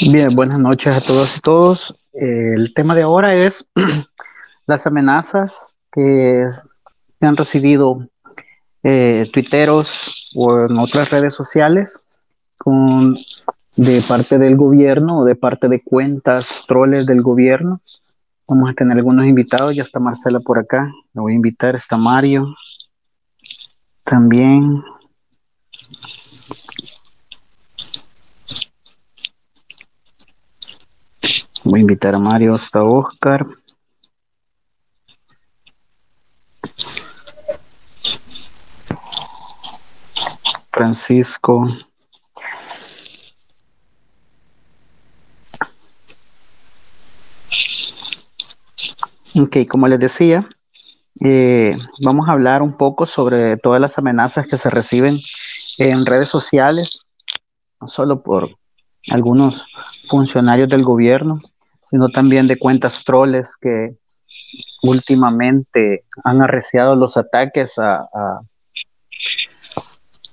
Bien, buenas noches a todos y todos. Eh, el tema de ahora es las amenazas que han recibido eh, tuiteros o en otras redes sociales con, de parte del gobierno o de parte de cuentas troles del gobierno. Vamos a tener algunos invitados, ya está Marcela por acá, la voy a invitar, está Mario también. Voy a invitar a Mario hasta Oscar. Francisco. Ok, como les decía, eh, vamos a hablar un poco sobre todas las amenazas que se reciben en redes sociales, no solo por algunos funcionarios del gobierno, sino también de cuentas troles que últimamente han arreciado los ataques a,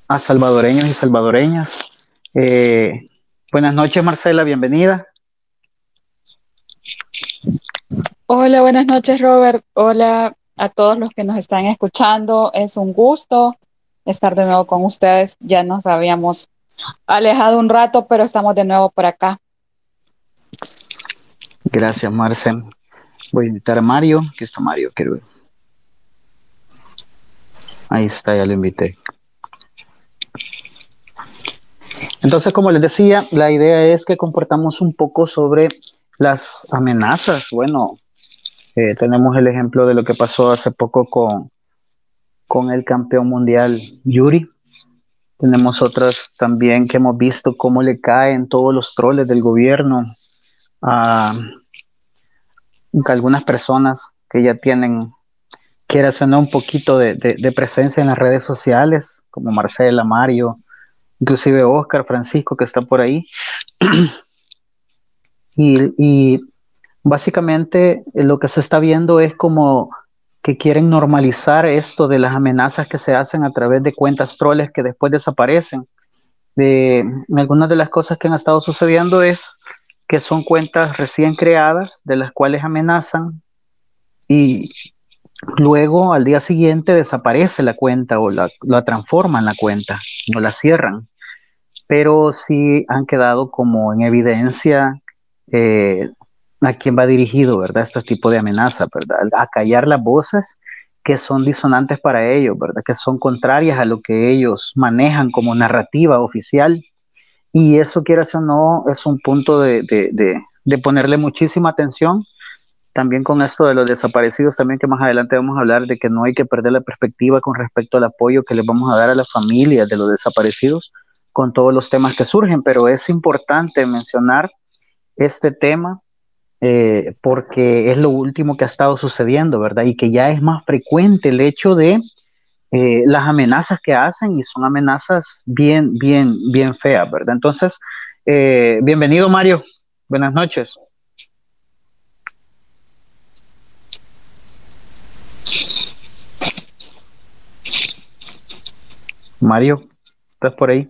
a, salvadoreños y salvadoreñas. Eh, buenas noches, Marcela, bienvenida. Hola, buenas noches, Robert. Hola a todos los que nos están escuchando. Es un gusto estar de nuevo con ustedes. Ya nos habíamos alejado un rato, pero estamos de nuevo por acá. Gracias, Marcel. Voy a invitar a Mario. Aquí está Mario, quiero ver. Ahí está, ya lo invité. Entonces, como les decía, la idea es que comportamos un poco sobre las amenazas. Bueno, eh, tenemos el ejemplo de lo que pasó hace poco con, con el campeón mundial Yuri. Tenemos otras también que hemos visto cómo le caen todos los troles del gobierno a, algunas personas que ya tienen, quiera sonar un poquito de, presencia en las redes sociales, como Marcela, Mario, inclusive Oscar, Francisco, que está por ahí. y, básicamente eh, lo que se está viendo es como que quieren normalizar esto de las amenazas que se hacen a través de cuentas troles que después desaparecen. De, algunas de las cosas que han estado sucediendo es que son cuentas recién creadas, de las cuales amenazan y luego al día siguiente desaparece la cuenta o la, transforman la cuenta o la cierran. Pero sí han quedado como en evidencia eh, a quién va dirigido, ¿verdad? Este tipo de amenaza, ¿verdad? A callar las voces que son disonantes para ellos, ¿verdad? Que son contrarias a lo que ellos manejan como narrativa oficial y eso, quieras o no, es un punto de, ponerle muchísima atención. También con esto de los desaparecidos, también que más adelante vamos a hablar de que no hay que perder la perspectiva con respecto al apoyo que le vamos a dar a las familias de los desaparecidos con todos los temas que surgen, pero es importante mencionar este tema eh, porque es lo último que ha estado sucediendo, ¿verdad? Y que ya es más frecuente el hecho de eh, las amenazas que hacen y son amenazas bien, bien, bien feas, ¿verdad? Entonces, eh, bienvenido Mario, buenas noches. Mario, ¿estás por ahí?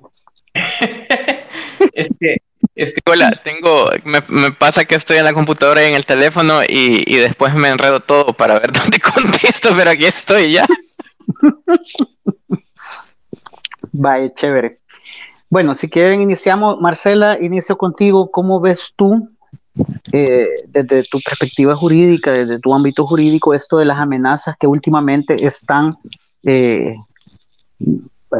es que, es que, hola, tengo, me, me, pasa que estoy en la computadora y en el teléfono y, y después me enredo todo para ver dónde contesto, pero aquí estoy ya. Vaya, chévere. Bueno, si quieren iniciamos, Marcela, inicio contigo. ¿Cómo ves tú, eh, desde tu perspectiva jurídica, desde tu ámbito jurídico, esto de las amenazas que últimamente están eh,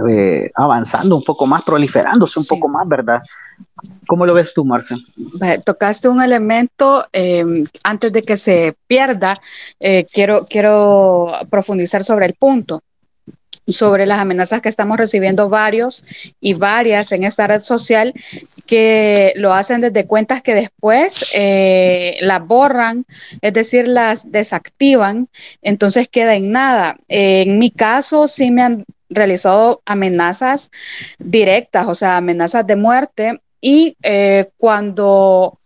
eh, avanzando un poco más, proliferándose un poco más, ¿verdad? ¿Cómo lo ves tú, Marcela? Tocaste un elemento, em, antes de que se pierda, quiero, quiero profundizar sobre el punto sobre las amenazas que estamos recibiendo varios y varias en esta red social que lo hacen desde cuentas que después eh, las borran, es decir, las desactivan, entonces queda en nada. en mi caso sí me han realizado amenazas directas, o sea, amenazas de muerte y eh, cuando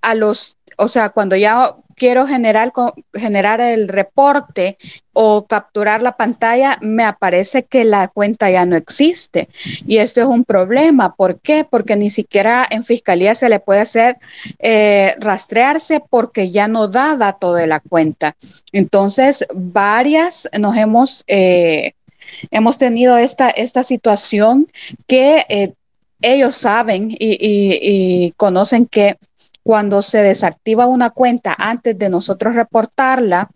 a los, o sea, cuando ya quiero generar, generar el reporte o capturar la pantalla, me aparece que la cuenta ya no existe. Y esto es un problema. ¿Por qué? Porque ni siquiera en fiscalía se le puede hacer eh, rastrearse porque ya no da dato de la cuenta. Entonces, varias nos hemos... Eh, hemos tenido esta, esta situación que eh, ellos saben y, conocen que cuando se desactiva una cuenta antes de nosotros reportarla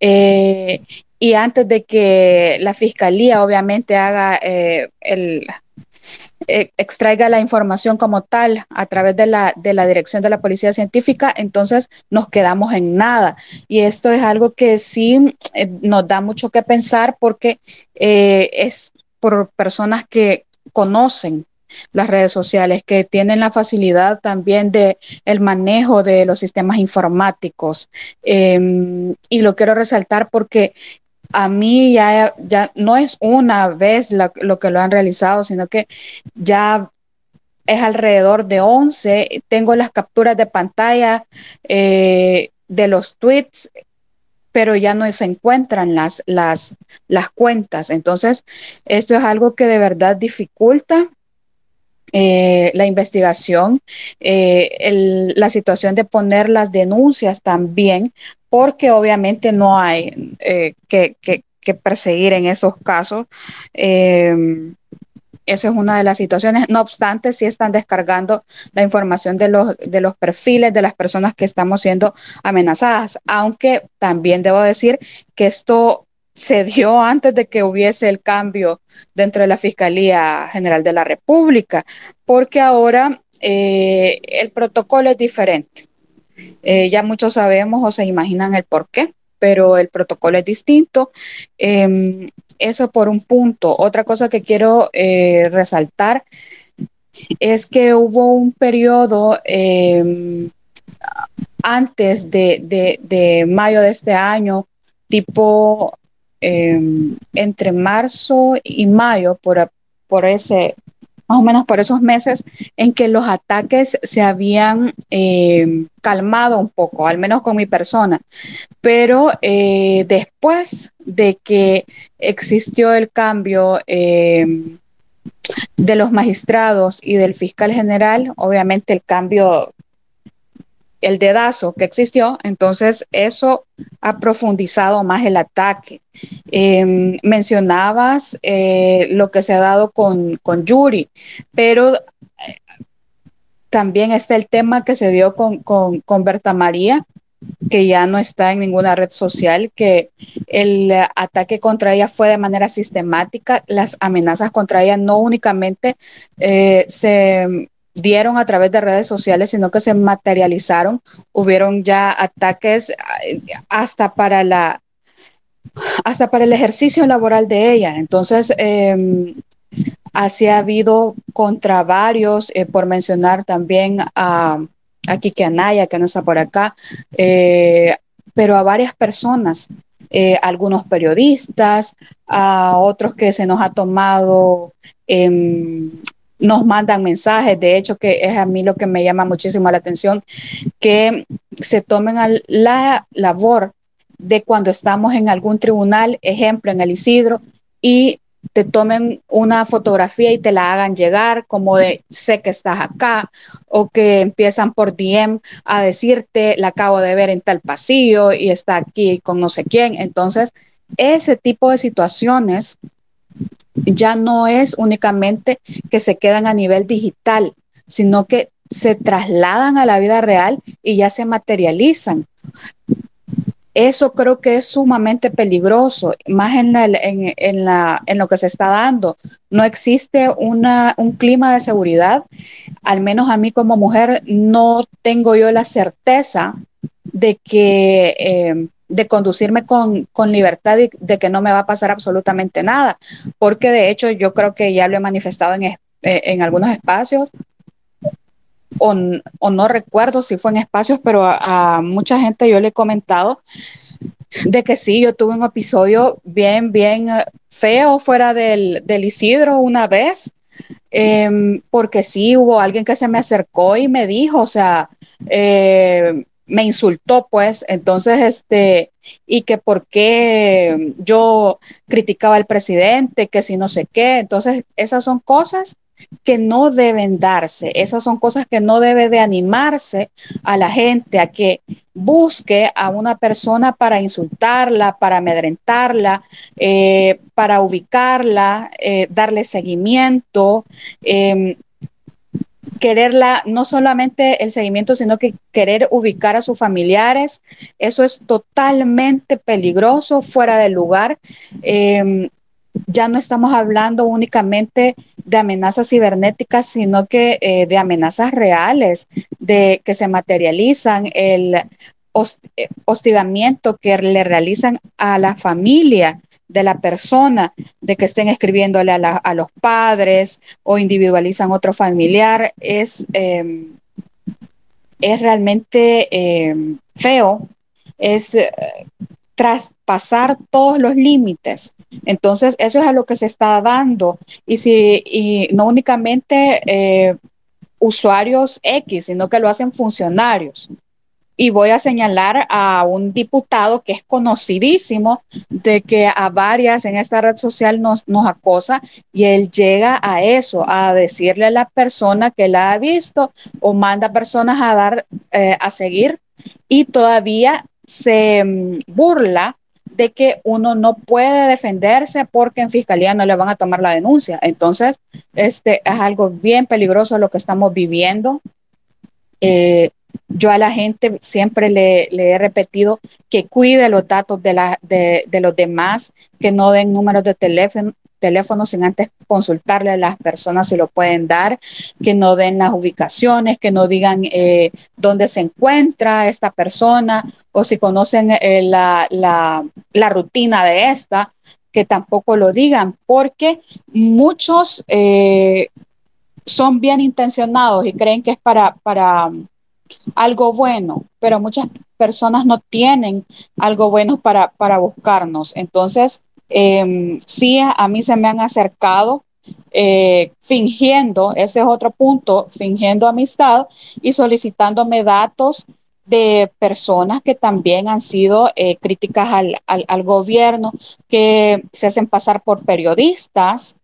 eh, y antes de que la fiscalía obviamente haga eh, el, eh, extraiga la información como tal a través de la, de la dirección de la policía científica, entonces nos quedamos en nada. Y esto es algo que sí nos da mucho que pensar porque es por personas que conocen las redes sociales, que tienen la facilidad también de el manejo de los sistemas informáticos. Em, y lo quiero resaltar porque a mí ya, ya no es una vez lo que lo han realizado, sino que ya es alrededor de 11. Tengo las capturas de pantalla eh, de los tweets pero ya no se encuentran las, las, las cuentas. Entonces, esto es algo que de verdad dificulta eh, la investigación, eh, la situación de poner las denuncias también, porque obviamente no hay eh, que, perseguir en esos casos. esa es una de las situaciones. No obstante, sí están descargando la información de los, de los perfiles de las personas que estamos siendo amenazadas, aunque también debo decir que esto se dio antes de que hubiese el cambio dentro de la Fiscalía General de la República, porque ahora eh, el protocolo es diferente. Eh, ya muchos sabemos o se imaginan el por qué, pero el protocolo es distinto. Em, eso por un punto. Otra cosa que quiero eh, resaltar es que hubo un periodo em, antes de, de, mayo de este año, tipo Em, entre marzo y mayo, por, por ese, más o menos por esos meses, en que los ataques se habían em, calmado un poco, al menos con mi persona. Pero eh, después de que existió el cambio em, de los magistrados y del fiscal general, obviamente el cambio el dedazo que existió, entonces eso ha profundizado más el ataque. Em, mencionabas eh, lo que se ha dado con, Yuri, pero eh, también está el tema que se dio con, con, Berta María, que ya no está en ninguna red social, que el ataque contra ella fue de manera sistemática, las amenazas contra ella no únicamente eh, se dieron a través de redes sociales, sino que se materializaron. Hubieron ya ataques eh, hasta para la hasta para el ejercicio laboral de ella. Entonces, eh, así ha habido contra varios, eh, por mencionar también a, a Kike Anaya, que no está por acá, eh, pero a varias personas, algunos periodistas, a otros que se nos ha tomado em, nos mandan mensajes, de hecho que es a mí lo que me llama muchísimo la atención, que se tomen la labor de cuando estamos en algún tribunal, ejemplo en el Isidro, y te tomen una fotografía y te la hagan llegar como de sé que estás acá o que empiezan por DM a decirte la acabo de ver en tal pasillo y está aquí con no sé quién. Entonces, ese tipo de situaciones ya no es únicamente que se quedan a nivel digital, sino que se trasladan a la vida real y ya se materializan. Eso creo que es sumamente peligroso, más en, en, lo que se está dando. No existe una, un clima de seguridad, al menos a mí como mujer no tengo yo la certeza de que eh, de conducirme con, libertad y de que no me va a pasar absolutamente nada, porque de hecho yo creo que ya lo he manifestado en, eh, algunos espacios, o, no recuerdo si fue en espacios, pero a, mucha gente yo le he comentado de que sí, yo tuve un episodio bien, bien eh, feo fuera del, Isidro una vez, em, porque sí hubo alguien que se me acercó y me dijo, o sea, eh, me insultó, pues, entonces, este, y que por qué yo criticaba al presidente, que si no sé qué, entonces, esas son cosas que no deben darse, esas son cosas que no debe de animarse a la gente a que busque a una persona para insultarla, para amedrentarla, eh, para ubicarla, eh, darle seguimiento, em, quererla, no solamente el seguimiento, sino que querer ubicar a sus familiares, eso es totalmente peligroso, fuera de lugar. Em, ya no estamos hablando únicamente de amenazas cibernéticas, sino que eh, de amenazas reales, de que se materializan, el eh, hostigamiento que le realizan a la familia de la persona, de que estén escribiéndole a, los padres o individualizan otro familiar, es, em, es realmente em, feo, es eh, traspasar todos los límites. Entonces, eso es a lo que se está dando. Y, si, y no únicamente eh, usuarios X, sino que lo hacen funcionarios y voy a señalar a un diputado que es conocidísimo de que a varias en esta red social nos, acosa y él llega a eso, a decirle a la persona que la ha visto o manda personas a dar, eh, a seguir y todavía se mm, burla de que uno no puede defenderse porque en fiscalía no le van a tomar la denuncia. Entonces, este es algo bien peligroso lo que estamos viviendo. Eh, yo a la gente siempre le, he repetido que cuide los datos de, la, de, los demás, que no den números de teléfono, sin antes consultarle a las personas si lo pueden dar, que no den las ubicaciones, que no digan eh, dónde se encuentra esta persona o si conocen eh, la, la, rutina de esta, que tampoco lo digan, porque muchos eh, son bien intencionados y creen que es para, para algo bueno, pero muchas personas no tienen algo bueno para, para buscarnos. Entonces, eh, sí, a mí se me han acercado eh, fingiendo, ese es otro punto, fingiendo amistad y solicitándome datos de personas que también han sido eh, críticas al, al, al, gobierno, que se hacen pasar por periodistas.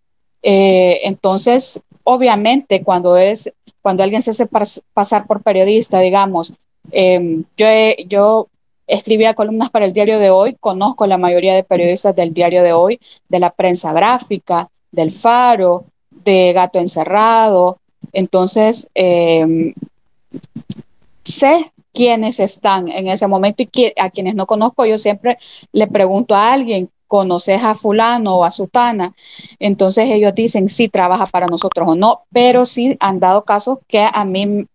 Eh, entonces, obviamente, cuando es cuando alguien se hace pasar por periodista, digamos, em, yo, escribía columnas para el diario de hoy, conozco la mayoría de periodistas del diario de hoy, de la prensa gráfica, del Faro, de Gato Encerrado. Entonces, em, sé quiénes están en ese momento y a quienes no conozco, yo siempre le pregunto a alguien, ¿conoces a fulano o a sutana? Entonces ellos dicen si trabaja para nosotros o no, pero sí han dado casos que a mí,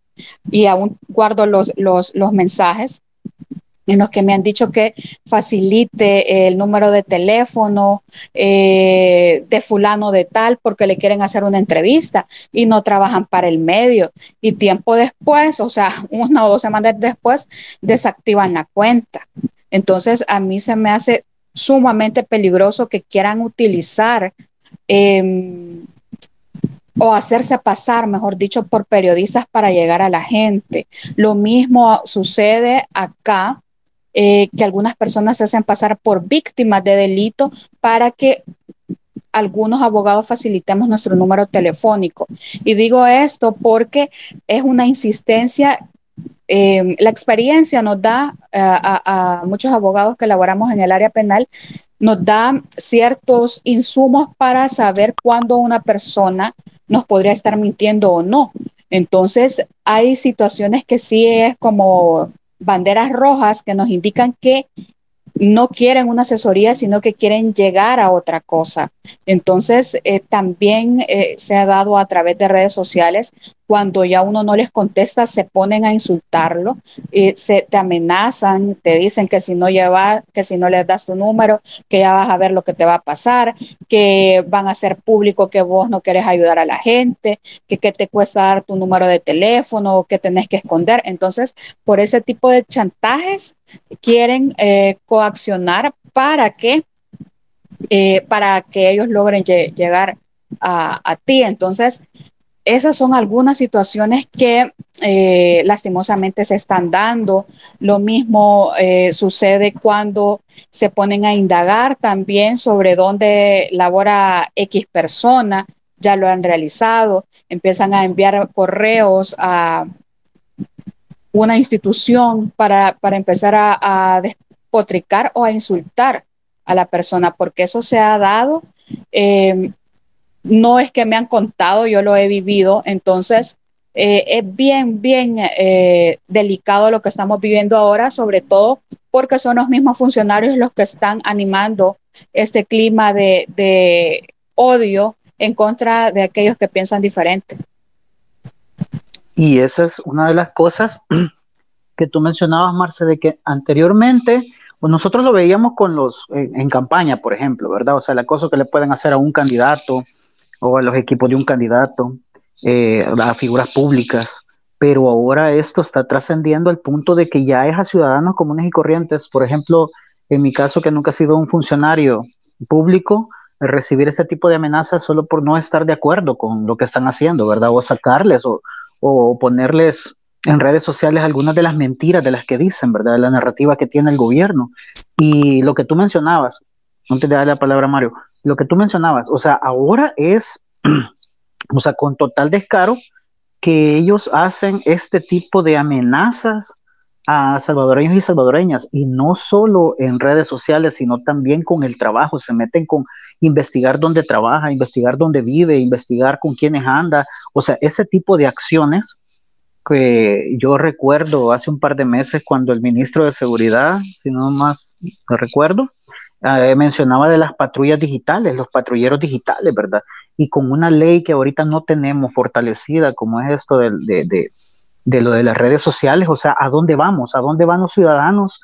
y aún guardo los, los, mensajes, en los que me han dicho que facilite el número de teléfono eh, de fulano de tal porque le quieren hacer una entrevista y no trabajan para el medio. Y tiempo después, o sea, una o dos semanas después, desactivan la cuenta. Entonces, a mí se me hace sumamente peligroso que quieran utilizar em, o hacerse pasar, mejor dicho, por periodistas para llegar a la gente. Lo mismo sucede acá eh, que algunas personas se hacen pasar por víctimas de delito para que algunos abogados facilitemos nuestro número telefónico. Y digo esto porque es una insistencia, eh, la experiencia nos da eh, a, a, muchos abogados que elaboramos en el área penal, nos da ciertos insumos para saber cuándo una persona nos podría estar mintiendo o no. Entonces, hay situaciones que sí es como banderas rojas que nos indican que no quieren una asesoría, sino que quieren llegar a otra cosa. Entonces, eh, también eh, se ha dado a través de redes sociales cuando ya uno no les contesta, se ponen a insultarlo, y se te amenazan, te dicen que si no lleva, que si no les das tu número, que ya vas a ver lo que te va a pasar, que van a hacer público que vos no quieres ayudar a la gente, que te cuesta dar tu número de teléfono, que tenés que esconder. Entonces, por ese tipo de chantajes quieren eh, coaccionar para que eh, para que ellos logren llegar a ti. Entonces, esas son algunas situaciones que eh, lastimosamente se están dando. Lo mismo eh, sucede cuando se ponen a indagar también sobre dónde labora X persona, ya lo han realizado, empiezan a enviar correos a una institución para, empezar a, despotricar o a insultar a la persona, porque eso se ha dado. Eh, no es que me han contado, yo lo he vivido, entonces eh, es bien, bien eh, delicado lo que estamos viviendo ahora, sobre todo porque son los mismos funcionarios los que están animando este clima de, odio en contra de aquellos que piensan diferente. Y esa es una de las cosas que tú mencionabas, Marce, de que anteriormente nosotros lo veíamos con los en, campaña, por ejemplo, ¿verdad? O sea, la cosa que le pueden hacer a un candidato o a los equipos de un candidato, eh, a figuras públicas, pero ahora esto está trascendiendo al punto de que ya es a ciudadanos comunes y corrientes. Por ejemplo, en mi caso, que nunca he sido un funcionario público, recibir ese tipo de amenazas solo por no estar de acuerdo con lo que están haciendo, ¿verdad? O sacarles o, o ponerles en redes sociales algunas de las mentiras de las que dicen, ¿verdad? La narrativa que tiene el gobierno. Y lo que tú mencionabas, antes de darle la palabra Mario, lo que tú mencionabas, o sea, ahora es, o sea, con total descaro que ellos hacen este tipo de amenazas a salvadoreños y salvadoreñas, y no solo en redes sociales, sino también con el trabajo, se meten con investigar dónde trabaja, investigar dónde vive, investigar con quiénes anda, o sea, ese tipo de acciones que yo recuerdo hace un par de meses cuando el ministro de Seguridad, si no más lo recuerdo, eh, mencionaba de las patrullas digitales, los patrulleros digitales, ¿verdad? Y con una ley que ahorita no tenemos fortalecida, como es esto de, de, lo de las redes sociales, o sea, ¿a dónde vamos? ¿A dónde van los ciudadanos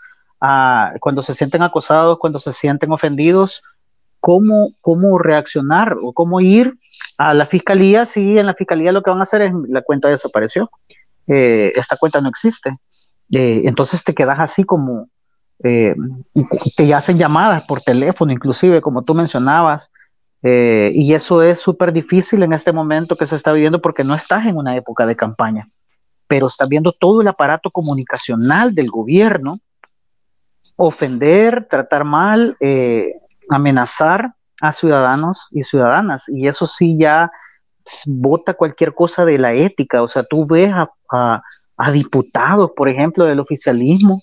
cuando se sienten acosados, cuando se sienten ofendidos? ¿Cómo, ¿Cómo reaccionar o cómo ir a la fiscalía si en la fiscalía lo que van a hacer es la cuenta desapareció? Eh, esta cuenta no existe. Eh, entonces te quedas así como, eh, te hacen llamadas por teléfono, inclusive, como tú mencionabas, eh, y eso es súper difícil en este momento que se está viviendo porque no estás en una época de campaña, pero estás viendo todo el aparato comunicacional del gobierno ofender, tratar mal, eh, amenazar a ciudadanos y ciudadanas, y eso sí ya vota cualquier cosa de la ética, o sea, tú ves a diputados, por ejemplo, del oficialismo,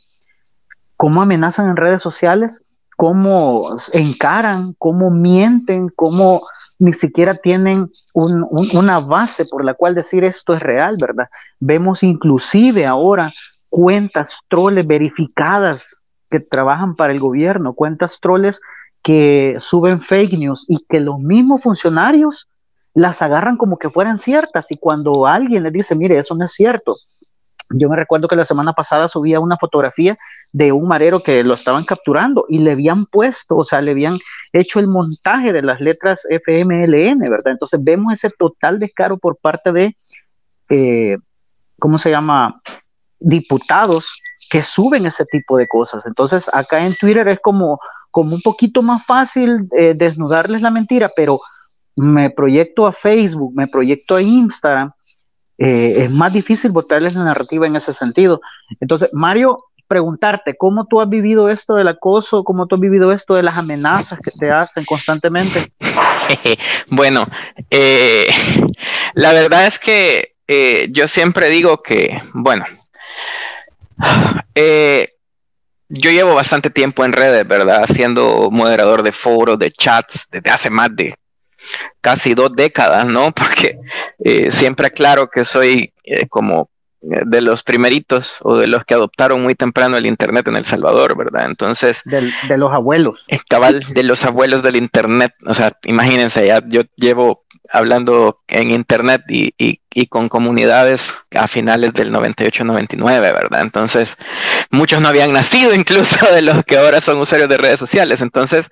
cómo amenazan en redes sociales, cómo encaran, cómo mienten, cómo ni siquiera tienen una base por la cual decir esto es real, ¿verdad? Vemos inclusive ahora cuentas troles verificadas que trabajan para el gobierno, cuentas troles que suben fake news y que los mismos funcionarios las agarran como que fueran ciertas y cuando alguien les dice, mire, eso no es cierto, yo me recuerdo que la semana pasada subía una fotografía de un marero que lo estaban capturando y le habían puesto, o sea, le habían hecho el montaje de las letras FMLN, ¿verdad? Entonces vemos ese total descaro por parte de, eh, ¿cómo se llama? Diputados que suben ese tipo de cosas. Entonces acá en Twitter es como, como un poquito más fácil eh, desnudarles la mentira, pero me proyecto a Facebook, me proyecto a Instagram eh, es más difícil botarles la narrativa en ese sentido. Entonces, Mario, preguntarte, ¿cómo tú has vivido esto del acoso? ¿Cómo tú has vivido esto de las amenazas que te hacen constantemente? bueno, eh, la verdad es que eh, yo siempre digo que, bueno, yo llevo bastante tiempo en redes, ¿verdad? Siendo moderador de foros, de chats, desde hace más de casi dos décadas, ¿no? Porque eh, siempre aclaro que soy eh, como eh, de los primeritos o de los que adoptaron muy temprano el Internet en El Salvador, ¿verdad? Entonces... de los abuelos. Cabal, de los abuelos del Internet. O sea, imagínense, ya yo llevo hablando en Internet y, y, y con comunidades a finales del 98-99, ¿verdad? Entonces, muchos no habían nacido incluso de los que ahora son usuarios de redes sociales. Entonces,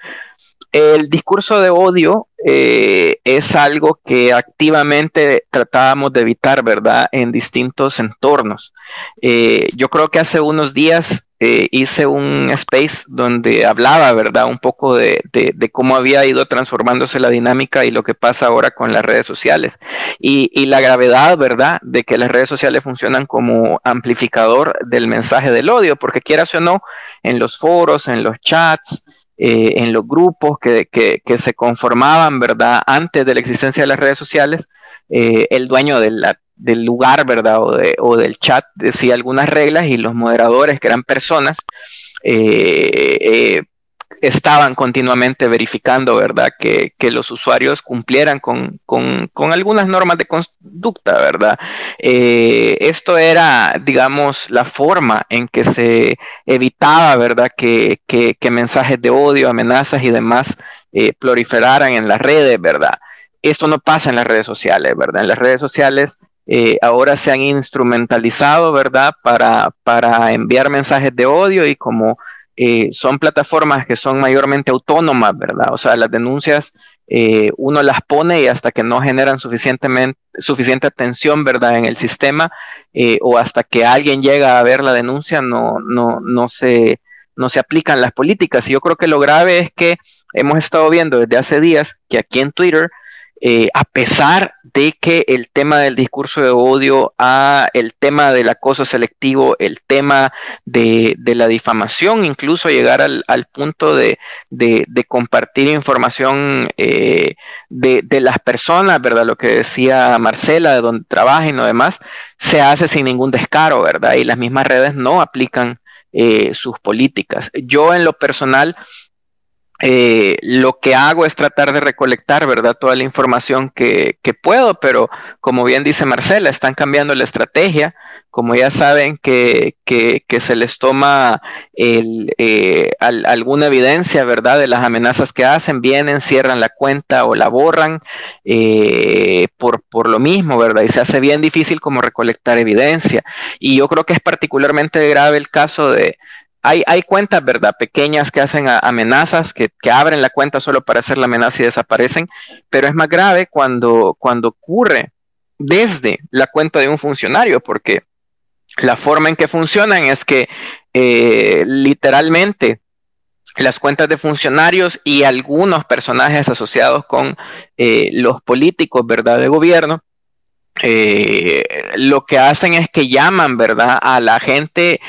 el discurso de odio eh, es algo que activamente tratábamos de evitar, ¿verdad? En distintos entornos. Eh, yo creo que hace unos días eh, hice un space donde hablaba, ¿verdad? Un poco de, cómo había ido transformándose la dinámica y lo que pasa ahora con las redes sociales. Y, la gravedad, ¿verdad? De que las redes sociales funcionan como amplificador del mensaje del odio, porque quieras o no, en los foros, en los chats, eh, en los grupos que, se conformaban, ¿verdad? Antes de la existencia de las redes sociales, eh, el dueño del lugar, ¿verdad? O, de, o, del chat decía algunas reglas y los moderadores, que eran personas, eh, eh, estaban continuamente verificando, ¿verdad? Que, los usuarios cumplieran con, algunas normas de conducta, ¿verdad? Eh, esto era, digamos, la forma en que se evitaba, ¿verdad? Que, mensajes de odio, amenazas y demás proliferaran en las redes, ¿verdad? Esto no pasa en las redes sociales, ¿verdad? En las redes sociales eh, ahora se han instrumentalizado, ¿verdad? Para, para enviar mensajes de odio y como eh, son plataformas que son mayormente autónomas, ¿verdad? O sea, las denuncias eh, uno las pone y hasta que no generan suficientemente, suficiente atención, ¿verdad? En el sistema o hasta que alguien llega a ver la denuncia, no, no, no, se, no se aplican las políticas. Y yo creo que lo grave es que hemos estado viendo desde hace días que aquí en Twitter, eh, a pesar de que el tema del discurso de odio, el tema del acoso selectivo, el tema de, la difamación, incluso llegar al, punto de, compartir información eh, de, las personas, ¿verdad? Lo que decía Marcela, de donde trabaja y lo demás, se hace sin ningún descaro, ¿verdad? Y las mismas redes no aplican eh, sus políticas. Yo en lo personal eh, lo que hago es tratar de recolectar, ¿verdad? Toda la información que, puedo, pero como bien dice Marcela, están cambiando la estrategia. Como ya saben que, se les toma eh, alguna evidencia, ¿verdad? De las amenazas que hacen, vienen, cierran la cuenta o la borran eh, por, por lo mismo, ¿verdad? Y se hace bien difícil como recolectar evidencia. Y yo creo que es particularmente grave el caso de, hay, cuentas, ¿verdad? Pequeñas que hacen amenazas, que, abren la cuenta solo para hacer la amenaza y desaparecen, pero es más grave cuando, cuando ocurre desde la cuenta de un funcionario, porque la forma en que funcionan es que eh, literalmente las cuentas de funcionarios y algunos personajes asociados con eh, los políticos, ¿verdad? De gobierno, eh, lo que hacen es que llaman, ¿verdad? A la gente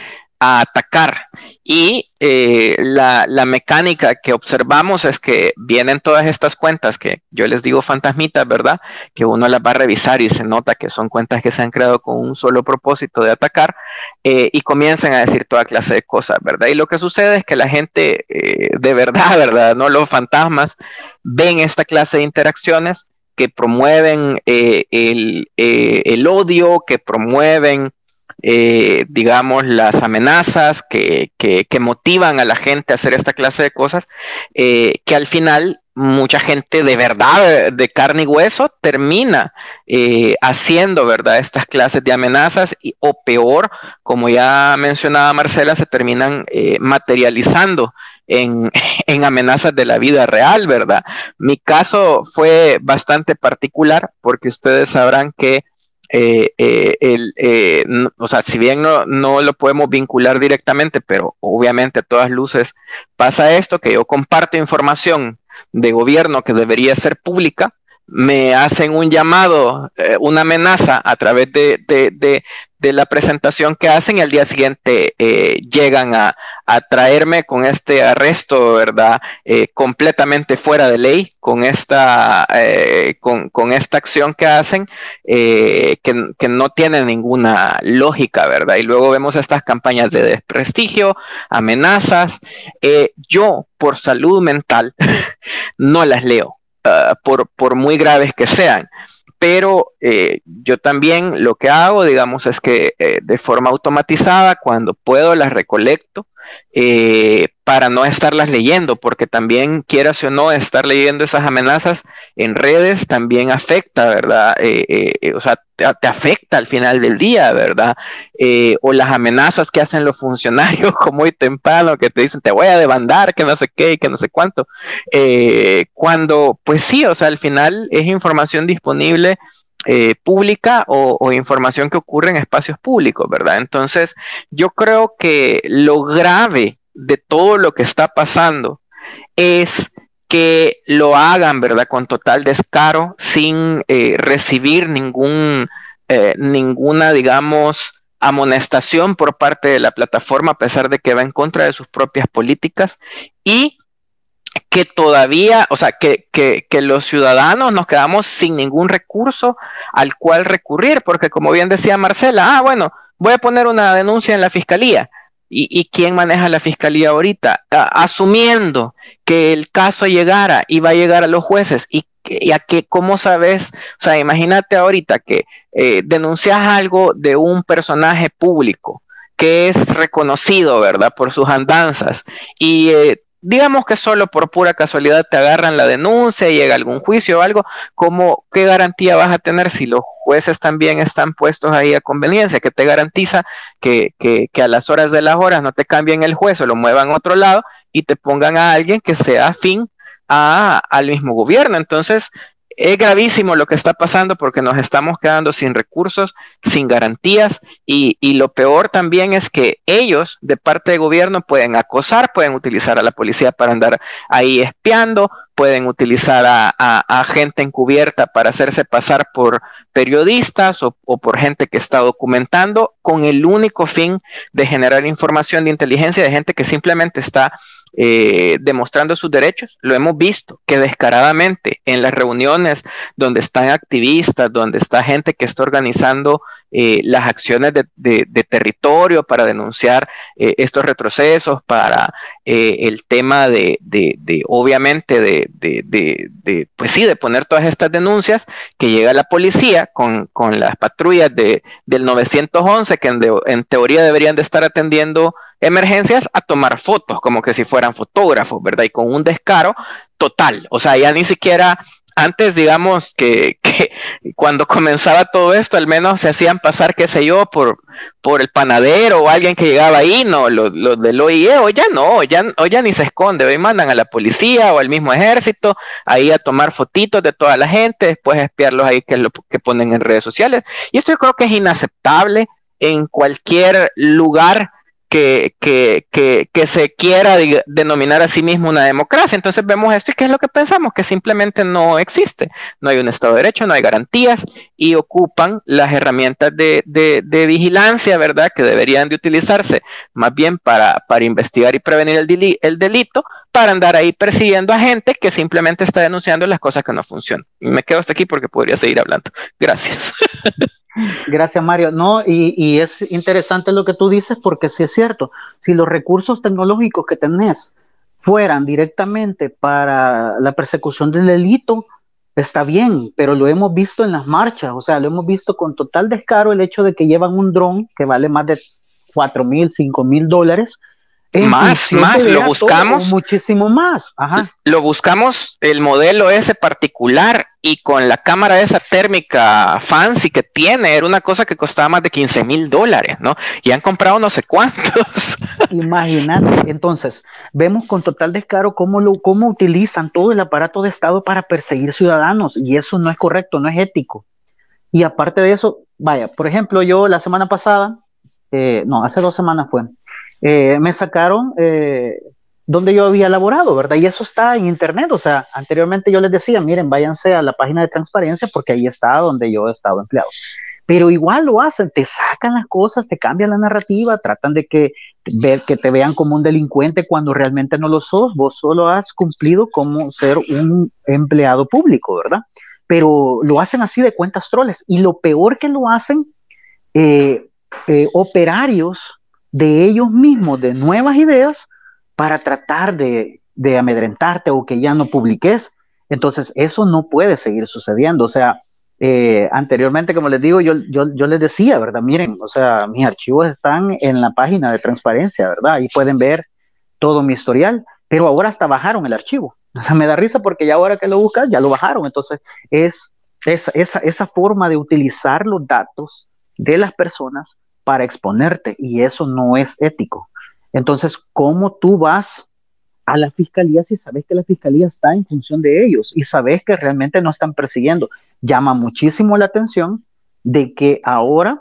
a atacar. Y eh, la, mecánica que observamos es que vienen todas estas cuentas que yo les digo fantasmitas, ¿verdad? Que uno las va a revisar y se nota que son cuentas que se han creado con un solo propósito de atacar eh, y comienzan a decir toda clase de cosas, ¿verdad? Y lo que sucede es que la gente eh, de verdad, ¿verdad? No los fantasmas ven esta clase de interacciones que promueven el, el odio, que promueven eh, digamos, las amenazas que, motivan a la gente a hacer esta clase de cosas, eh, que al final mucha gente de verdad, de carne y hueso, termina eh, haciendo, ¿verdad?, estas clases de amenazas y, o peor, como ya mencionaba Marcela, se terminan materializando en, en, amenazas de la vida real, ¿verdad? Mi caso fue bastante particular porque ustedes sabrán que eh, eh, eh, o sea, si bien no, no, lo podemos vincular directamente, pero obviamente a todas luces pasa esto, que yo comparto información de gobierno que debería ser pública, me hacen un llamado, una amenaza a través de, la presentación que hacen y al día siguiente eh, llegan a, traerme con este arresto, ¿verdad? Eh, completamente fuera de ley, con esta, eh, con, esta acción que hacen, que, que, no tiene ninguna lógica, ¿verdad? Y luego vemos estas campañas de desprestigio, amenazas. yo, por salud mental, no las leo, ah, por, muy graves que sean. Pero eh, yo también lo que hago, digamos, es que eh, de forma automatizada, cuando puedo, las recolecto eh, para no estarlas leyendo, porque también, quieras o no, estar leyendo esas amenazas en redes también afecta, ¿verdad? o sea, te, afecta al final del día, ¿verdad? o las amenazas que hacen los funcionarios como muy temprano, que te dicen, te voy a demandar, que no sé qué, que no sé cuánto. cuando, pues sí, o sea, al final es información disponible eh, pública o, información que ocurre en espacios públicos, ¿verdad? Entonces, yo creo que lo grave de todo lo que está pasando es que lo hagan, ¿verdad? Con total descaro, sin eh, recibir ningún, eh, ninguna, digamos, amonestación por parte de la plataforma, a pesar de que va en contra de sus propias políticas y que todavía, o sea, que, que, que, los ciudadanos nos quedamos sin ningún recurso al cual recurrir, porque como bien decía Marcela, ah, bueno, voy a poner una denuncia en la fiscalía. ¿Y, quién maneja la fiscalía ahorita? asumiendo que el caso llegara y va a llegar a los jueces y, y a que, ¿cómo sabes? O sea, imagínate ahorita que eh, denuncias algo de un personaje público que es reconocido, ¿verdad? Por sus andanzas y eh, digamos que solo por pura casualidad te agarran la denuncia, llega algún juicio o algo, ¿cómo, ¿qué garantía vas a tener si los jueces también están puestos ahí a conveniencia? ¿Qué te garantiza que, que, que a las horas de las horas no te cambien el juez o lo muevan a otro lado y te pongan a alguien que sea afín a, al mismo gobierno? Entonces, es gravísimo lo que está pasando porque nos estamos quedando sin recursos, sin garantías y, y, lo peor también es que ellos de parte del gobierno pueden acosar, pueden utilizar a la policía para andar ahí espiando, pueden utilizar a, gente encubierta para hacerse pasar por periodistas o, por gente que está documentando con el único fin de generar información de inteligencia de gente que simplemente está eh, demostrando sus derechos. Lo hemos visto que descaradamente en las reuniones donde están activistas, donde está gente que está organizando eh, las acciones de, territorio para denunciar eh, estos retrocesos, para el tema de, obviamente, de de, pues sí, de poner todas estas denuncias, que llega la policía con, las patrullas de, del 911, que en, teoría deberían de estar atendiendo emergencias, a tomar fotos, como que si fueran fotógrafos, ¿verdad? Y con un descaro total, o sea, ya ni siquiera antes, digamos, que, cuando comenzaba todo esto, al menos se hacían pasar, qué sé yo, por, por el panadero o alguien que llegaba ahí, no, los, del OIE, o ya no, ya, o ya ni se esconde, hoy mandan a la policía o al mismo ejército ahí a tomar fotitos de toda la gente, después espiarlos ahí, que lo que ponen en redes sociales. Y esto yo creo que es inaceptable en cualquier lugar que, que, que, que, se quiera denominar a sí mismo una democracia. Entonces vemos esto y qué es lo que pensamos, que simplemente no existe. No hay un Estado de Derecho, no hay garantías y ocupan las herramientas de, de, de vigilancia, ¿verdad? Que deberían de utilizarse más bien para, para investigar y prevenir el, el delito, para andar ahí persiguiendo a gente que simplemente está denunciando las cosas que no funcionan. Me quedo hasta aquí porque podría seguir hablando. Gracias. Gracias, Mario. No, y, es interesante lo que tú dices porque sí es cierto. Si los recursos tecnológicos que tenés fueran directamente para la persecución del delito, está bien, pero lo hemos visto en las marchas, o sea, lo hemos visto con total descaro el hecho de que llevan un dron que vale más de 4 mil, 5 mil dólares más, más, lo buscamos. muchísimo más. Ajá. Lo buscamos el modelo ese particular y con la cámara esa térmica fancy que tiene, era una cosa que costaba más de 15 mil dólares, ¿no? Y han comprado no sé cuántos. Imagínate, entonces, vemos con total descaro cómo, lo, cómo utilizan todo el aparato de Estado para perseguir ciudadanos y eso no es correcto, no es ético. Y aparte de eso, vaya, por ejemplo, yo la semana pasada, eh, no, hace dos semanas fue, eh, me sacaron eh, donde yo había elaborado, ¿verdad? Y eso está en internet, o sea, anteriormente yo les decía, miren, váyanse a la página de transparencia porque ahí está donde yo he estado empleado. Pero igual lo hacen, te sacan las cosas, te cambian la narrativa, tratan de que, ver, que te vean como un delincuente cuando realmente no lo sos, vos solo has cumplido como ser un empleado público, ¿verdad? Pero lo hacen así de cuentas troles. Y lo peor que lo hacen, eh, operarios de ellos mismos, de nuevas ideas, para tratar de, amedrentarte o que ya no publiques. Entonces, eso no puede seguir sucediendo. O sea, eh, anteriormente, como les digo, yo, yo, yo, les decía, ¿verdad? Miren, o sea, mis archivos están en la página de transparencia, ¿verdad? Ahí pueden ver todo mi historial, pero ahora hasta bajaron el archivo. O sea, me da risa porque ya ahora que lo buscas, ya lo bajaron. Entonces, es esa, esa, esa forma de utilizar los datos de las personas para exponerte y eso no es ético. Entonces, ¿cómo tú vas a la fiscalía si sabes que la fiscalía está en función de ellos y sabes que realmente no están persiguiendo? llama muchísimo la atención de que ahora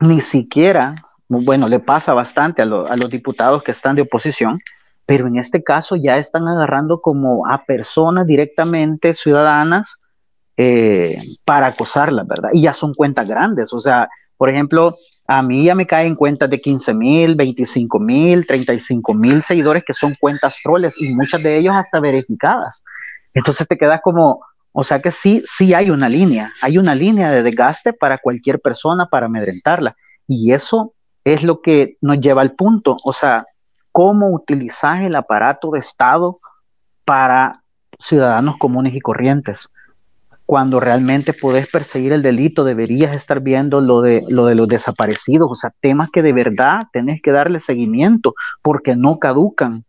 ni siquiera, bueno, le pasa bastante a, los diputados que están de oposición, pero en este caso ya están agarrando como a personas directamente ciudadanas eh, para acosarlas, ¿verdad? Y ya son cuentas grandes, o sea, por ejemplo, a mí ya me caen cuentas de 15 mil, 25 mil, 35 mil seguidores que son cuentas troles y muchas de ellos hasta verificadas. Entonces te quedas como, o sea que sí, sí hay una línea, hay una línea de desgaste para cualquier persona para amedrentarla. Y eso es lo que nos lleva al punto, o sea, cómo utilizar el aparato de Estado para ciudadanos comunes y corrientes cuando realmente podés perseguir el delito, deberías estar viendo lo de, lo de los desaparecidos, o sea, temas que de verdad tenés que darle seguimiento porque no caducan.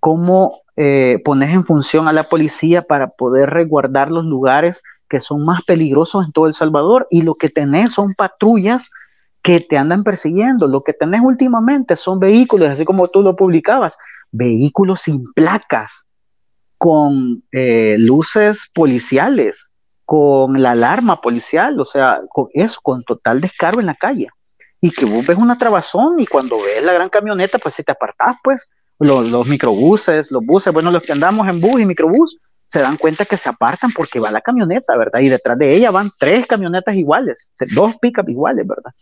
¿Cómo eh, pones en función a la policía para poder resguardar los lugares que son más peligrosos en todo El Salvador? Y lo que tenés son patrullas que te andan persiguiendo. Lo que tenés últimamente son vehículos, así como tú lo publicabas, vehículos sin placas, con eh, luces policiales, con la alarma policial, o sea, con eso, con total descaro en la calle. Y que vos ves una trabazón y cuando ves la gran camioneta, pues si te apartás, pues los, los, microbuses, los buses, bueno, los que andamos en bus y microbús, se dan cuenta que se apartan porque va la camioneta, ¿verdad? Y detrás de ella van tres camionetas iguales, dos pickups iguales, ¿verdad?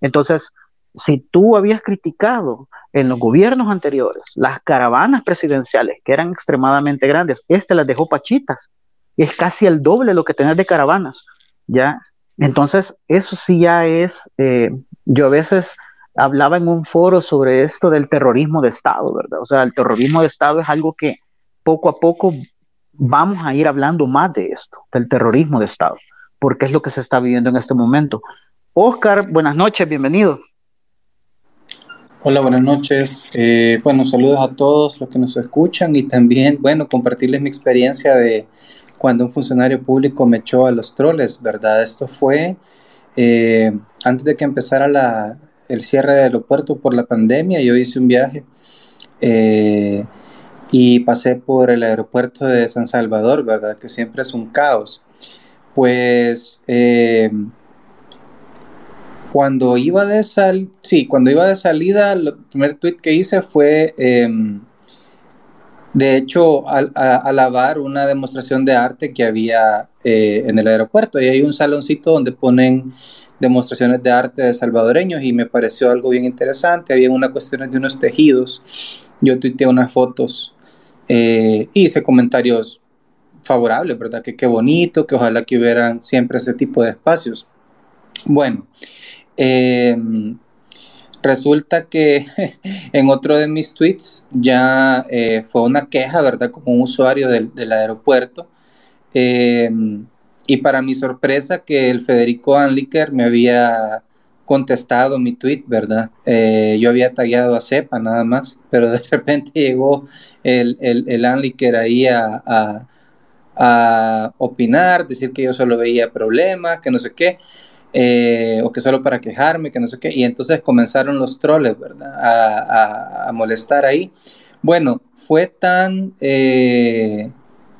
Entonces, si tú habías criticado en los gobiernos anteriores las caravanas presidenciales, que eran extremadamente grandes, este las dejó pachitas, es casi el doble lo que tenés de caravanas, ¿ya? Entonces, eso sí ya es, eh, yo a veces hablaba en un foro sobre esto del terrorismo de Estado, ¿verdad? O sea, el terrorismo de Estado es algo que poco a poco vamos a ir hablando más de esto, del terrorismo de Estado, porque es lo que se está viviendo en este momento. Oscar, buenas noches, bienvenido. Hola, buenas noches. Eh, bueno, saludos a todos los que nos escuchan y también, bueno, compartirles mi experiencia de cuando un funcionario público me echó a los troles, ¿verdad? Esto fue eh, antes de que empezara el cierre del aeropuerto por la pandemia, yo hice un viaje eh, y pasé por el aeropuerto de San Salvador, ¿verdad? Que siempre es un caos. Pues eh, cuando iba de sal, sí, cuando iba de salida, el primer tweet que hice fue em, de hecho, al, a, alabar una demostración de arte que había eh, en el aeropuerto. Y hay un saloncito donde ponen demostraciones de arte de salvadoreños y me pareció algo bien interesante. Había una cuestión de unos tejidos. Yo tuiteé unas fotos eh, hice comentarios favorables, ¿verdad? Que qué bonito, que ojalá que hubieran siempre ese tipo de espacios. Bueno, eh, resulta que en otro de mis tweets ya eh, fue una queja, ¿verdad? Como un usuario del, aeropuerto. Em, y para mi sorpresa que el Federico Anliker me había contestado mi tweet, ¿verdad? Eh, yo había tallado a Cepa nada más, pero de repente llegó el, el, Anliker ahí a, a opinar, decir que yo solo veía problemas, que no sé qué. Eh, o que solo para quejarme, que no sé qué, y entonces comenzaron los troles, ¿verdad? A, molestar ahí. Bueno, fue tan, eh,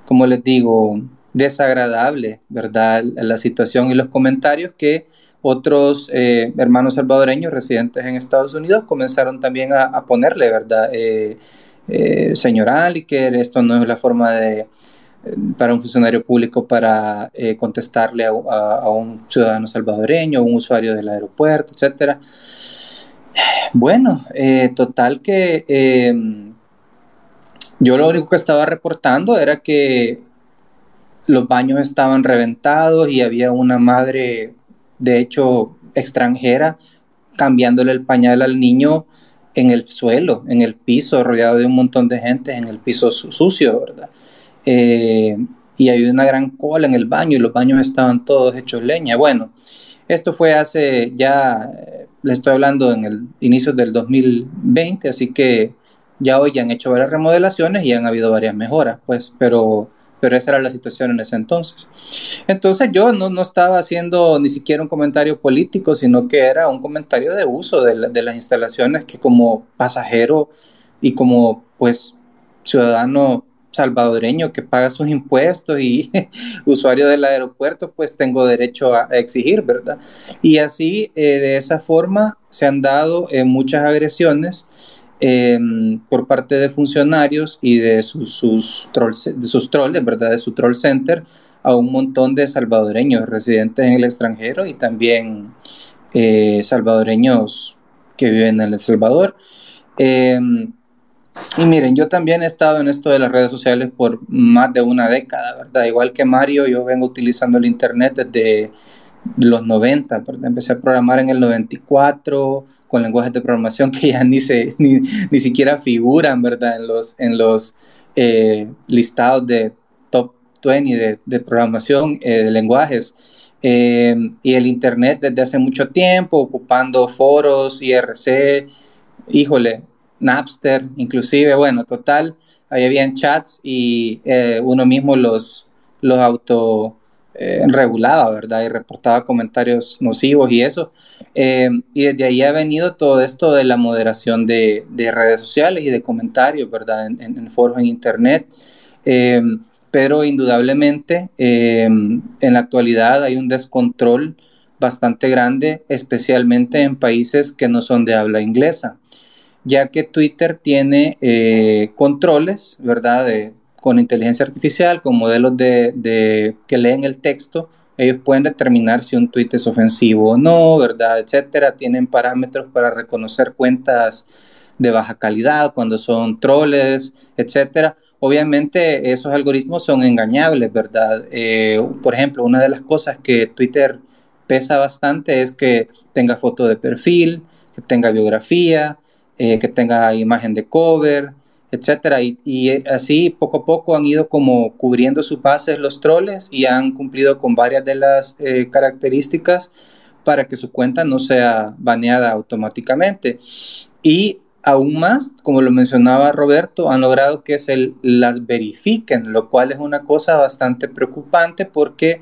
como les digo, desagradable, ¿verdad? La situación y los comentarios que otros eh, hermanos salvadoreños residentes en Estados Unidos comenzaron también a, ponerle, ¿verdad? señor Aliker, esto no es la forma de, para un funcionario público para eh, contestarle a, un ciudadano salvadoreño, un usuario del aeropuerto, etcétera. Bueno, eh, total que em, yo lo único que estaba reportando era que los baños estaban reventados y había una madre, de hecho, extranjera, cambiándole el pañal al niño en el suelo, en el piso, rodeado de un montón de gente, en el piso sucio, ¿verdad? Eh, y había una gran cola en el baño y los baños estaban todos hechos leña. Bueno, esto fue hace ya, eh, le estoy hablando en el inicio del 2020, así que ya hoy ya han hecho varias remodelaciones y han habido varias mejoras, pues, pero, pero esa era la situación en ese entonces. Entonces yo no, no estaba haciendo ni siquiera un comentario político, sino que era un comentario de uso de, de las instalaciones que como pasajero y como pues ciudadano salvadoreño que paga sus impuestos y usuario del aeropuerto, pues tengo derecho a, exigir, ¿verdad? Y así, eh, de esa forma, se han dado eh, muchas agresiones em, por parte de funcionarios y de sus, sus, de sus trolls, ¿verdad? De su troll center a un montón de salvadoreños residentes en el extranjero y también eh, salvadoreños que viven en El Salvador. Em, y miren, yo también he estado en esto de las redes sociales por más de una década, ¿verdad? Igual que Mario, yo vengo utilizando el Internet desde los 90, ¿verdad? Empecé a programar en el 94 con lenguajes de programación que ya ni, se, ni, ni siquiera figuran, ¿verdad? En los, en los eh, listados de top 20 de, de programación eh, de lenguajes. Eh, y el Internet desde hace mucho tiempo, ocupando foros, IRC, híjole, Napster, inclusive, bueno, total, ahí habían chats y eh, uno mismo los, los auto eh, regulaba, ¿verdad? Y reportaba comentarios nocivos y eso. Eh, y desde ahí ha venido todo esto de la moderación de, redes sociales y de comentarios, ¿verdad? En, en, foros en Internet. pero indudablemente en la actualidad hay un descontrol bastante grande, especialmente en países que no son de habla inglesa ya que Twitter tiene eh, controles, ¿verdad? con inteligencia artificial, con modelos de, que leen el texto, ellos pueden determinar si un tweet es ofensivo o no, ¿verdad? Etcétera. Tienen parámetros para reconocer cuentas de baja calidad cuando son troles, etcétera. Obviamente esos algoritmos son engañables, ¿verdad? Eh, por ejemplo, una de las cosas que Twitter pesa bastante es que tenga foto de perfil, que tenga biografía, eh, que tenga imagen de cover, etcétera. Y, así poco a poco han ido como cubriendo sus bases los troles y han cumplido con varias de las eh, características para que su cuenta no sea baneada automáticamente. Y aún más, como lo mencionaba Roberto, han logrado que se las verifiquen, lo cual es una cosa bastante preocupante porque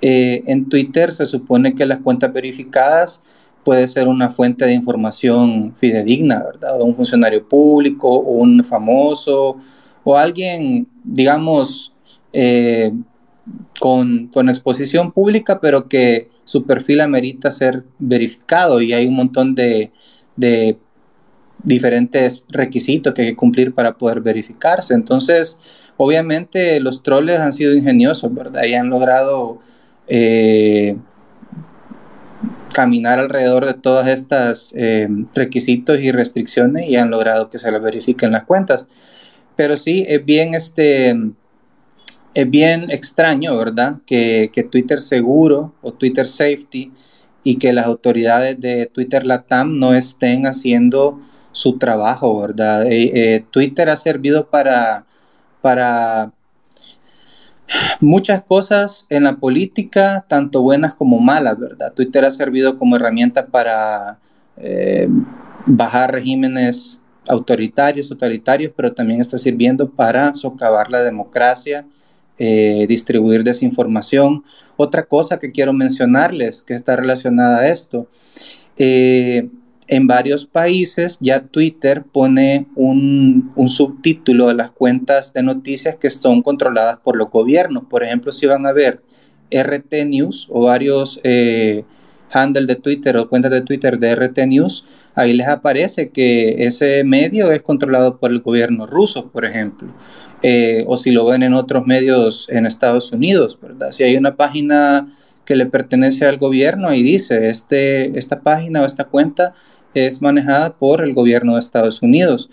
eh, en Twitter se supone que las cuentas verificadas puede ser una fuente de información fidedigna, ¿verdad? un funcionario público, un famoso, o alguien, digamos, eh, con, exposición pública, pero que su perfil amerita ser verificado y hay un montón de, de diferentes requisitos que hay que cumplir para poder verificarse. Entonces, obviamente los troles han sido ingeniosos, ¿verdad? Y han logrado... Eh, caminar alrededor de todas estas eh, requisitos y restricciones y han logrado que se las verifiquen las cuentas. Pero sí, es bien, este, es bien extraño, ¿verdad? Que, Twitter seguro o Twitter safety y que las autoridades de Twitter Latam no estén haciendo su trabajo, ¿verdad? Eh, eh, Twitter ha servido para, para muchas cosas en la política, tanto buenas como malas, ¿verdad? Twitter ha servido como herramienta para eh, bajar regímenes autoritarios, totalitarios, pero también está sirviendo para socavar la democracia, eh, distribuir desinformación. Otra cosa que quiero mencionarles que está relacionada a esto, eh, en varios países ya Twitter pone un, subtítulo a las cuentas de noticias que son controladas por los gobiernos. Por ejemplo, si van a ver RT News o varios eh, handles de Twitter o cuentas de Twitter de RT News, ahí les aparece que ese medio es controlado por el gobierno ruso, por ejemplo. Eh, o si lo ven en otros medios en Estados Unidos, ¿verdad? Si hay una página que le pertenece al gobierno, ahí dice, este, esta página o esta cuenta es manejada por el gobierno de Estados Unidos.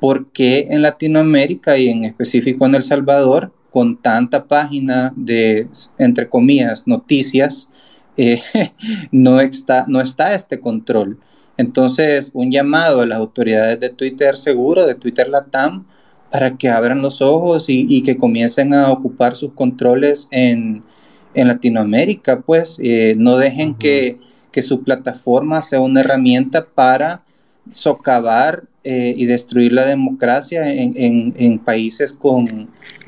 porque en Latinoamérica y en específico en El Salvador, con tanta página de, entre comillas, noticias, eh, no, está, no está este control? Entonces, un llamado a las autoridades de Twitter seguro, de Twitter Latam, para que abran los ojos y, que comiencen a ocupar sus controles en, Latinoamérica, pues eh, no dejen que que su plataforma sea una herramienta para socavar eh, y destruir la democracia en, países con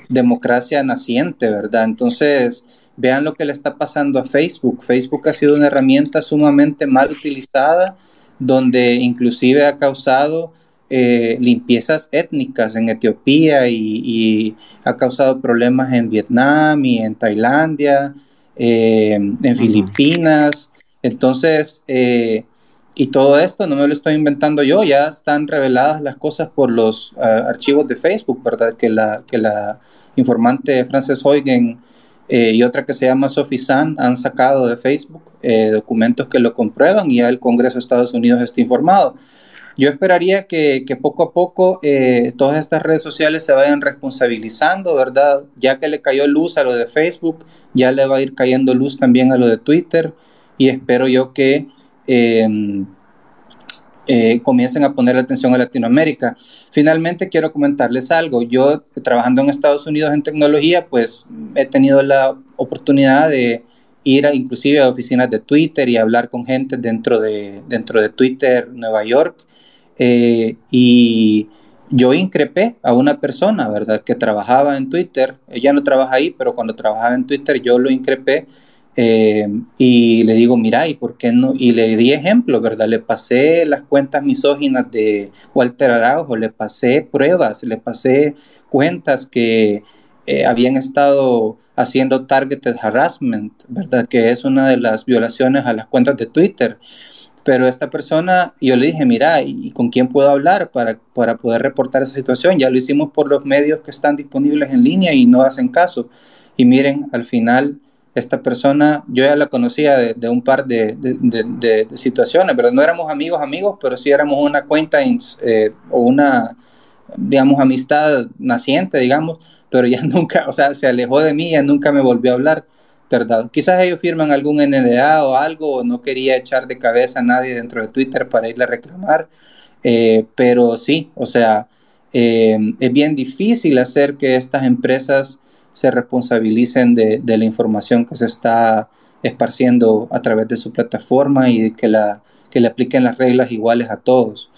democracia naciente, ¿verdad? Entonces, vean lo que le está pasando a Facebook. Facebook ha sido una herramienta sumamente mal utilizada, donde inclusive ha causado eh, limpiezas étnicas en Etiopía y, ha causado problemas en Vietnam y en Tailandia, eh, en Filipinas. Entonces, eh, y todo esto no me lo estoy inventando yo, ya están reveladas las cosas por los archivos de Facebook, ¿verdad? Que la, que la informante Frances Huygen y otra que se llama Sophie San han sacado de Facebook documentos que lo comprueban y ya el Congreso de Estados Unidos está informado. Yo esperaría que, poco a poco eh, todas estas redes sociales se vayan responsabilizando, ¿verdad? Ya que le cayó luz a lo de Facebook, ya le va a ir cayendo luz también a lo de Twitter y espero yo que em, eh, comiencen a poner atención a Latinoamérica. Finalmente quiero comentarles algo. Yo trabajando en Estados Unidos en tecnología, pues he tenido la oportunidad de ir a, inclusive a oficinas de Twitter y hablar con gente dentro de, dentro de Twitter Nueva York eh, y yo increpé a una persona, ¿verdad?, que trabajaba en Twitter. Ella no trabaja ahí, pero cuando trabajaba en Twitter yo lo increpé eh, y le digo, mira, ¿y por qué no? Y le di ejemplo, ¿verdad? Le pasé las cuentas misóginas de Walter Araujo, le pasé pruebas, le pasé cuentas que eh, habían estado haciendo targeted harassment, ¿verdad? Que es una de las violaciones a las cuentas de Twitter. Pero esta persona, yo le dije, mira, ¿y con quién puedo hablar para, para poder reportar esa situación? Ya lo hicimos por los medios que están disponibles en línea y no hacen caso. Y miren, al final, esta persona, yo ya la conocía de, un par de, situaciones, pero no éramos amigos, amigos, pero sí éramos una cuenta eh, o una, digamos, amistad naciente, digamos, pero ya nunca, o sea, se alejó de mí, ya nunca me volvió a hablar. Quizás ellos firman algún NDA o algo, o no quería echar de cabeza a nadie dentro de Twitter para irle a reclamar, eh, pero sí, o sea, eh, es bien difícil hacer que estas empresas se responsabilicen de, la información que se está esparciendo a través de su plataforma y que, la, que le apliquen las reglas iguales a todos,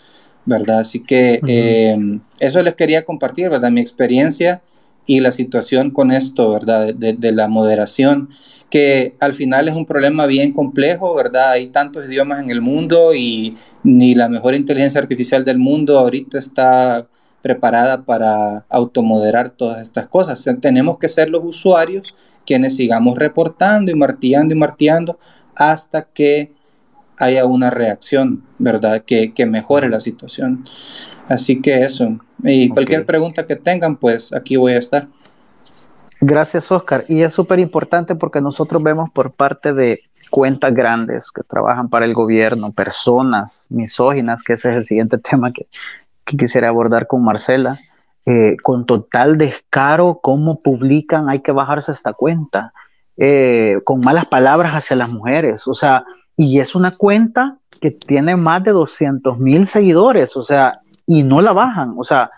¿verdad? Así que eh, eso les quería compartir, ¿verdad? Mi experiencia y la situación con esto, ¿verdad? De, la moderación, que al final es un problema bien complejo, ¿verdad? Hay tantos idiomas en el mundo y ni la mejor inteligencia artificial del mundo ahorita está preparada para automoderar todas estas cosas. tenemos que ser los usuarios quienes sigamos reportando y martillando y martillando hasta que haya una reacción, ¿verdad? Que, que mejore la situación. Así que eso. Y cualquier pregunta que tengan, pues aquí voy a estar. Gracias, Oscar. Y es súper importante porque nosotros vemos por parte de cuentas grandes que trabajan para el gobierno, personas misóginas, que ese es el siguiente tema que, quisiera abordar con Marcela, eh, con total descaro, cómo publican, hay que bajarse esta cuenta, eh, con malas palabras hacia las mujeres. O sea, y es una cuenta que tiene más de 200 mil seguidores, o sea, y no la bajan, o sea,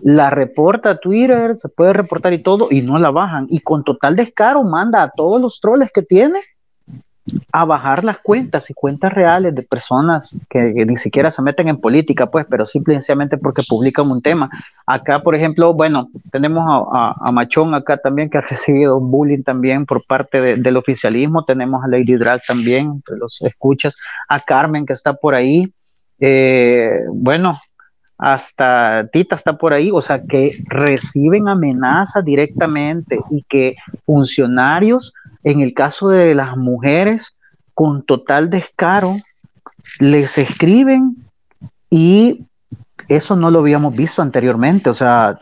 la reporta Twitter, se puede reportar y todo, y no la bajan, y con total descaro manda a todos los troles que tiene a bajar las cuentas y cuentas reales de personas que, ni siquiera se meten en política, pues, pero simplemente porque publican un tema. Acá, por ejemplo, bueno, tenemos a, Machón acá también que ha recibido bullying también por parte del oficialismo, tenemos a Lady Drag también, los escuchas, a Carmen que está por ahí. Eh, bueno, hasta Tita está por ahí, o sea, que reciben amenazas directamente y que funcionarios, en el caso de las mujeres, con total descaro, les escriben y eso no lo habíamos visto anteriormente, o sea,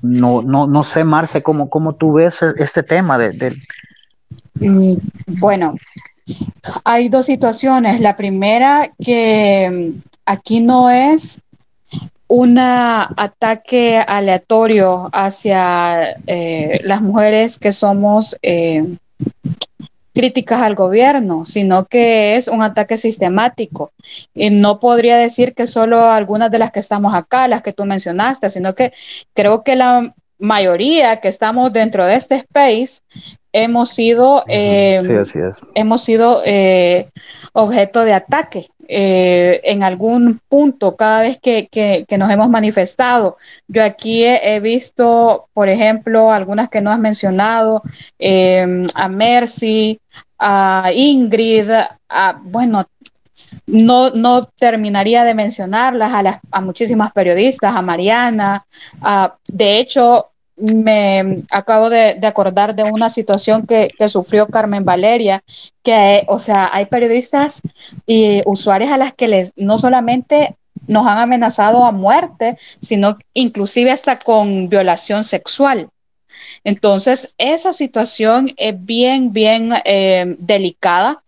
no, no, no sé, Marce, cómo, cómo tú ves este tema de... Mm, bueno, hay dos situaciones. La primera que aquí no es un ataque aleatorio hacia eh, las mujeres que somos eh, críticas al gobierno, sino que es un ataque sistemático. Y no podría decir que solo algunas de las que estamos acá, las que tú mencionaste, sino que creo que la mayoría que estamos dentro de este space hemos sido, eh, hemos sido objeto de ataque eh, en algún punto cada vez que, nos hemos manifestado. Yo aquí he, visto, por ejemplo, algunas que no has mencionado, eh, a Mercy, a Ingrid, a, bueno, no, no terminaría de mencionarlas a, las, a muchísimas periodistas, a Mariana. de hecho, me acabo de, acordar de una situación que, sufrió Carmen Valeria, que, o sea, hay periodistas y usuarios a las que les no solamente nos han amenazado a muerte, sino inclusive hasta con violación sexual. Entonces, esa situación es bien, bien eh, delicada.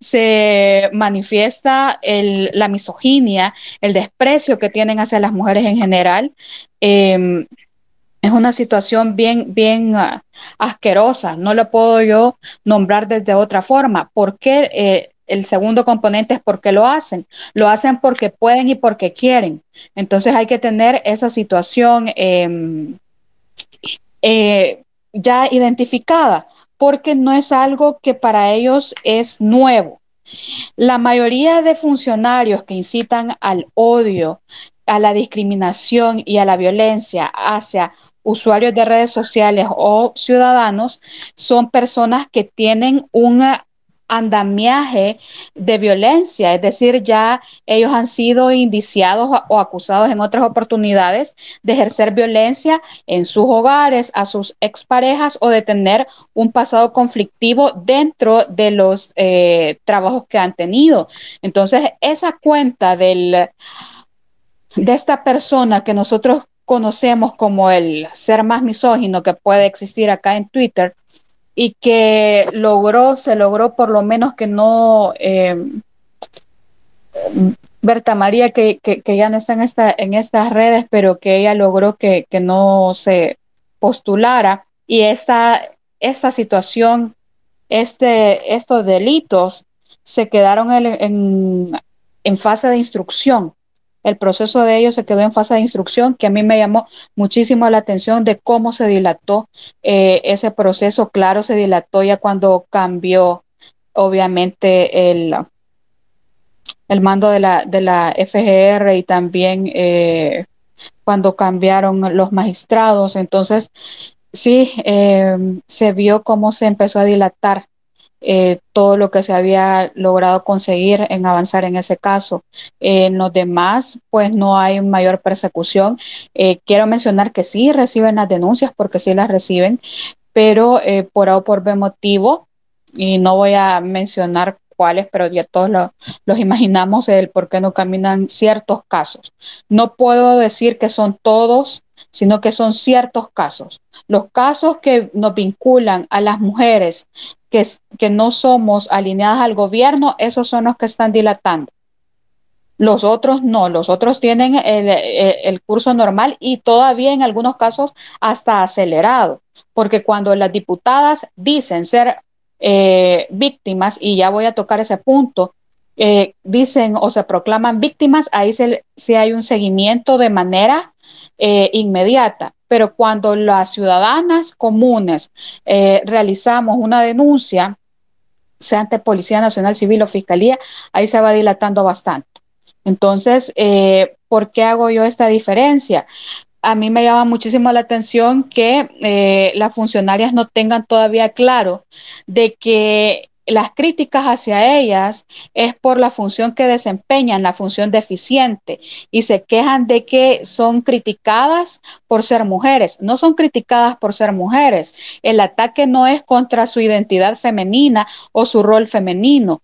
Se manifiesta la misoginia, el desprecio que tienen hacia las mujeres en general. Em, es una situación bien, bien ah, asquerosa. No lo puedo yo nombrar desde otra forma. ¿Por qué? Eh, el segundo componente es porque lo hacen. Lo hacen porque pueden y porque quieren. Entonces hay que tener esa situación em, eh, ya identificada, porque no es algo que para ellos es nuevo. La mayoría de funcionarios que incitan al odio, a la discriminación y a la violencia hacia usuarios de redes sociales o ciudadanos son personas que tienen una andamiaje de violencia, es decir, ya ellos han sido indiciados o acusados en otras oportunidades de ejercer violencia en sus hogares, a sus exparejas o de tener un pasado conflictivo dentro de los eh, trabajos que han tenido. Entonces, esa cuenta del, de esta persona que nosotros conocemos como el ser más misógino que puede existir acá en Twitter, y que logró, se logró por lo menos que no, eh, Berta María, que, ya no está en, esta, en estas redes, pero que ella logró que, no se postulara. Y esta, esta situación, este, estos delitos se quedaron en, en fase de instrucción el proceso de ellos se quedó en fase de instrucción, que a mí me llamó muchísimo la atención de cómo se dilató eh, ese proceso. Claro, se dilató ya cuando cambió, obviamente, el, el mando de la, de la FGR y también eh, cuando cambiaron los magistrados. Entonces, sí, eh, se vio cómo se empezó a dilatar eh, todo lo que se había logrado conseguir en avanzar en ese caso. en los demás, pues no hay mayor persecución. Eh, quiero mencionar que sí reciben las denuncias porque sí las reciben, pero eh, por A o por B motivo, y no voy a mencionar cuáles, pero ya todos los imaginamos el por qué no caminan ciertos casos. No puedo decir que son todos sino que son ciertos casos. Los casos que nos vinculan a las mujeres que, que no somos alineadas al gobierno, esos son los que están dilatando. Los otros no, los otros tienen el, curso normal y todavía en algunos casos hasta acelerado, porque cuando las diputadas dicen ser eh, víctimas, y ya voy a tocar ese punto, eh, dicen o se proclaman víctimas, ahí sí hay un seguimiento de manera eh, inmediata. Pero cuando las ciudadanas comunes eh, realizamos una denuncia, sea ante Policía Nacional Civil o Fiscalía, ahí se va dilatando bastante. Entonces, eh, ¿por qué hago yo esta diferencia? A mí me llama muchísimo la atención que las funcionarias no tengan todavía claro de que las críticas hacia ellas es por la función que desempeñan, la función deficiente, y se quejan de que son criticadas por ser mujeres. No son criticadas por ser mujeres. El ataque no es contra su identidad femenina o su rol femenino.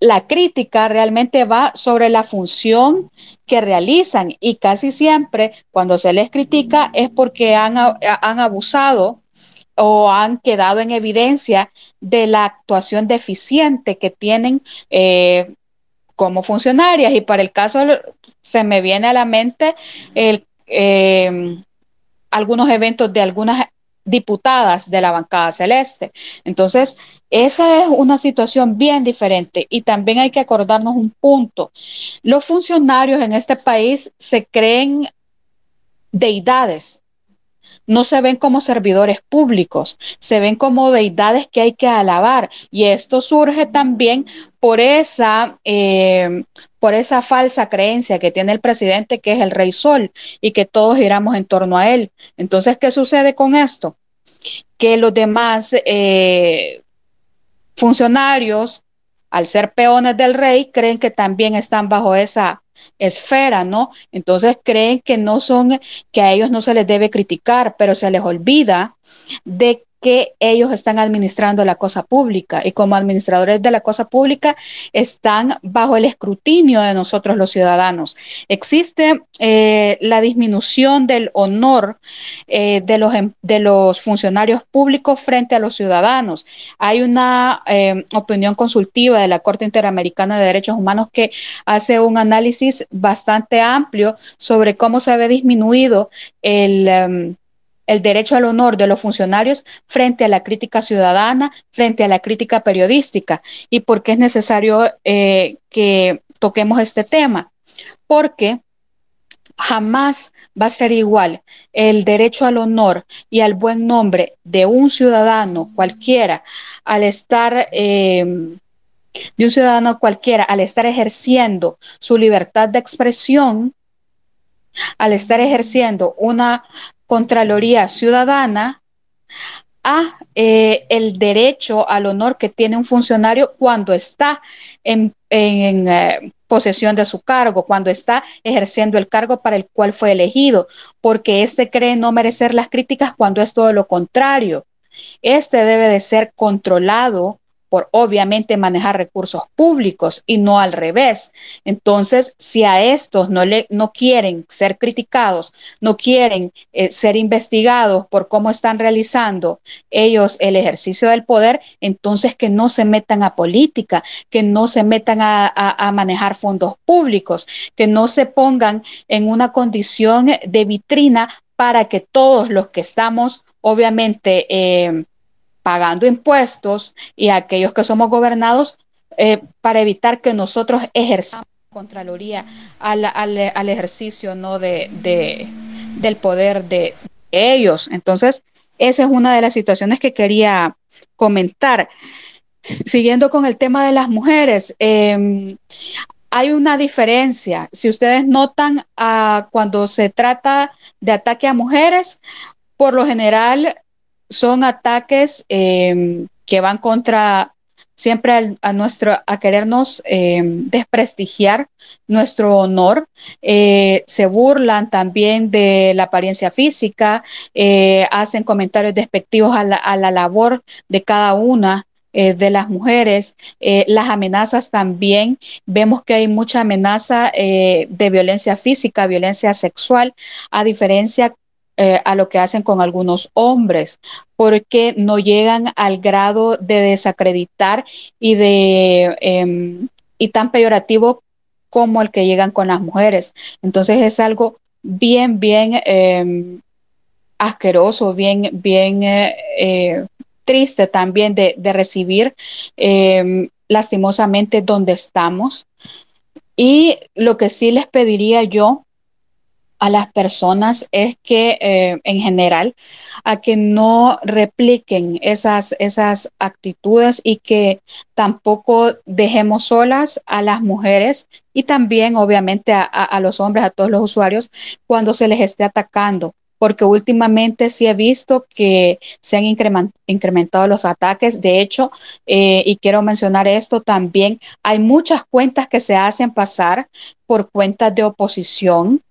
La crítica realmente va sobre la función que realizan y casi siempre cuando se les critica es porque han, han abusado o han quedado en evidencia de la actuación deficiente que tienen eh, como funcionarias. Y para el caso, se me viene a la mente em, algunos eventos de algunas diputadas de la bancada celeste. Entonces, esa es una situación bien diferente y también hay que acordarnos un punto. Los funcionarios en este país se creen deidades, no se ven como servidores públicos, se ven como deidades que hay que alabar. Y esto surge también por esa, eh, por esa falsa creencia que tiene el presidente que es el rey sol y que todos giramos en torno a él. Entonces, ¿qué sucede con esto? Que los demás eh, funcionarios al ser peones del rey, creen que también están bajo esa esfera, ¿no? Entonces creen que no son, que a ellos no se les debe criticar, pero se les olvida de que ellos están administrando la cosa pública y como administradores de la cosa pública están bajo el escrutinio de nosotros los ciudadanos. Existe eh, la disminución del honor eh, de, los, em, de los funcionarios públicos frente a los ciudadanos. Hay una eh, opinión consultiva de la Corte Interamericana de Derechos Humanos que hace un análisis bastante amplio sobre cómo se ha disminuido el... Em, el derecho al honor de los funcionarios frente a la crítica ciudadana, frente a la crítica periodística. ¿Y por qué es necesario eh, que toquemos este tema? Porque jamás va a ser igual el derecho al honor y al buen nombre de un ciudadano cualquiera al estar... Eh, de un ciudadano cualquiera al estar ejerciendo su libertad de expresión, al estar ejerciendo una Contraloría Ciudadana a eh, el derecho al honor que tiene un funcionario cuando está en, eh, posesión de su cargo, cuando está ejerciendo el cargo para el cual fue elegido, porque éste cree no merecer las críticas cuando es todo lo contrario. Este debe de ser controlado por obviamente manejar recursos públicos y no al revés. Entonces, si a estos no, le, no quieren ser criticados, no quieren eh, ser investigados por cómo están realizando ellos el ejercicio del poder, entonces que no se metan a política, que no se metan a, manejar fondos públicos, que no se pongan en una condición de vitrina para que todos los que estamos, obviamente, eh, pagando impuestos y aquellos que somos gobernados eh, para evitar que nosotros ejerzamos Contraloría al, al, ejercicio ¿no? de, de, del poder de ellos. Entonces, esa es una de las situaciones que quería comentar. Siguiendo con el tema de las mujeres, em, hay una diferencia. Si ustedes notan, uh, cuando se trata de ataque a mujeres, por lo general son ataques em, que van contra siempre a, nuestro, a querernos em, desprestigiar nuestro honor. Eh, se burlan también de la apariencia física, eh, hacen comentarios despectivos a la, labor de cada una eh, de las mujeres, las amenazas también. Vemos que hay mucha amenaza de violencia física, violencia sexual, a diferencia eh, a lo que hacen con algunos hombres, porque no llegan al grado de desacreditar y de em, y tan peyorativo como el que llegan con las mujeres. Entonces es algo bien, bien em, asqueroso, bien, bien eh, eh, triste también de, de recibir em, lastimosamente donde estamos. Y lo que sí les pediría yo a las personas es que eh, en general a que no repliquen esas, esas actitudes y que tampoco dejemos solas a las mujeres y también obviamente a, los hombres, a todos los usuarios cuando se les esté atacando porque últimamente sí he visto que se han incrementado los ataques. De hecho, eh, y quiero mencionar esto también, hay muchas cuentas que se hacen pasar por cuentas de oposición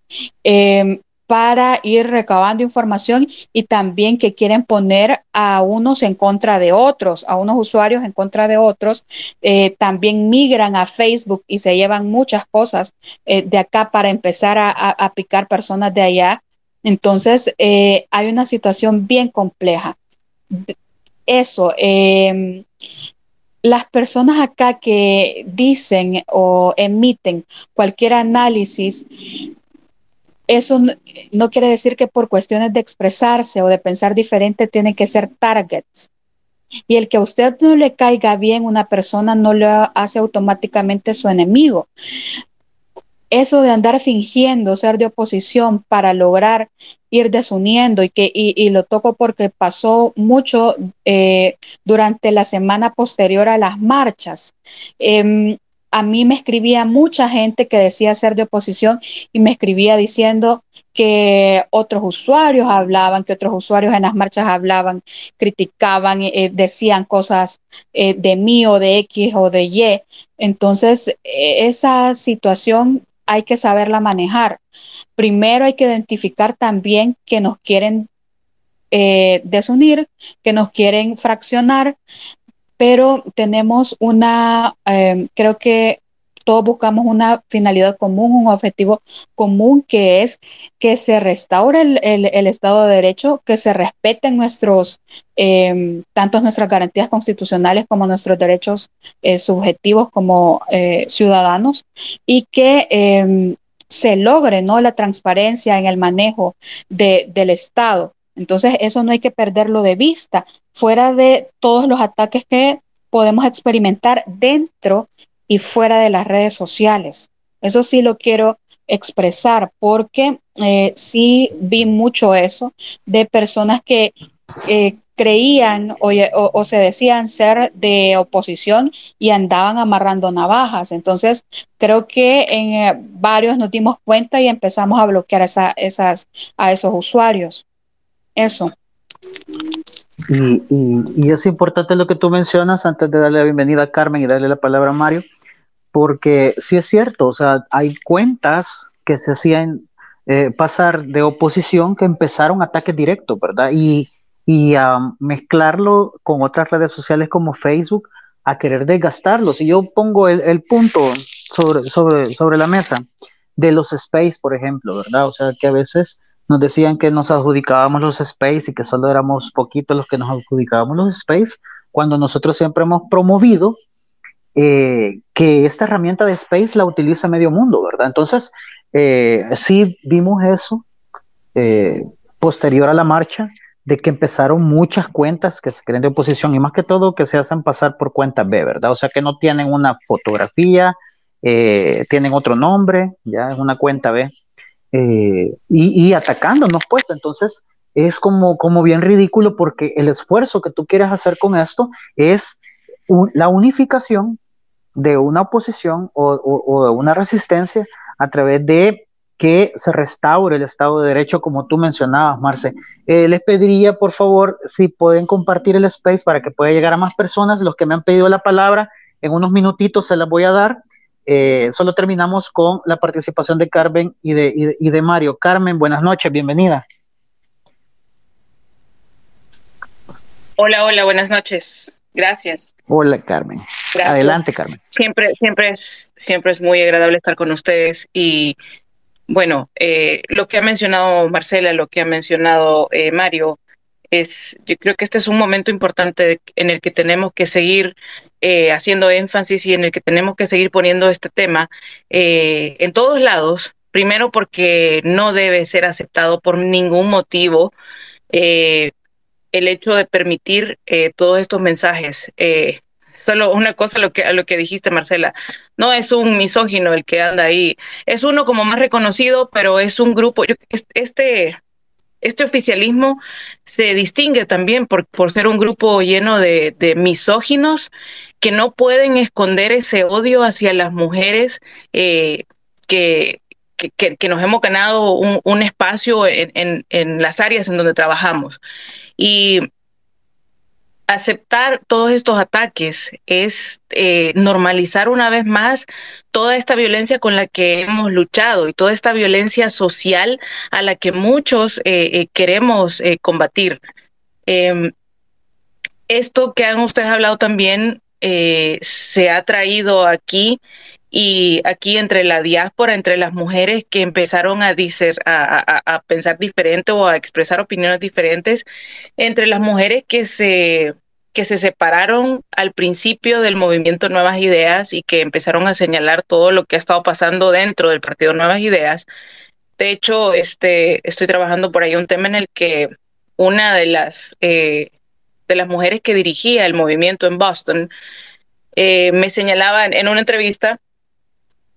Em, para ir recabando información y también que quieren poner a unos en contra de otros, a unos usuarios en contra de otros. Eh, también migran a Facebook y se llevan muchas cosas eh, de acá para empezar a, picar personas de allá. Entonces, eh, hay una situación bien compleja. Eso, em, las personas acá que dicen o emiten cualquier análisis eso no, quiere decir que por cuestiones de expresarse o de pensar diferente tienen que ser targets. Y el que a usted no le caiga bien una persona no le hace automáticamente su enemigo. Eso de andar fingiendo ser de oposición para lograr ir desuniendo y que y, lo toco porque pasó mucho eh, durante la semana posterior a las marchas. Em, a mí me escribía mucha gente que decía ser de oposición y me escribía diciendo que otros usuarios hablaban, que otros usuarios en las marchas hablaban, criticaban, eh, decían cosas eh, de mí o de X o de Y. Entonces, e, esa situación hay que saberla manejar. Primero hay que identificar también que nos quieren eh, desunir, que nos quieren fraccionar, pero tenemos una, creo que todos buscamos una finalidad común, un objetivo común que es que se restaure el, Estado de Derecho, que se respeten nuestros, eh, tanto nuestras garantías constitucionales como nuestros derechos eh, subjetivos como eh, ciudadanos y que em, se logre ¿no? la transparencia en el manejo del Estado. Entonces, eso no hay que perderlo de vista, fuera de todos los ataques que podemos experimentar dentro y fuera de las redes sociales. Eso sí lo quiero expresar porque eh, sí vi mucho eso de personas que eh, creían o, se decían ser de oposición y andaban amarrando navajas. Entonces, creo que en eh, varios nos dimos cuenta y empezamos a bloquear esa, esas, a esos usuarios. Eso. Y, y, es importante lo que tú mencionas antes de darle la bienvenida a Carmen y darle la palabra a Mario porque sí es cierto, o sea, hay cuentas que se hacían eh, pasar de oposición que empezaron ataques directos, ¿verdad? Y, y a mezclarlo con otras redes sociales como Facebook, a querer desgastarlos. Y yo pongo el, el punto sobre, sobre, sobre la mesa de los space, por ejemplo, ¿verdad? O sea, que a veces nos decían que nos adjudicábamos los space y que solo éramos poquitos los que nos adjudicábamos los space, cuando nosotros siempre hemos promovido eh, que esta herramienta de Space la utiliza medio mundo, ¿verdad? Entonces, eh, sí vimos eso eh, posterior a la marcha, de que empezaron muchas cuentas que se creen de oposición y más que todo que se hacen pasar por cuentas B, ¿verdad? O sea que no tienen una fotografía, tienen otro nombre, ya es una cuenta B, y, y, atacándonos, pues. Entonces, es como, como bien ridículo porque el esfuerzo que tú quieres hacer con esto es la unificación de una oposición o, de una resistencia a través de que se restaure el Estado de Derecho, como tú mencionabas, Marce. Eh, les pediría, por favor, si pueden compartir el space para que pueda llegar a más personas. Los que me han pedido la palabra, en unos minutitos se las voy a dar. Eh, solo terminamos con la participación de Carmen y de, y de Mario. Carmen, buenas noches, bienvenida. Hola, hola, buenas noches. Gracias. Hola, Carmen. Adelante, Carmen. Siempre, siempre es, siempre es muy agradable estar con ustedes y bueno, eh, lo que ha mencionado Marcela, lo que ha mencionado eh, Mario, es, yo creo que este es un momento importante en el que tenemos que seguir eh, haciendo énfasis y en el que tenemos que seguir poniendo este tema en todos lados. Primero porque no debe ser aceptado por ningún motivo el hecho de permitir eh, todos estos mensajes. Eh, solo una cosa lo que, a lo que dijiste, Marcela. No es un misógino el que anda ahí. Es uno como más reconocido, pero es un grupo. este, este oficialismo se distingue también por, por ser un grupo lleno de, misóginos que no pueden esconder ese odio hacia las mujeres eh, que, que, nos hemos ganado un, espacio en, en, las áreas en donde trabajamos. Y aceptar todos estos ataques es eh, normalizar una vez más toda esta violencia con la que hemos luchado y toda esta violencia social a la que muchos eh, eh, queremos combatir. Em, esto que han ustedes hablado también se ha traído aquí y aquí entre la diáspora, entre las mujeres que empezaron a, a, a, pensar diferente o a expresar opiniones diferentes, entre las mujeres que se, que se separaron al principio del movimiento Nuevas Ideas y que empezaron a señalar todo lo que ha estado pasando dentro del partido Nuevas Ideas. De hecho, este, estoy trabajando por ahí un tema en el que una de las, eh, de las mujeres que dirigía el movimiento en Boston eh, me señalaba en una entrevista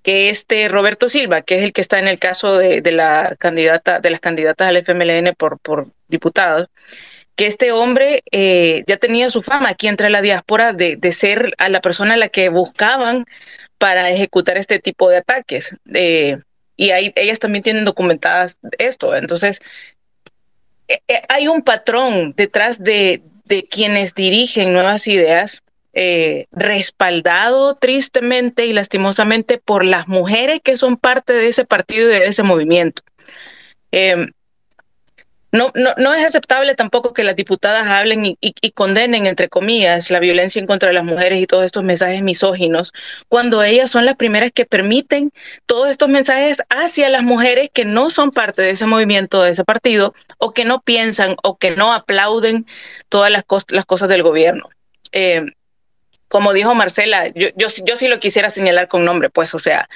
que este Roberto Silva, que es el que está en el caso de, la candidata, de las candidatas al FMLN por, por diputado, que este hombre eh, ya tenía su fama aquí entre la diáspora de, ser a la persona a la que buscaban para ejecutar este tipo de ataques. Eh, y ellas también tienen documentadas esto. Entonces, eh, hay un patrón detrás de, de quienes dirigen nuevas ideas, eh, respaldado tristemente y lastimosamente por las mujeres que son parte de ese partido y de ese movimiento. Eh, no, no, no, es aceptable tampoco que las diputadas hablen y, condenen, entre comillas, la violencia en contra de las mujeres y todos estos mensajes misóginos, cuando ellas son las primeras que permiten todos estos mensajes hacia las mujeres que no son parte de ese movimiento, de ese partido, o que no piensan o que no aplauden todas las, cos las cosas del gobierno. Eh, como dijo Marcela, yo, yo, yo sí lo quisiera señalar con nombre, pues, o sea,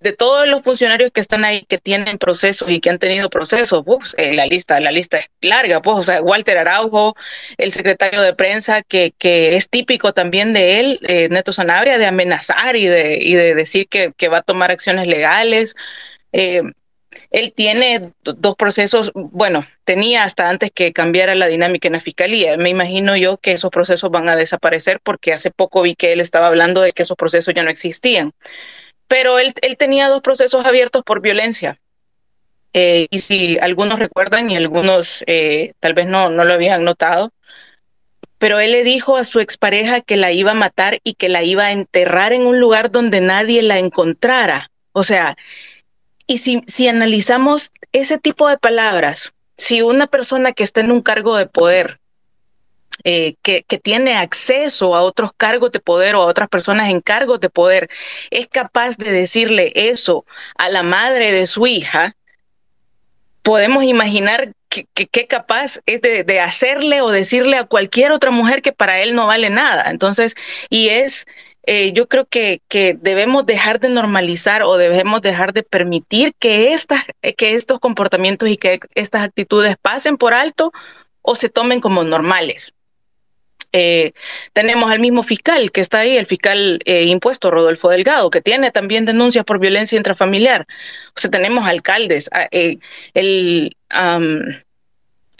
de todos los funcionarios que están ahí, que tienen procesos y que han tenido procesos, uf, eh, la lista, la lista es larga, pues, o sea, Walter Araujo, el secretario de prensa, que, que es típico también de él, eh, Neto Sanabria, de amenazar y de, y de decir que, que va a tomar acciones legales. Eh, él tiene dos procesos, bueno, tenía hasta antes que cambiara la dinámica en la fiscalía. Me imagino yo que esos procesos van a desaparecer porque hace poco vi que él estaba hablando de que esos procesos ya no existían pero él, él tenía dos procesos abiertos por violencia. Eh, y si algunos recuerdan y algunos eh, tal vez no, no lo habían notado, pero él le dijo a su expareja que la iba a matar y que la iba a enterrar en un lugar donde nadie la encontrara. O sea, y si, si analizamos ese tipo de palabras, si una persona que está en un cargo de poder eh, que, que, tiene acceso a otros cargos de poder o a otras personas en cargos de poder, es capaz de decirle eso a la madre de su hija, podemos imaginar qué capaz es de, de, hacerle o decirle a cualquier otra mujer que para él no vale nada. Entonces, y es... Eh, yo creo que, que, debemos dejar de normalizar o debemos dejar de permitir que, estas, que estos comportamientos y que estas actitudes pasen por alto o se tomen como normales. Eh, tenemos al mismo fiscal que está ahí, el fiscal eh, impuesto, Rodolfo Delgado, que tiene también denuncias por violencia intrafamiliar. O sea, tenemos alcaldes, eh, el,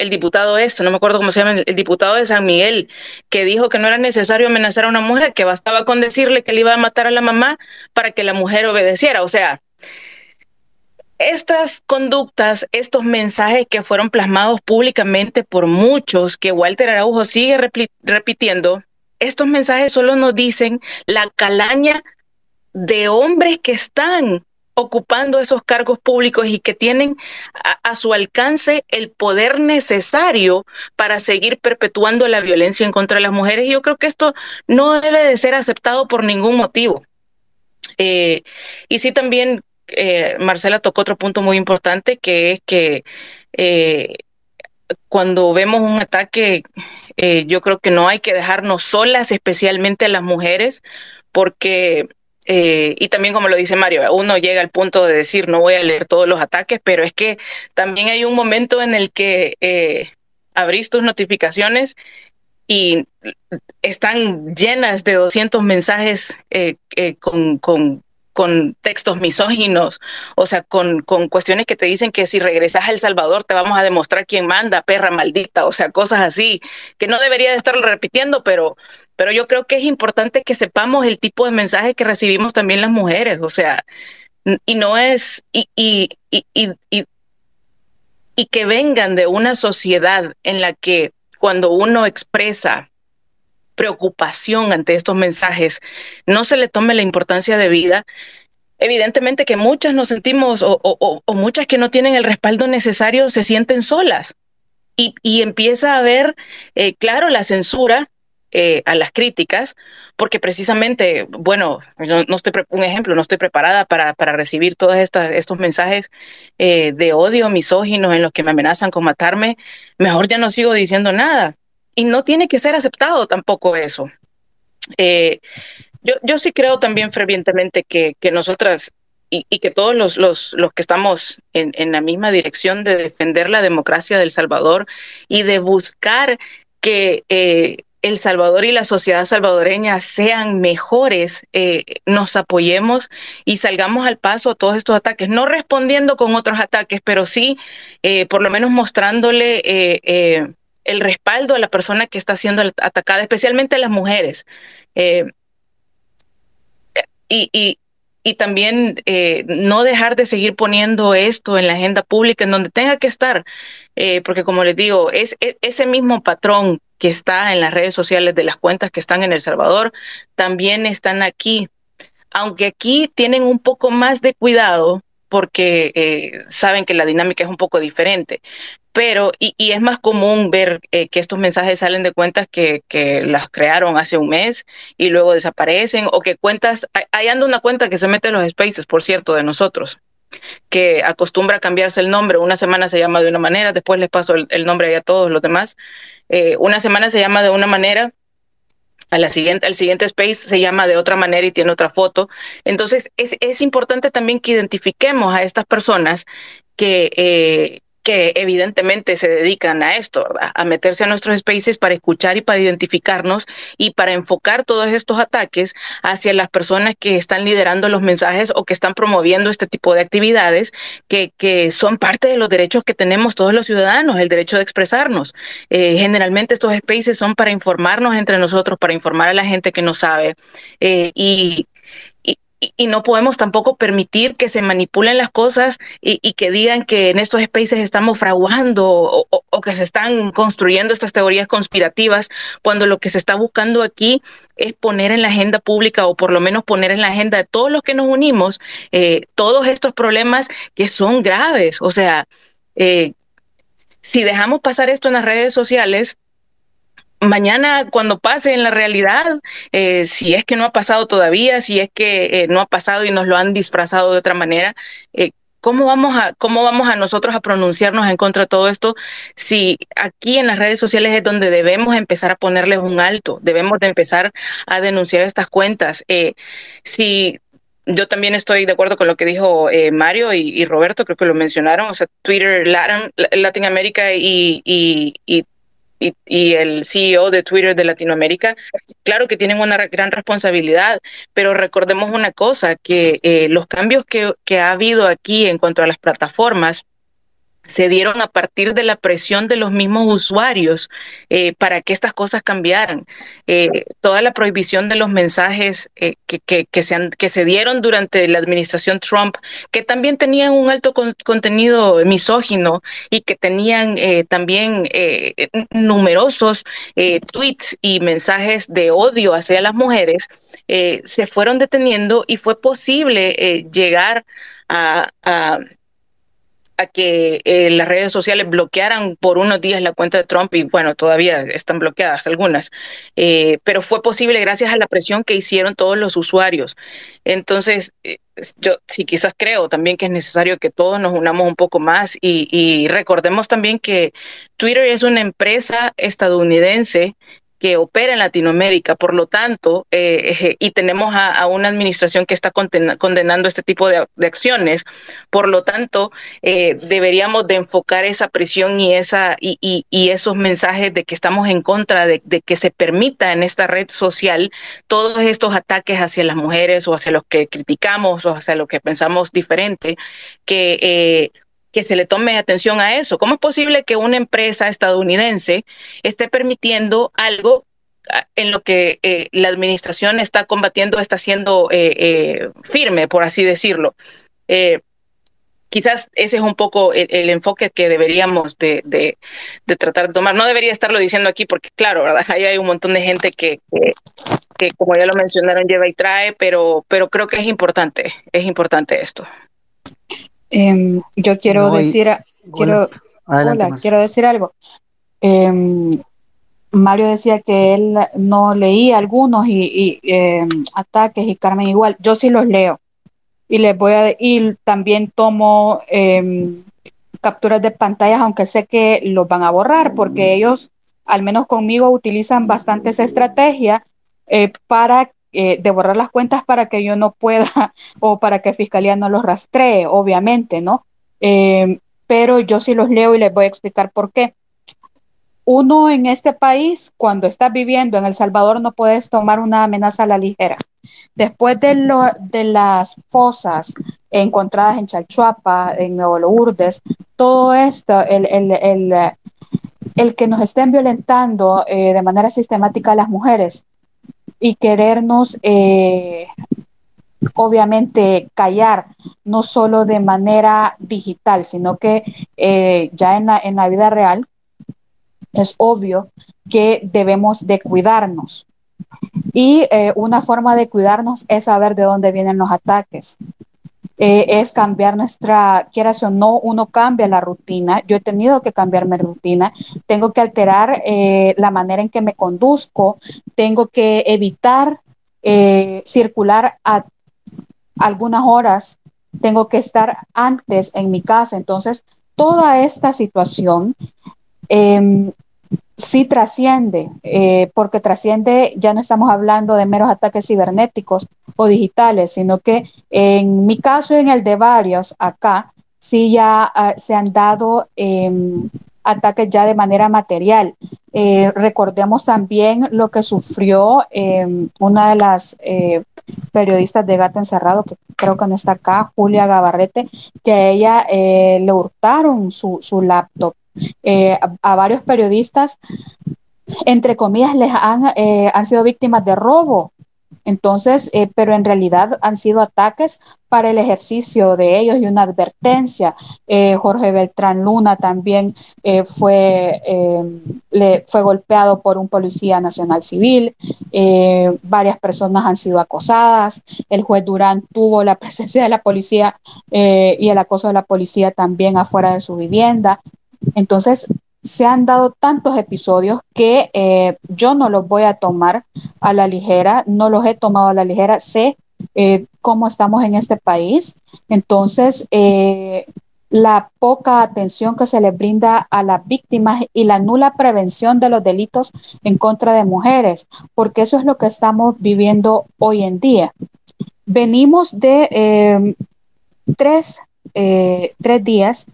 el diputado este, no me acuerdo cómo se llama, el diputado de San Miguel, que dijo que no era necesario amenazar a una mujer, que bastaba con decirle que le iba a matar a la mamá para que la mujer obedeciera. O sea, estas conductas, estos mensajes que fueron plasmados públicamente por muchos, que Walter Araujo sigue repitiendo, estos mensajes solo nos dicen la calaña de hombres que están ocupando esos cargos públicos y que tienen a, su alcance el poder necesario para seguir perpetuando la violencia en contra de las mujeres. Y yo creo que esto no debe de ser aceptado por ningún motivo. Eh, y sí también eh, Marcela tocó otro punto muy importante, que es que eh, cuando vemos un ataque, yo creo que no hay que dejarnos solas, especialmente a las mujeres, porque, eh, y también como lo dice Mario, uno llega al punto de decir, no voy a leer todos los ataques, pero es que también hay un momento en el que eh, abrís tus notificaciones y están llenas de 200 mensajes eh, eh, con, con, con textos misóginos, o sea, con, con cuestiones que te dicen que si regresas a El Salvador te vamos a demostrar quién manda, perra maldita, o sea, cosas así, que no debería de estarlo repitiendo, pero, pero yo creo que es importante que sepamos el tipo de mensaje que recibimos también las mujeres, o sea, y no es, y, y, y, y, y que vengan de una sociedad en la que cuando uno expresa preocupación ante estos mensajes, no se le tome la importancia de vida, evidentemente que muchas nos sentimos o, muchas que no tienen el respaldo necesario se sienten solas. Y, empieza a haber, eh, claro, la censura eh, a las críticas, porque precisamente, bueno, no, no, estoy, un ejemplo, no estoy preparada para, recibir todos estos mensajes eh, de odio misóginos en los que me amenazan con matarme, mejor ya no sigo diciendo nada y no tiene que ser aceptado tampoco eso. Eh, yo, yo sí creo también fervientemente que, que nosotras y, que todos los, los, los que estamos en, en, la misma dirección de defender la democracia del Salvador y de buscar que eh, El Salvador y la sociedad salvadoreña sean mejores, eh, nos apoyemos y salgamos al paso a todos estos ataques, no respondiendo con otros ataques, pero sí por lo menos mostrándole el respaldo a la persona que está siendo atacada, especialmente a las mujeres. Eh, y, y, también eh, no dejar de seguir poniendo esto en la agenda pública en donde tenga que estar, eh, porque como les digo, es, es, ese mismo patrón que está en las redes sociales de las cuentas que están en El Salvador, también están aquí. Aunque aquí tienen un poco más de cuidado porque saben que la dinámica es un poco diferente pero y, es más común ver eh, que estos mensajes salen de cuentas que, las crearon hace un mes y luego desaparecen o que cuentas, hay anda una cuenta que se mete en los spaces, por cierto, de nosotros, que acostumbra a cambiarse el nombre, una semana se llama de una manera, después les paso el, nombre a todos los demás, eh, una semana se llama de una manera. A la siguiente, al siguiente space se llama de otra manera y tiene otra foto. Entonces, es, es importante también que identifiquemos a estas personas que, eh, que evidentemente se dedican a esto, ¿verdad? A meterse a nuestros spaces para escuchar y para identificarnos y para enfocar todos estos ataques hacia las personas que están liderando los mensajes o que están promoviendo este tipo de actividades que, que son parte de los derechos que tenemos todos los ciudadanos, el derecho de expresarnos. Eh, generalmente estos spaces son para informarnos entre nosotros, para informar a la gente que no sabe eh, y y, no podemos tampoco permitir que se manipulen las cosas y, que digan que en estos spaces estamos fraguando o, o, o, que se están construyendo estas teorías conspirativas, cuando lo que se está buscando aquí es poner en la agenda pública o por lo menos poner en la agenda de todos los que nos unimos eh, todos estos problemas que son graves. O sea, eh, si dejamos pasar esto en las redes sociales, mañana cuando pase en la realidad, eh, si es que no ha pasado todavía, si es que eh, no ha pasado y nos lo han disfrazado de otra manera, eh, ¿cómo vamos a cómo vamos a nosotros a pronunciarnos en contra de todo esto si aquí en las redes sociales es donde debemos empezar a ponerles un alto, debemos de empezar a denunciar estas cuentas. Si yo también estoy de acuerdo con lo que dijo Mario y, Roberto, creo que lo mencionaron, o sea, Twitter Latin, Latinoamérica y, y, y y, y, el CEO de Twitter de Latinoamérica, claro que tienen una gran responsabilidad, pero recordemos una cosa, que eh, los cambios que, que ha habido aquí en cuanto a las plataformas, se dieron a partir de la presión de los mismos usuarios eh, para que estas cosas cambiaran. Eh, toda la prohibición de los mensajes eh, que, que, se que, se dieron durante la administración Trump, que también tenían un alto con, contenido misógino y que tenían también numerosos tweets y mensajes de odio hacia las mujeres, se fueron deteniendo y fue posible llegar a a que eh, las redes sociales bloquearan por unos días la cuenta de Trump y bueno, todavía están bloqueadas algunas, eh, pero fue posible gracias a la presión que hicieron todos los usuarios. Entonces, eh, yo sí quizás creo también que es necesario que todos nos unamos un poco más y, y recordemos también que Twitter es una empresa estadounidense que opera en Latinoamérica. Por lo tanto, eh, y tenemos a, una administración que está condenando este tipo de, de acciones. Por lo tanto, eh, deberíamos de enfocar esa presión y, esa, y, esos mensajes de que estamos en contra de, que se permita en esta red social todos estos ataques hacia las mujeres o hacia los que criticamos o hacia los que pensamos diferente, que eh, que se le tome atención a eso. ¿Cómo es posible que una empresa estadounidense esté permitiendo algo ah, en lo que eh, la administración está combatiendo, está siendo eh, eh, firme, por así decirlo? Quizás ese es un poco el, enfoque que deberíamos de, de, tratar de tomar. No debería estarlo diciendo aquí porque, claro. Ahí hay un montón de gente que, que, que, como ya lo mencionaron, lleva y trae, pero, pero creo que es importante, es importante esto. Eh, yo quiero no, decir, y, quiero, hola, quiero decir algo. Eh, Mario decía que él no leía algunos y, y eh, ataques y Carmen igual. Yo sí los leo y les voy a y también tomo em, capturas de pantallas, aunque sé que los van a borrar porque ellos, al menos conmigo, utilizan bastantes estrategias eh, para eh, de borrar las cuentas para que yo no pueda o para que Fiscalía no los rastree, obviamente, ¿no? Eh, pero yo sí los leo y les voy a explicar por qué. Uno en este país, cuando estás viviendo en El Salvador, no puedes tomar una amenaza a la ligera. Después de, lo, de las fosas encontradas en Chalchuapa, en Nuevo Lourdes, todo esto, el, el, el, el que nos estén violentando eh, de manera sistemática a las mujeres, y querernos eh, obviamente callar, no solo de manera digital, sino que eh, ya en la, en la vida real es obvio que debemos de cuidarnos. Y eh, una forma de cuidarnos es saber de dónde vienen los ataques. Eh, es cambiar nuestra, quieras o no, uno cambia la rutina. Yo he tenido que cambiar mi rutina, tengo que alterar eh, la manera en que me conduzco, tengo que evitar circular a algunas horas, tengo que estar antes en mi casa. Entonces, toda esta situación em, sí trasciende, eh, porque trasciende, ya no estamos hablando de meros ataques cibernéticos o digitales, sino que en mi caso y en el de varios acá, sí ya ah, se han dado em, ataques ya de manera material. Eh, recordemos también lo que sufrió em, una de las eh, periodistas de Gato Encerrado, que creo que no está acá, Julia Gabarrete, que a ella le hurtaron su, su laptop eh, a, varios periodistas, entre comillas, les han, eh, han sido víctimas de robo. Entonces, eh, pero en realidad han sido ataques para el ejercicio de ellos y una advertencia. Jorge Beltrán Luna también fue, le, fue golpeado por un policía nacional civil. varias personas han sido acosadas. El juez Durán tuvo la presencia de la policía y el acoso de la policía también afuera de su vivienda. Entonces, se han dado tantos episodios que eh, yo no los voy a tomar a la ligera, no los he tomado a la ligera, sé eh, cómo estamos en este país. Entonces, eh, la poca atención que se les brinda a las víctimas y la nula prevención de los delitos en contra de mujeres, porque eso es lo que estamos viviendo hoy en día. Venimos de tres eh, tres días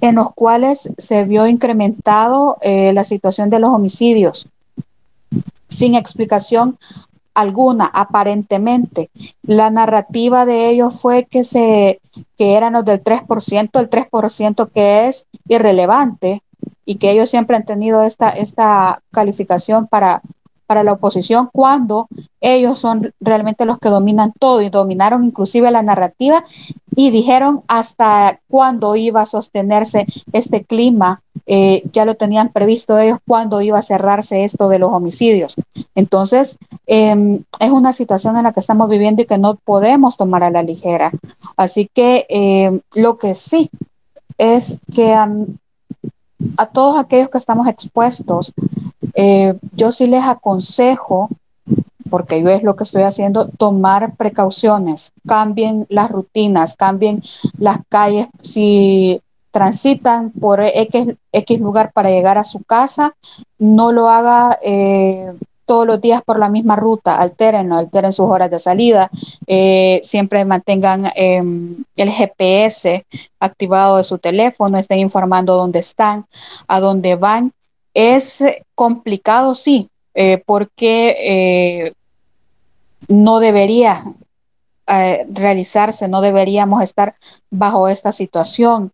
en los cuales se vio incrementado eh, la situación de los homicidios sin explicación alguna, aparentemente. La narrativa de ellos fue que, se, que eran los del 3%, el 3% que es irrelevante y que ellos siempre han tenido esta, esta calificación para, para la oposición cuando ellos son realmente los que dominan todo y dominaron inclusive la narrativa y dijeron hasta cuándo iba a sostenerse este clima, eh, ya lo tenían previsto ellos, cuándo iba a cerrarse esto de los homicidios. Entonces, em, es una situación en la que estamos viviendo y que no podemos tomar a la ligera. Así que em, lo que sí es que a todos aquellos que estamos expuestos, eh, yo sí les aconsejo, porque yo es lo que estoy haciendo, tomar precauciones, cambien las rutinas, cambien las calles. Si transitan por X, lugar para llegar a su casa, no lo haga eh, todos los días por la misma ruta, alteren, alteren sus horas de salida, eh, siempre mantengan em, el GPS activado de su teléfono, estén informando dónde están, a dónde van. Es complicado, sí, eh, porque eh, no debería realizarse, no deberíamos estar bajo esta situación,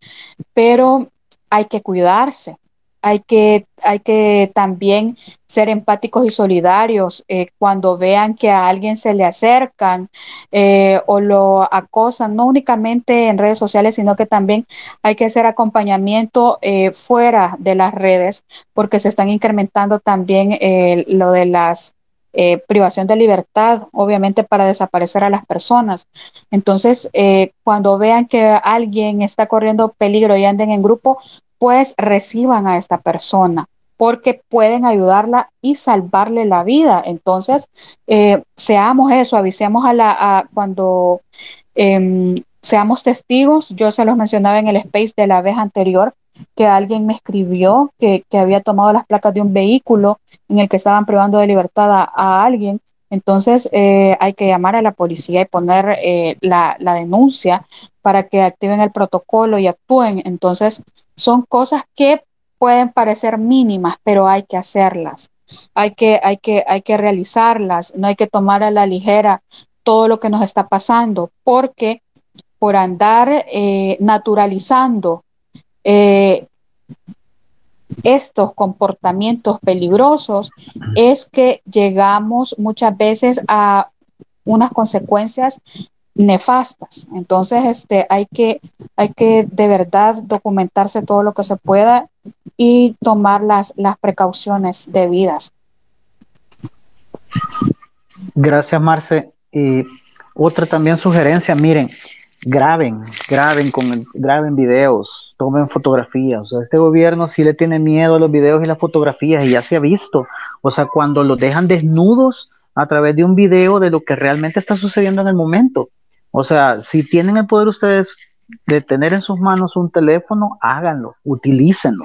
pero hay que cuidarse hay que, hay que también ser empáticos y solidarios eh, cuando vean que a alguien se le acercan eh, o lo acosan, no únicamente en redes sociales, sino que también hay que hacer acompañamiento eh, fuera de las redes, porque se están incrementando también lo de las privación de libertad, obviamente para desaparecer a las personas. Entonces, cuando vean que alguien está corriendo peligro y anden en grupo, pues reciban a esta persona porque pueden ayudarla y salvarle la vida. Entonces, eh, seamos eso, avisemos a la, cuando em, seamos testigos, yo se los mencionaba en el space de la vez anterior, que alguien me escribió que, había tomado las placas de un vehículo en el que estaban privando de libertad a, alguien. Entonces eh, hay que llamar a la policía y poner eh, la, la, denuncia para que activen el protocolo y actúen. Entonces, son cosas que pueden parecer mínimas, pero hay que hacerlas. Hay que, hay que, hay que realizarlas, no hay que tomar a la ligera todo lo que nos está pasando, porque por andar eh, naturalizando eh, estos comportamientos peligrosos es que llegamos muchas veces a unas consecuencias nefastas. Entonces, este, hay que, hay que de verdad documentarse todo lo que se pueda y tomar las, las precauciones debidas. Gracias, Marce. Y otra también sugerencia, miren, graben, graben, con, graben videos, tomen fotografías. O sea, este gobierno sí le tiene miedo a los videos y las fotografías y ya se ha visto. O sea, cuando los dejan desnudos a través de un video de lo que realmente está sucediendo en el momento. O sea, si tienen el poder ustedes de tener en sus manos un teléfono, háganlo, utilícenlo,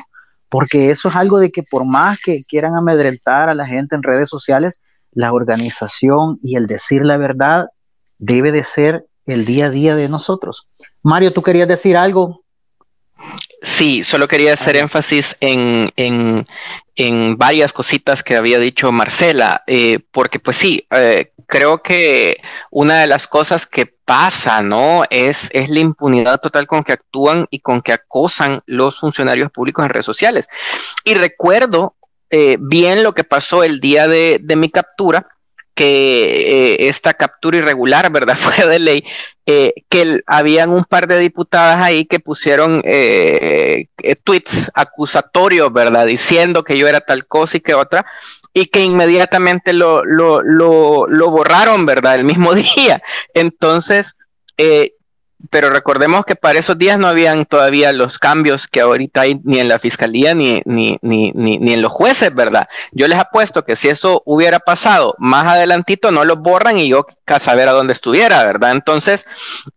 porque eso es algo de que por más que quieran amedrentar a la gente en redes sociales, la organización y el decir la verdad debe de ser el día a día de nosotros. Mario, ¿tú querías decir algo? Sí, solo quería hacer énfasis en, en, en, varias cositas que había dicho Marcela, eh, porque pues sí, eh, creo que una de las cosas que pasa, ¿no? Es, es la impunidad total con que actúan y con que acosan los funcionarios públicos en redes sociales. Y recuerdo eh, bien lo que pasó el día de, mi captura, que eh, esta captura irregular, ¿verdad? Fue de ley, eh, que habían un par de diputadas ahí que pusieron eh, tweets acusatorios, ¿verdad? Diciendo que yo era tal cosa y que otra, y que inmediatamente lo, lo, lo, lo borraron, ¿verdad? El mismo día. Entonces, pero recordemos que para esos días no habían todavía los cambios que ahorita hay ni en la fiscalía ni, ni, ni, ni, en los jueces, ¿verdad? Yo les apuesto que si eso hubiera pasado más adelantito, no lo borran y yo a saber a dónde estuviera, ¿verdad? Entonces,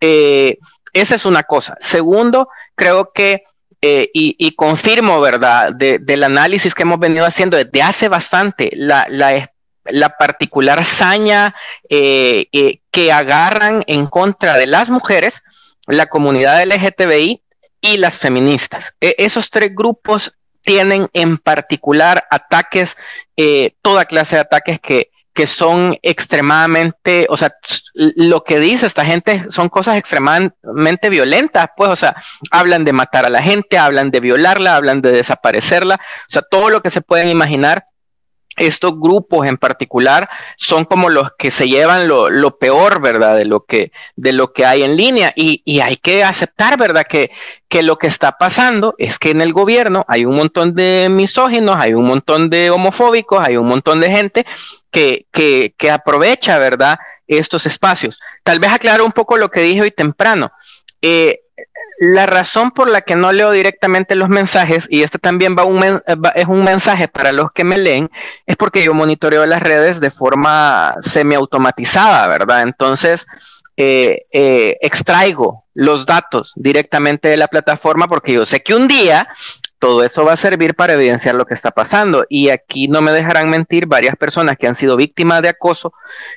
eh, esa es una cosa. Segundo, creo que, eh, y, confirmo, ¿verdad? del análisis que hemos venido haciendo desde hace bastante, la, la la particular saña eh, que agarran en contra de las mujeres la comunidad LGTBI y las feministas. E, esos tres grupos tienen en particular ataques, eh, toda clase de ataques que, que son extremadamente, o sea, lo que dice esta gente son cosas extremadamente violentas, pues, o sea, hablan de matar a la gente, hablan de violarla, hablan de desaparecerla, o sea, todo lo que se pueden imaginar estos grupos en particular son como los que se llevan lo, peor, ¿verdad? De lo que, de lo que hay en línea. Y, hay que aceptar, ¿verdad? Que, que, lo que está pasando es que en el gobierno hay un montón de misóginos, hay un montón de homofóbicos, hay un montón de gente que, que, que aprovecha, ¿verdad? Estos espacios. Tal vez aclaro un poco lo que dije hoy temprano. Eh, la razón por la que no leo directamente los mensajes, y este también va un es un mensaje para los que me leen, es porque yo monitoreo las redes de forma semiautomatizada, ¿verdad? Entonces, eh, eh, extraigo los datos directamente de la plataforma porque yo sé que un día todo eso va a servir para evidenciar lo que está pasando. Y aquí no me dejarán mentir varias personas que han sido víctimas de acoso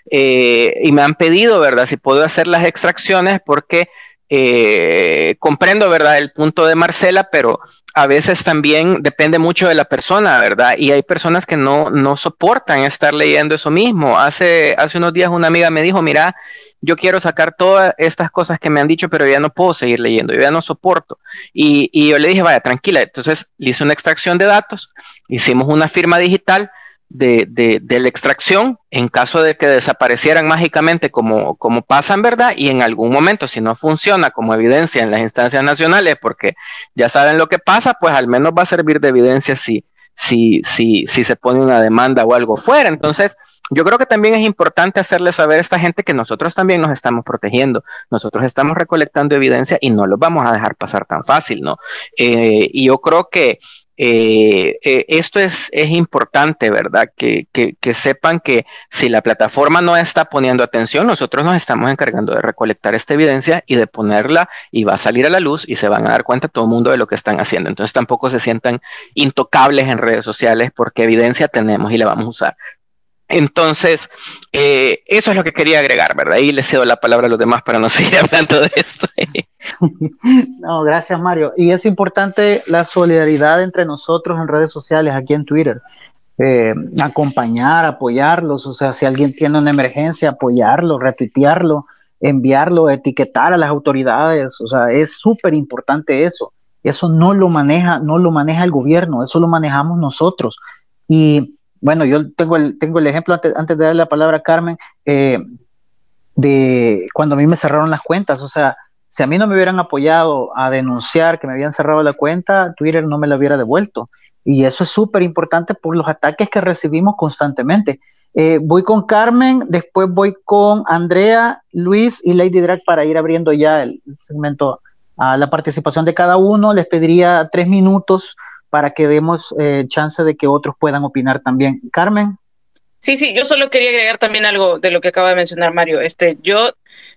eh, y me han pedido, ¿verdad? Si puedo hacer las extracciones porque eh, comprendo, ¿verdad?, el punto de Marcela, pero a veces también depende mucho de la persona, ¿verdad? Y hay personas que no, no soportan estar leyendo eso mismo. Hace, hace unos días una amiga me dijo, mira, yo quiero sacar todas estas cosas que me han dicho, pero ya no puedo seguir leyendo, yo ya no soporto. Y, y yo le dije, vaya, tranquila. Entonces le hice una extracción de datos, hicimos una firma digital de, la extracción en caso de que desaparecieran mágicamente como, como pasa en verdad y en algún momento si no funciona como evidencia en las instancias nacionales porque ya saben lo que pasa, pues al menos va a servir de evidencia si, si, si, si se pone una demanda o algo fuera. Entonces, yo creo que también es importante hacerle saber a esta gente que nosotros también nos estamos protegiendo, nosotros estamos recolectando evidencia y no lo vamos a dejar pasar tan fácil, ¿no? Eh, y yo creo que eh, eh, esto es, es importante, ¿verdad? Que, que, sepan que si la plataforma no está poniendo atención, nosotros nos estamos encargando de recolectar esta evidencia y de ponerla y va a salir a la luz y se van a dar cuenta todo el mundo de lo que están haciendo. Entonces tampoco se sientan intocables en redes sociales porque evidencia tenemos y la vamos a usar. Entonces, eh, eso es lo que quería agregar, ¿verdad? Y le cedo la palabra a los demás para no seguir hablando de esto. no, gracias Mario. Y es importante la solidaridad entre nosotros en redes sociales, aquí en Twitter. Eh, acompañar, apoyarlos, o sea, si alguien tiene una emergencia, apoyarlo, retuitearlo, enviarlo, etiquetar a las autoridades, o sea, es súper importante eso. Eso no lo maneja, no lo maneja el gobierno, eso lo manejamos nosotros. Y bueno, yo tengo el, tengo el ejemplo antes, antes de darle la palabra a Carmen. Eh, de cuando a mí me cerraron las cuentas. O sea, si a mí no me hubieran apoyado a denunciar que me habían cerrado la cuenta, Twitter no me la hubiera devuelto. Y eso es súper importante por los ataques que recibimos constantemente. Eh, voy con Carmen, después voy con Andrea, Luis y Lady Drag para ir abriendo ya el segmento a la participación de cada uno. Les pediría tres minutos para que demos eh, chance de que otros puedan opinar también. Carmen. Sí, sí, yo solo quería agregar también algo de lo que acaba de mencionar Mario. Este, yo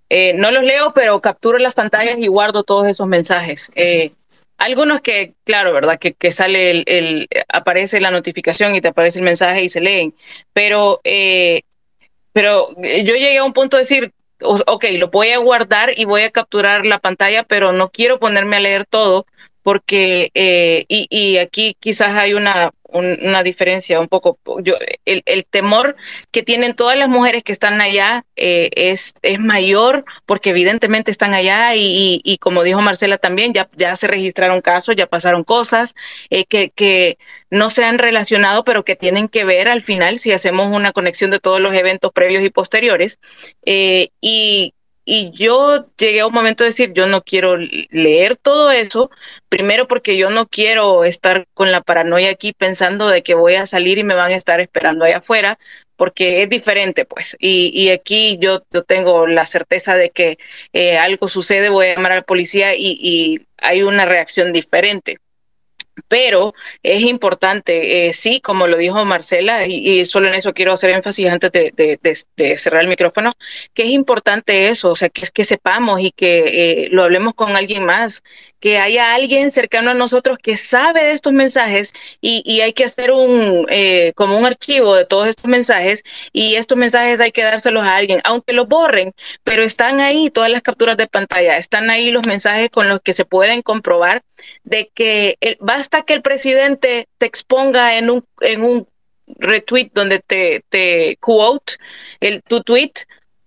eh, no los leo, pero capturo las pantallas y guardo todos esos mensajes. Eh, algunos que, claro, ¿verdad? Que, que sale el, aparece la notificación y te aparece el mensaje y se leen. Pero, pero yo llegué a un punto de decir, ok, lo voy a guardar y voy a capturar la pantalla, pero no quiero ponerme a leer todo porque, eh, y, aquí quizás hay una, una diferencia un poco, yo, el, el, temor que tienen todas las mujeres que están allá eh, es, es mayor porque evidentemente están allá y, y, como dijo Marcela también, ya, ya se registraron casos, ya pasaron cosas eh, que, que no se han relacionado, pero que tienen que ver al final si hacemos una conexión de todos los eventos previos y posteriores. Eh, y y yo llegué a un momento de decir, yo no quiero leer todo eso, primero porque yo no quiero estar con la paranoia aquí pensando de que voy a salir y me van a estar esperando allá afuera, porque es diferente, pues. Y, y aquí yo, yo tengo la certeza de que eh, algo sucede, voy a llamar a la policía y, y hay una reacción diferente pero es importante, eh, sí, como lo dijo Marcela, y, solo en eso quiero hacer énfasis antes de, cerrar el micrófono, que es importante eso, o sea, que, que sepamos y que eh, lo hablemos con alguien más, que haya alguien cercano a nosotros que sabe de estos mensajes y, hay que hacer un, eh, como un archivo de todos estos mensajes y estos mensajes hay que dárselos a alguien, aunque los borren, pero están ahí todas las capturas de pantalla, están ahí los mensajes con los que se pueden comprobar de que basta que el presidente te exponga en un, en un retweet donde te, te quote el, tu tweet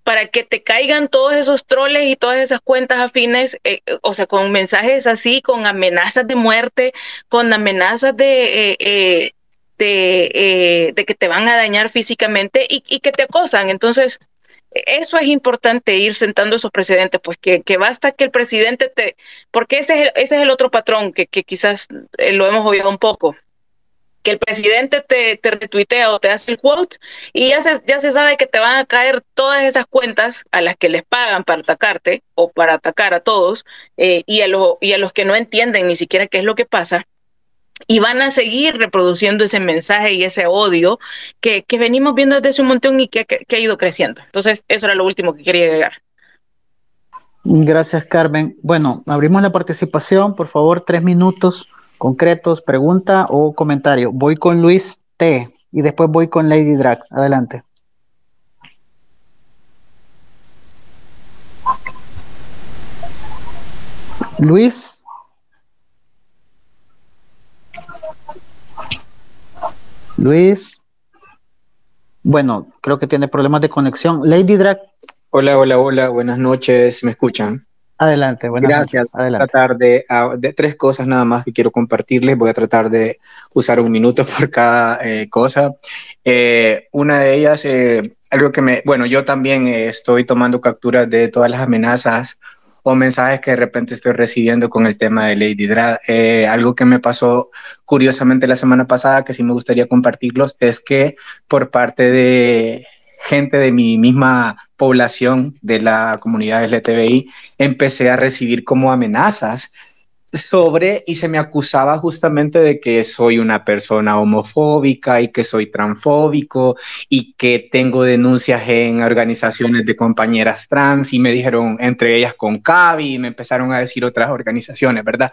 para que te caigan todos esos troles y todas esas cuentas afines, eh, o sea, con mensajes así, con amenazas de muerte, con amenazas de, eh, eh, de, de, que te van a dañar físicamente y, y que te acosan. Entonces, eso es importante ir sentando esos precedentes, pues que, que, basta que el presidente te, porque ese es el, ese es el otro patrón que, que quizás eh, lo hemos oído un poco, que el presidente te, te retuitea o te hace el quote y ya se, ya se sabe que te van a caer todas esas cuentas a las que les pagan para atacarte o para atacar a todos eh, y, a lo, y a los que no entienden ni siquiera qué es lo que pasa y van a seguir reproduciendo ese mensaje y ese odio que, que venimos viendo desde hace un montón y que, que, que, ha ido creciendo. Entonces, eso era lo último que quería agregar. Gracias, Carmen. Bueno, abrimos la participación. Por favor, tres minutos concretos, pregunta o comentario. Voy con Luis T y después voy con Lady Drag. Adelante. Luis. Luis. Bueno, creo que tiene problemas de conexión. Lady Drag. Hola, hola, hola, buenas noches, ¿me escuchan? Adelante, buenas Gracias. noches. Adelante. Voy a tratar de, uh, de, tres cosas nada más que quiero compartirles. Voy a tratar de usar un minuto por cada eh, cosa. Eh, una de ellas, eh, algo que me, bueno, yo también estoy tomando capturas de todas las amenazas o mensajes que de repente estoy recibiendo con el tema de Lady Dra. Eh, algo que me pasó curiosamente la semana pasada, que sí me gustaría compartirlos, es que por parte de gente de mi misma población, de la comunidad LGTBI, empecé a recibir como amenazas sobre y se me acusaba justamente de que soy una persona homofóbica y que soy transfóbico y que tengo denuncias en organizaciones de compañeras trans y me dijeron entre ellas con Cavi y me empezaron a decir otras organizaciones, ¿verdad?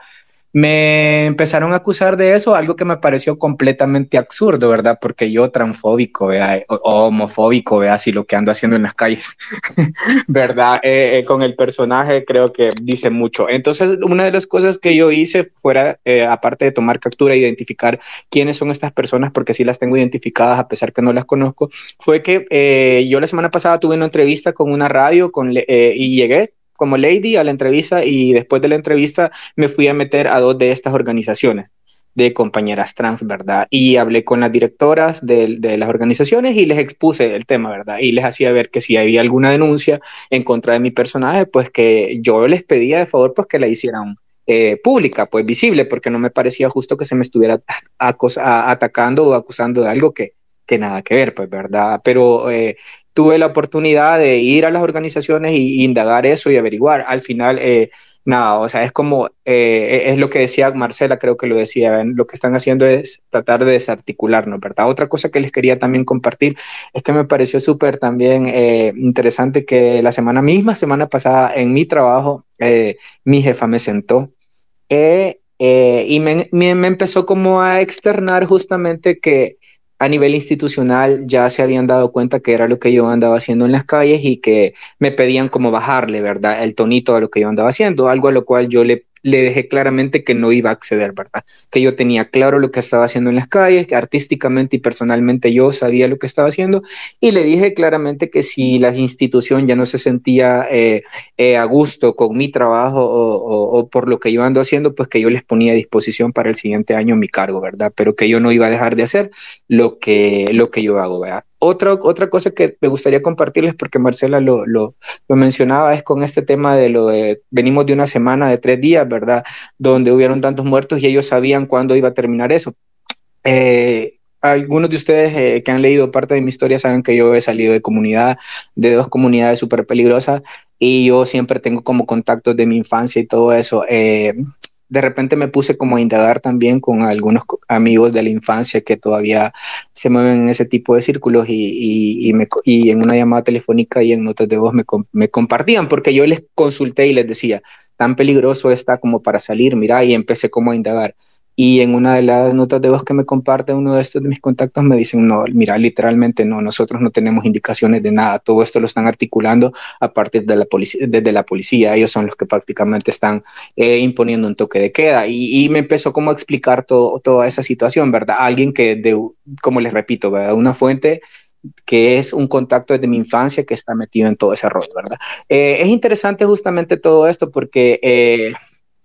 Me empezaron a acusar de eso, algo que me pareció completamente absurdo, ¿verdad? Porque yo transfóbico, ¿verdad? O, homofóbico, ¿verdad? Si lo que ando haciendo en las calles, ¿verdad? Eh, eh, con el personaje creo que dice mucho. Entonces, una de las cosas que yo hice fuera, eh, aparte de tomar captura, identificar quiénes son estas personas, porque sí las tengo identificadas a pesar que no las conozco, fue que eh, yo la semana pasada tuve una entrevista con una radio con, y llegué como lady a la entrevista y después de la entrevista me fui a meter a dos de estas organizaciones. de compañeras trans, ¿verdad? Y hablé con las directoras de, las organizaciones y les expuse el tema, ¿verdad? Y les hacía ver que si había alguna denuncia en contra de mi personaje, pues que yo les pedía de favor pues que la hicieran eh, pública, pues visible, porque no me parecía justo que se me estuviera atacando o acusando de algo que, que nada que ver, pues, ¿verdad? Pero eh, tuve la oportunidad de ir a las organizaciones y, indagar eso y averiguar. Al final, eh, nada, o sea, es como, eh, es lo que decía Marcela, creo que lo decía, lo que están haciendo es tratar de desarticularnos, ¿verdad? Otra cosa que les quería también compartir es que me pareció súper también eh, interesante que la semana misma, semana pasada, en mi trabajo, eh, mi jefa me sentó y me, me empezó como a externar justamente que a nivel institucional ya se habían dado cuenta que era lo que yo andaba haciendo en las calles y que me pedían como bajarle, ¿verdad? El tonito a lo que yo andaba haciendo, algo a lo cual yo le le dejé claramente que no iba a acceder, ¿verdad? Que yo tenía claro lo que estaba haciendo en las calles, que artísticamente y personalmente yo sabía lo que estaba haciendo y le dije claramente que si la institución ya no se sentía eh, eh, a gusto con mi trabajo o, por lo que yo ando haciendo, pues que yo les ponía a disposición para el siguiente año mi cargo, ¿verdad? Pero que yo no iba a dejar de hacer lo que, lo que yo hago, ¿verdad? Otra, otra cosa que me gustaría compartirles, porque Marcela lo, lo, lo, mencionaba, es con este tema de lo de, venimos de una semana de tres días, ¿verdad? Donde hubieron tantos muertos y ellos sabían cuándo iba a terminar eso. Eh, algunos de ustedes eh, que han leído parte de mi historia saben que yo he salido de comunidad, de dos comunidades súper peligrosas, y yo siempre tengo como contactos de mi infancia y todo eso. Eh, de repente me puse como a indagar también con algunos amigos de la infancia que todavía se mueven en ese tipo de círculos y, y, me, y en una llamada telefónica y en notas de voz me, me, compartían, porque yo les consulté y les decía, tan peligroso está como para salir, mira, y empecé como a indagar. Y en una de las notas de voz que me comparte uno de estos de mis contactos me dicen, no, mira, literalmente no, nosotros no tenemos indicaciones de nada, todo esto lo están articulando a partir de la policía, desde la policía, ellos son los que prácticamente están eh, imponiendo un toque de queda. Y, y, me empezó como a explicar todo, toda esa situación, ¿verdad? Alguien que, de, como les repito, ¿verdad? Una fuente que es un contacto desde mi infancia que está metido en todo ese rol, ¿verdad? Eh, es interesante justamente todo esto porque... Eh,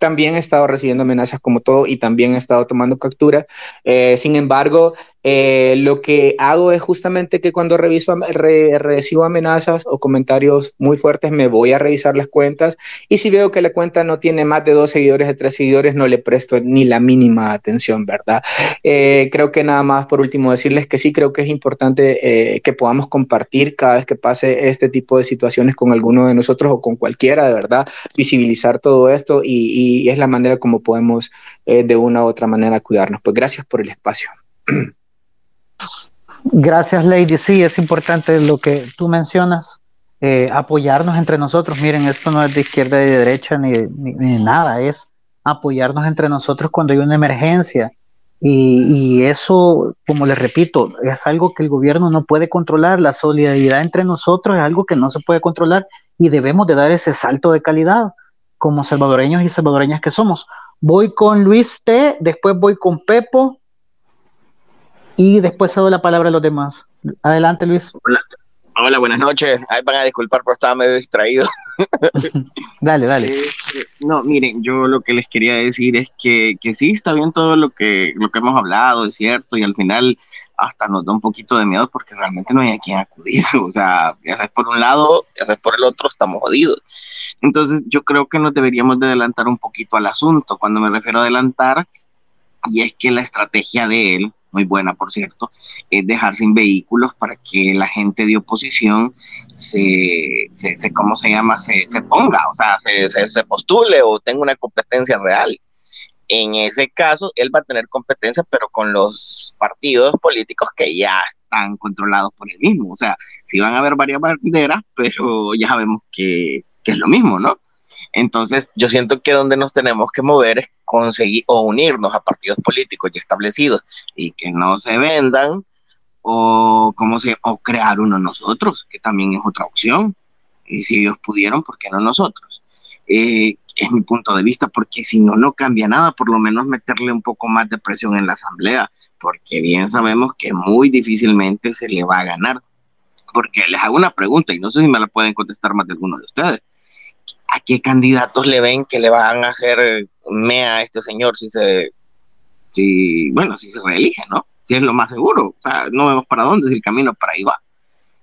también he estado recibiendo amenazas como todo y también he estado tomando captura. Eh, sin embargo, eh, lo que hago es justamente que cuando reviso, re, recibo amenazas o comentarios muy fuertes, me voy a revisar las cuentas y si veo que la cuenta no tiene más de dos seguidores, de tres seguidores, no le presto ni la mínima atención, ¿verdad? Eh, creo que nada más por último decirles que sí, creo que es importante eh, que podamos compartir cada vez que pase este tipo de situaciones con alguno de nosotros o con cualquiera, de verdad, visibilizar todo esto y, y es la manera como podemos eh, de una u otra manera cuidarnos. Pues gracias por el espacio. Gracias, Lady. Sí, es importante lo que tú mencionas, eh, apoyarnos entre nosotros. Miren, esto no es de izquierda y de derecha ni, ni, ni nada, es apoyarnos entre nosotros cuando hay una emergencia. Y, y, eso, como les repito, es algo que el gobierno no puede controlar. La solidaridad entre nosotros es algo que no se puede controlar y debemos de dar ese salto de calidad como salvadoreños y salvadoreñas que somos. Voy con Luis T, después voy con Pepo y después cedo la palabra a los demás. Adelante, Luis. Hola, Hola buenas noches. Van a disculpar por estar medio distraído. dale, dale. Eh, no, miren, yo lo que les quería decir es que, que sí está bien todo lo que, lo que hemos hablado, es cierto, y al final hasta nos da un poquito de miedo porque realmente no hay a quien acudir. O sea, ya sabes por un lado, ya sabes por el otro, estamos jodidos. Entonces, yo creo que nos deberíamos de adelantar un poquito al asunto. Cuando me refiero a adelantar, y es que la estrategia de él, muy buena por cierto, es dejar sin vehículos para que la gente de oposición se, se, se ¿cómo se llama? Se, se ponga, o sea, se, se, postule o tenga una competencia real. En ese caso, él va a tener competencia, pero con los partidos políticos que ya están controlados por él mismo. O sea, sí van a haber varias banderas, pero ya sabemos que, que es lo mismo, ¿no? Entonces, yo siento que donde nos tenemos que mover es conseguir o unirnos a partidos políticos ya establecidos y que no se vendan o, ¿cómo se, o crear uno nosotros, que también es otra opción. Y si ellos pudieron, ¿por qué no nosotros? Eh, es mi punto de vista, porque si no, no cambia nada, por lo menos meterle un poco más de presión en la asamblea, porque bien sabemos que muy difícilmente se le va a ganar. Porque les hago una pregunta y no sé si me la pueden contestar más de alguno de ustedes. ¿a qué candidatos le ven que le van a hacer mea a este señor si se si, bueno, si se reelige, ¿no? Si es lo más seguro, o sea, no vemos para dónde, si el camino para ahí va.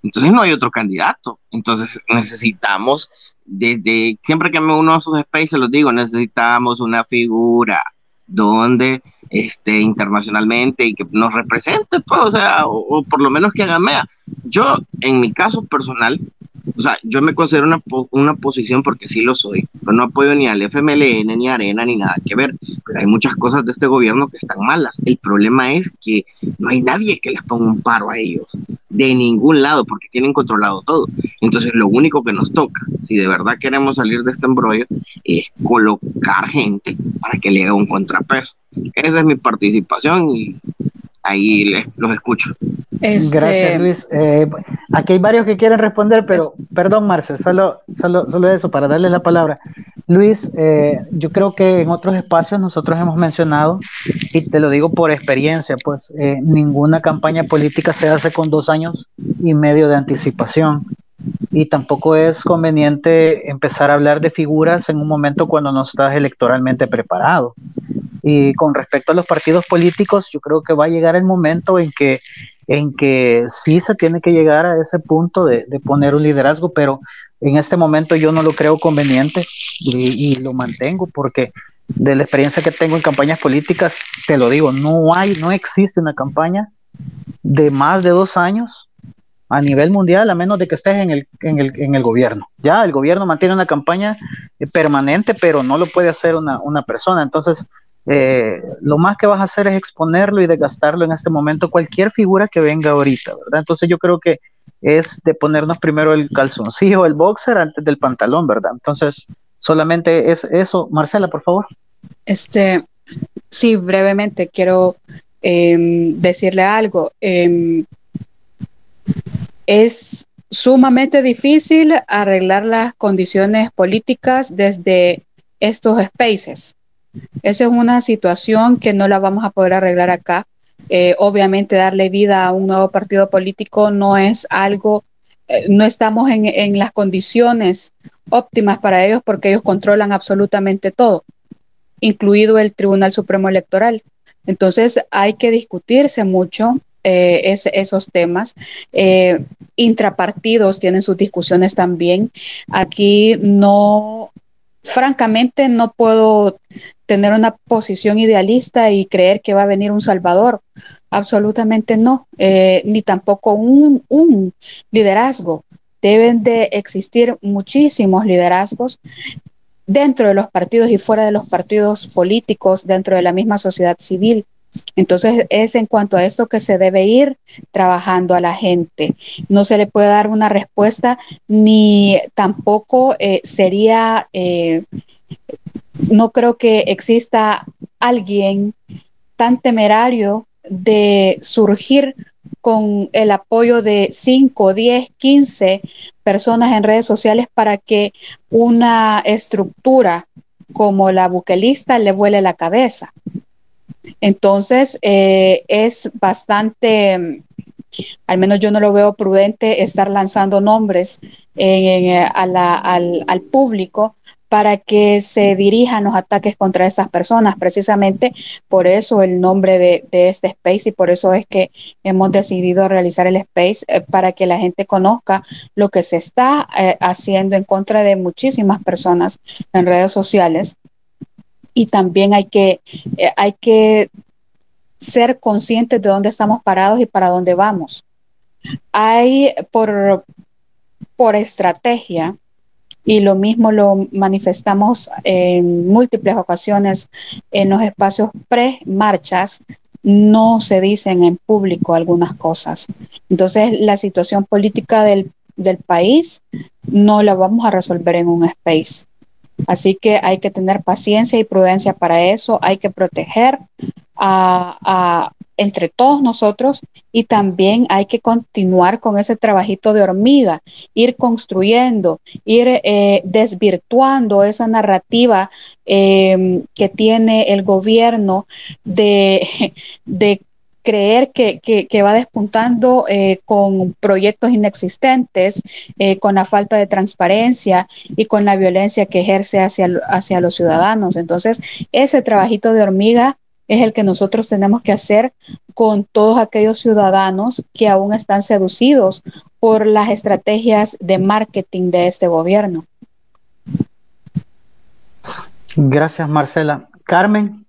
Entonces no hay otro candidato. Entonces necesitamos, desde siempre que me uno a sus spaces, los digo, necesitamos una figura donde esté internacionalmente y que nos represente, pues, o sea, o, por lo menos que haga mea. Yo, en mi caso personal, o sea, yo me considero una, una posición porque sí lo soy, pero no apoyo ni al FMLN, ni a Arena, ni nada que ver. Pero hay muchas cosas de este gobierno que están malas. El problema es que no hay nadie que les ponga un paro a ellos, de ningún lado, porque tienen controlado todo. Entonces, lo único que nos toca, si de verdad queremos salir de este embrollo, es colocar gente para que le haga un contrapeso. Esa es mi participación y ahí les, los escucho. Este... Gracias, Luis. Eh, aquí hay varios que quieren responder, pero perdón, Marce, solo, solo, solo eso, para darle la palabra. Luis, eh, yo creo que en otros espacios nosotros hemos mencionado, y te lo digo por experiencia, pues eh, ninguna campaña política se hace con dos años y medio de anticipación. Y tampoco es conveniente empezar a hablar de figuras en un momento cuando no estás electoralmente preparado. Y con respecto a los partidos políticos, yo creo que va a llegar el momento en que, en que sí se tiene que llegar a ese punto de, poner un liderazgo, pero en este momento yo no lo creo conveniente y, lo mantengo porque de la experiencia que tengo en campañas políticas, te lo digo, no hay, no existe una campaña de más de dos años a nivel mundial, a menos de que estés en el, en el, en el gobierno. Ya el gobierno mantiene una campaña permanente, pero no lo puede hacer una, una persona. Entonces, eh, lo más que vas a hacer es exponerlo y desgastarlo en este momento cualquier figura que venga ahorita, ¿verdad? Entonces yo creo que es de ponernos primero el calzoncillo, el boxer antes del pantalón, ¿verdad? Entonces solamente es eso. Marcela, por favor. Este, sí, brevemente quiero em, decirle algo. Em, es sumamente difícil arreglar las condiciones políticas desde estos spaces. Esa es una situación que no la vamos a poder arreglar acá. Eh, obviamente darle vida a un nuevo partido político no es algo, eh, no estamos en, las condiciones óptimas para ellos porque ellos controlan absolutamente todo, incluido el Tribunal Supremo Electoral. Entonces hay que discutirse mucho eh, esos temas. Intrapartidos tienen sus discusiones también. Aquí no, francamente, no puedo tener una posición idealista y creer que va a venir un Salvador. Absolutamente no, eh, ni tampoco un, un liderazgo. Deben de existir muchísimos liderazgos dentro de los partidos y fuera de los partidos políticos, dentro de la misma sociedad civil. Entonces es en cuanto a esto que se debe ir trabajando a la gente. No se le puede dar una respuesta ni tampoco eh, sería eh, no creo que exista alguien tan temerario de surgir con el apoyo de 5, 10, 15 personas en redes sociales para que una estructura como la buquelista le vuele la cabeza. Entonces, eh, es bastante, al menos yo no lo veo prudente estar lanzando nombres al, al público para que se dirijan los ataques contra estas personas. Precisamente por eso el nombre de, este space y por eso es que hemos decidido realizar el space eh, para que la gente conozca lo que se está eh, haciendo en contra de muchísimas personas en redes sociales. Y también hay que, eh, hay que ser conscientes de dónde estamos parados y para dónde vamos. Hay por, por estrategia, y lo mismo lo manifestamos en múltiples ocasiones en los espacios pre-marchas, no se dicen en público algunas cosas. Entonces, la situación política del, país no la vamos a resolver en un space. Así que hay que tener paciencia y prudencia para eso, hay que proteger a, entre todos nosotros y también hay que continuar con ese trabajito de hormiga, ir construyendo, ir eh, desvirtuando esa narrativa em, que tiene el gobierno de, de creer que, va despuntando eh, con proyectos inexistentes, eh, con la falta de transparencia y con la violencia que ejerce hacia, hacia los ciudadanos. Entonces, ese trabajito de hormiga es el que nosotros tenemos que hacer con todos aquellos ciudadanos que aún están seducidos por las estrategias de marketing de este gobierno. Gracias, Marcela. Carmen.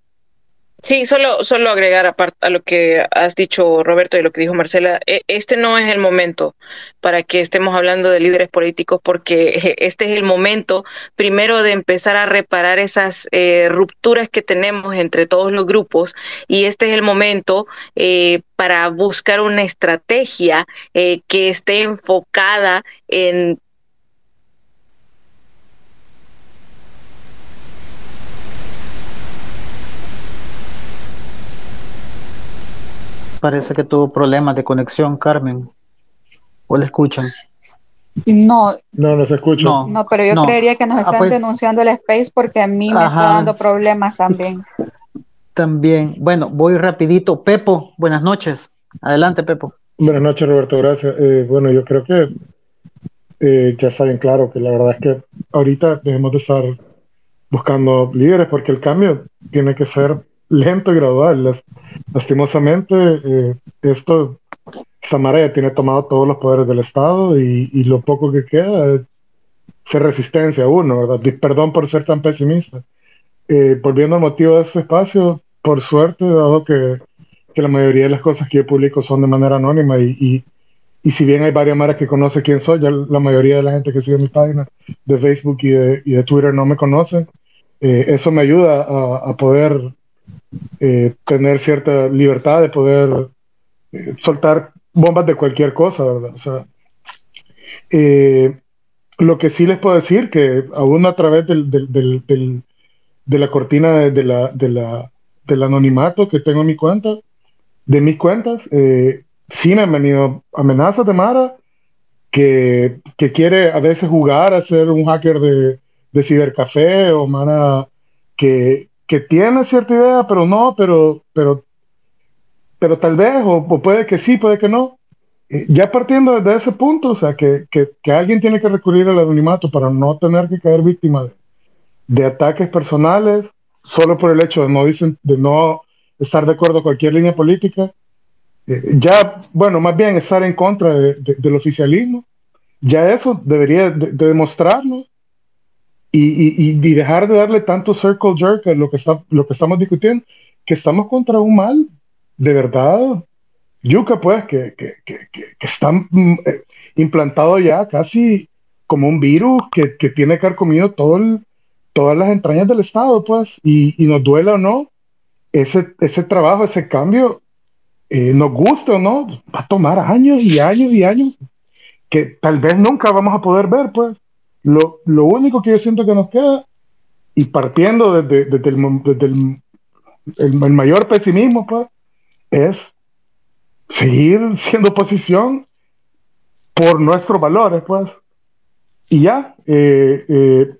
Sí, solo, solo agregar a lo que has dicho Roberto y lo que dijo Marcela, e, este no es el momento para que estemos hablando de líderes políticos porque este es el momento primero de empezar a reparar esas eh, rupturas que tenemos entre todos los grupos y este es el momento eh, para buscar una estrategia eh, que esté enfocada en Parece que tuvo problemas de conexión, Carmen. ¿O le escuchan? No. No, no se escucha. No, pero yo creería que nos ah, están pues. denunciando el space porque a mí me está dando problemas también. También. Bueno, voy rapidito. Pepo, buenas noches. Adelante, Pepo. Buenas noches, Roberto. Gracias. Eh, bueno, yo creo que eh, ya saben claro que la verdad es que ahorita debemos de estar buscando líderes porque el cambio tiene que ser lento y gradual. lastimosamente, eh, esto, esta marea tiene tomado todos los poderes del Estado y, lo poco que queda es ser resistencia a uno, ¿verdad? perdón por ser tan pesimista. Eh, volviendo al motivo de este espacio, por suerte, dado que, que, la mayoría de las cosas que yo publico son de manera anónima y, y, si bien hay varias maras que conoce quién soy, ya la mayoría de la gente que sigue mi página de Facebook y de, y de Twitter no me conoce, eh, eso me ayuda a, a poder eh, tener cierta libertad de poder eh, soltar bombas de cualquier cosa, ¿verdad? O sea, eh, lo que sí les puedo decir que aún a través del, del, del, de la cortina de, la, de la, del anonimato que tengo en mi cuenta, de mis cuentas, sí me han venido amenazas de Mara que, que, quiere a veces jugar a ser un hacker de, de cibercafé o Mara que, que tiene cierta idea, pero no, pero, pero, pero tal vez, o, puede que sí, puede que no. Eh, ya partiendo desde ese punto, o sea, que, que, que, alguien tiene que recurrir al anonimato para no tener que caer víctima de, de ataques personales, solo por el hecho de no, dicen, de no estar de acuerdo con cualquier línea política. Eh, ya, bueno, más bien estar en contra de, del oficialismo. Ya eso debería de demostrarnos y, y, dejar de darle tanto circle jerk a lo que, está, lo que estamos discutiendo, que estamos contra un mal de verdad, yuca, pues, que, que, que, que está mm, eh, implantado ya casi como un virus que tiene que haber comido todo el, todas las entrañas del Estado, pues, y, y, nos duela o no, ese, ese trabajo, ese cambio, eh, nos gusta o no, va a tomar años y años y años que tal vez nunca vamos a poder ver, pues. Lo, lo, único que yo siento que nos queda, y partiendo desde, desde, el, desde el, el, mayor pesimismo, pues, es seguir siendo oposición por nuestros valores, pues. Y ya, eh, eh,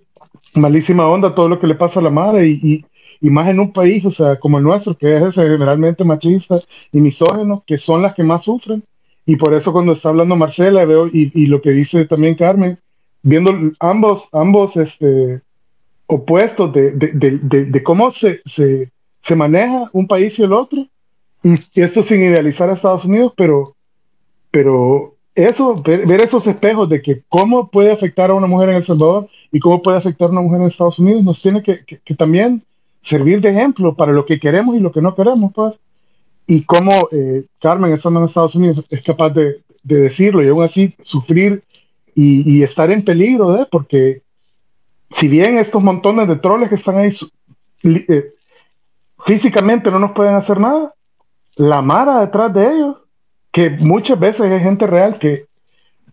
malísima onda todo lo que le pasa a la madre y, y, más en un país, o sea, como el nuestro, que es generalmente machista y misógeno, que son las que más sufren. Y por eso cuando está hablando Marcela, veo, y, y lo que dice también Carmen, viendo ambos, ambos este, opuestos de, de, de, de cómo se, se, se, maneja un país y el otro, y esto sin idealizar a Estados Unidos, pero, pero eso, ver, esos espejos de que cómo puede afectar a una mujer en El Salvador y cómo puede afectar a una mujer en Estados Unidos, nos tiene que, que, también servir de ejemplo para lo que queremos y lo que no queremos, pues. Y cómo eh, Carmen, estando en Estados Unidos, es capaz de, de decirlo y aún así sufrir y, estar en peligro, ¿eh? porque si bien estos montones de troles que están ahí eh, físicamente no nos pueden hacer nada, la mara detrás de ellos, que muchas veces hay gente real que,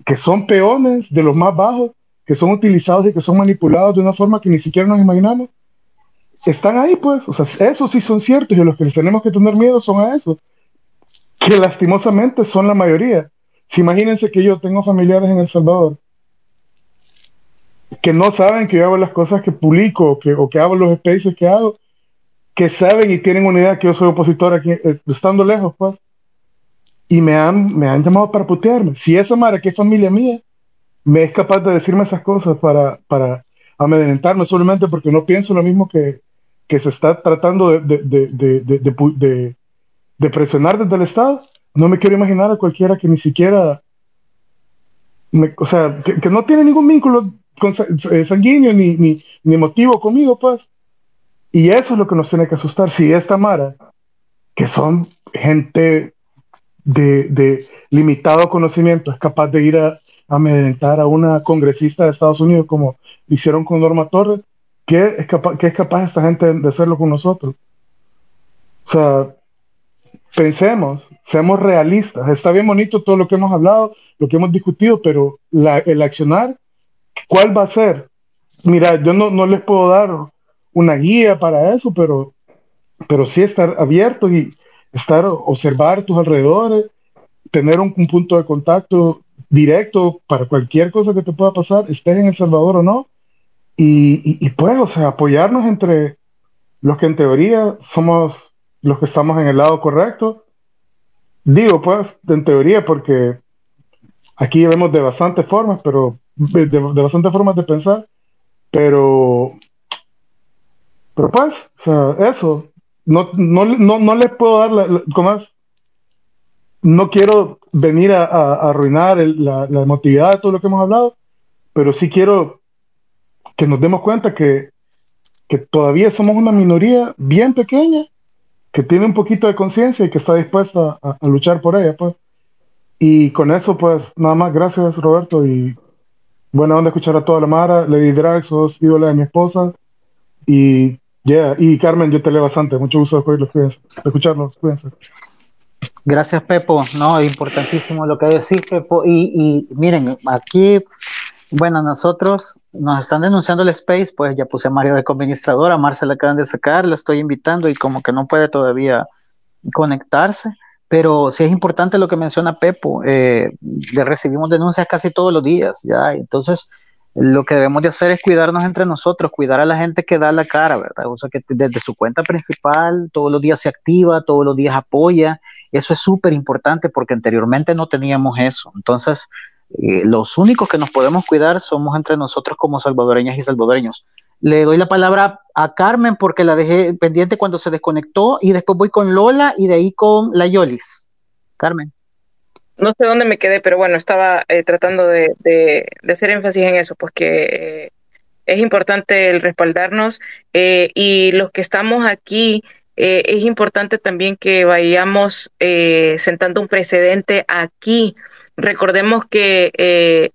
que son peones de los más bajos, que son utilizados y que son manipulados de una forma que ni siquiera nos imaginamos, están ahí, pues, o sea, esos sí son ciertos y los que les tenemos que tener miedo son a eso, que lastimosamente son la mayoría. Si imagínense que yo tengo familiares en El Salvador que no saben que yo hago las cosas que publico o que, o que hago los spaces que hago, que saben y tienen una idea que yo soy opositor aquí, eh, estando lejos, pues, y me han, me han llamado para putearme. Si esa madre, que es familia mía, me es capaz de decirme esas cosas para, para amedrentarme solamente porque no pienso lo mismo que, que se está tratando de, de, de, de, presionar desde el Estado, no me quiero imaginar a cualquiera que ni siquiera, o sea, que, no tiene ningún vínculo eh, sanguíneo ni, ni, ni, motivo conmigo, pues. Y eso es lo que nos tiene que asustar. Si esta Mara, que son gente de, limitado conocimiento, es capaz de ir a amedrentar a una congresista de Estados Unidos como hicieron con Norma Torres, ¿qué es capaz, qué es capaz esta gente de hacerlo con nosotros? O sea, pensemos, seamos realistas. Está bien bonito todo lo que hemos hablado, lo que hemos discutido, pero el accionar, ¿cuál va a ser? Mira, yo no, no les puedo dar una guía para eso, pero, pero sí estar abierto y estar, observar tus alrededores, tener un, punto de contacto directo para cualquier cosa que te pueda pasar, estés en El Salvador o no, y, y, pues, o sea, apoyarnos entre los que en teoría somos los que estamos en el lado correcto. Digo, pues, en teoría, porque aquí vemos de bastantes formas, pero de, de bastantes formas de pensar, pero, pero pues, o sea, eso, no, no, no, no les puedo dar, la, más? No quiero venir a, arruinar la, la, emotividad de todo lo que hemos hablado, pero sí quiero que nos demos cuenta que, que todavía somos una minoría bien pequeña, que tiene un poquito de conciencia y que está dispuesta a, luchar por ella. Pues. Y con eso, pues, nada más, gracias Roberto y buena onda escuchar a toda la Mara, Lady Drax, sos ídola de mi esposa y Yeah, y Carmen, yo te leo bastante. Mucho gusto de escucharlos. Cuídense. Gracias, Pepo. No, importantísimo lo que decís, Pepo. Y, y miren, aquí, bueno, nosotros nos están denunciando el Space, pues ya puse a Mario de administradora, Marcela acaban de sacar, la estoy invitando y como que no puede todavía conectarse. Pero sí es importante lo que menciona Pepo, eh, le recibimos denuncias casi todos los días, ya, entonces lo que debemos de hacer es cuidarnos entre nosotros, cuidar a la gente que da la cara, ¿verdad? O sea, que desde su cuenta principal todos los días se activa, todos los días apoya. Eso es súper importante porque anteriormente no teníamos eso. Entonces, eh, los únicos que nos podemos cuidar somos entre nosotros como salvadoreñas y salvadoreños. Le doy la palabra a Carmen porque la dejé pendiente cuando se desconectó y después voy con Lola y de ahí con la Yolis. Carmen no sé dónde me quedé, pero bueno, estaba eh, tratando de, de, hacer énfasis en eso, pues que eh, es importante el respaldarnos y los que estamos aquí, es importante también que vayamos sentando un precedente aquí. Recordemos que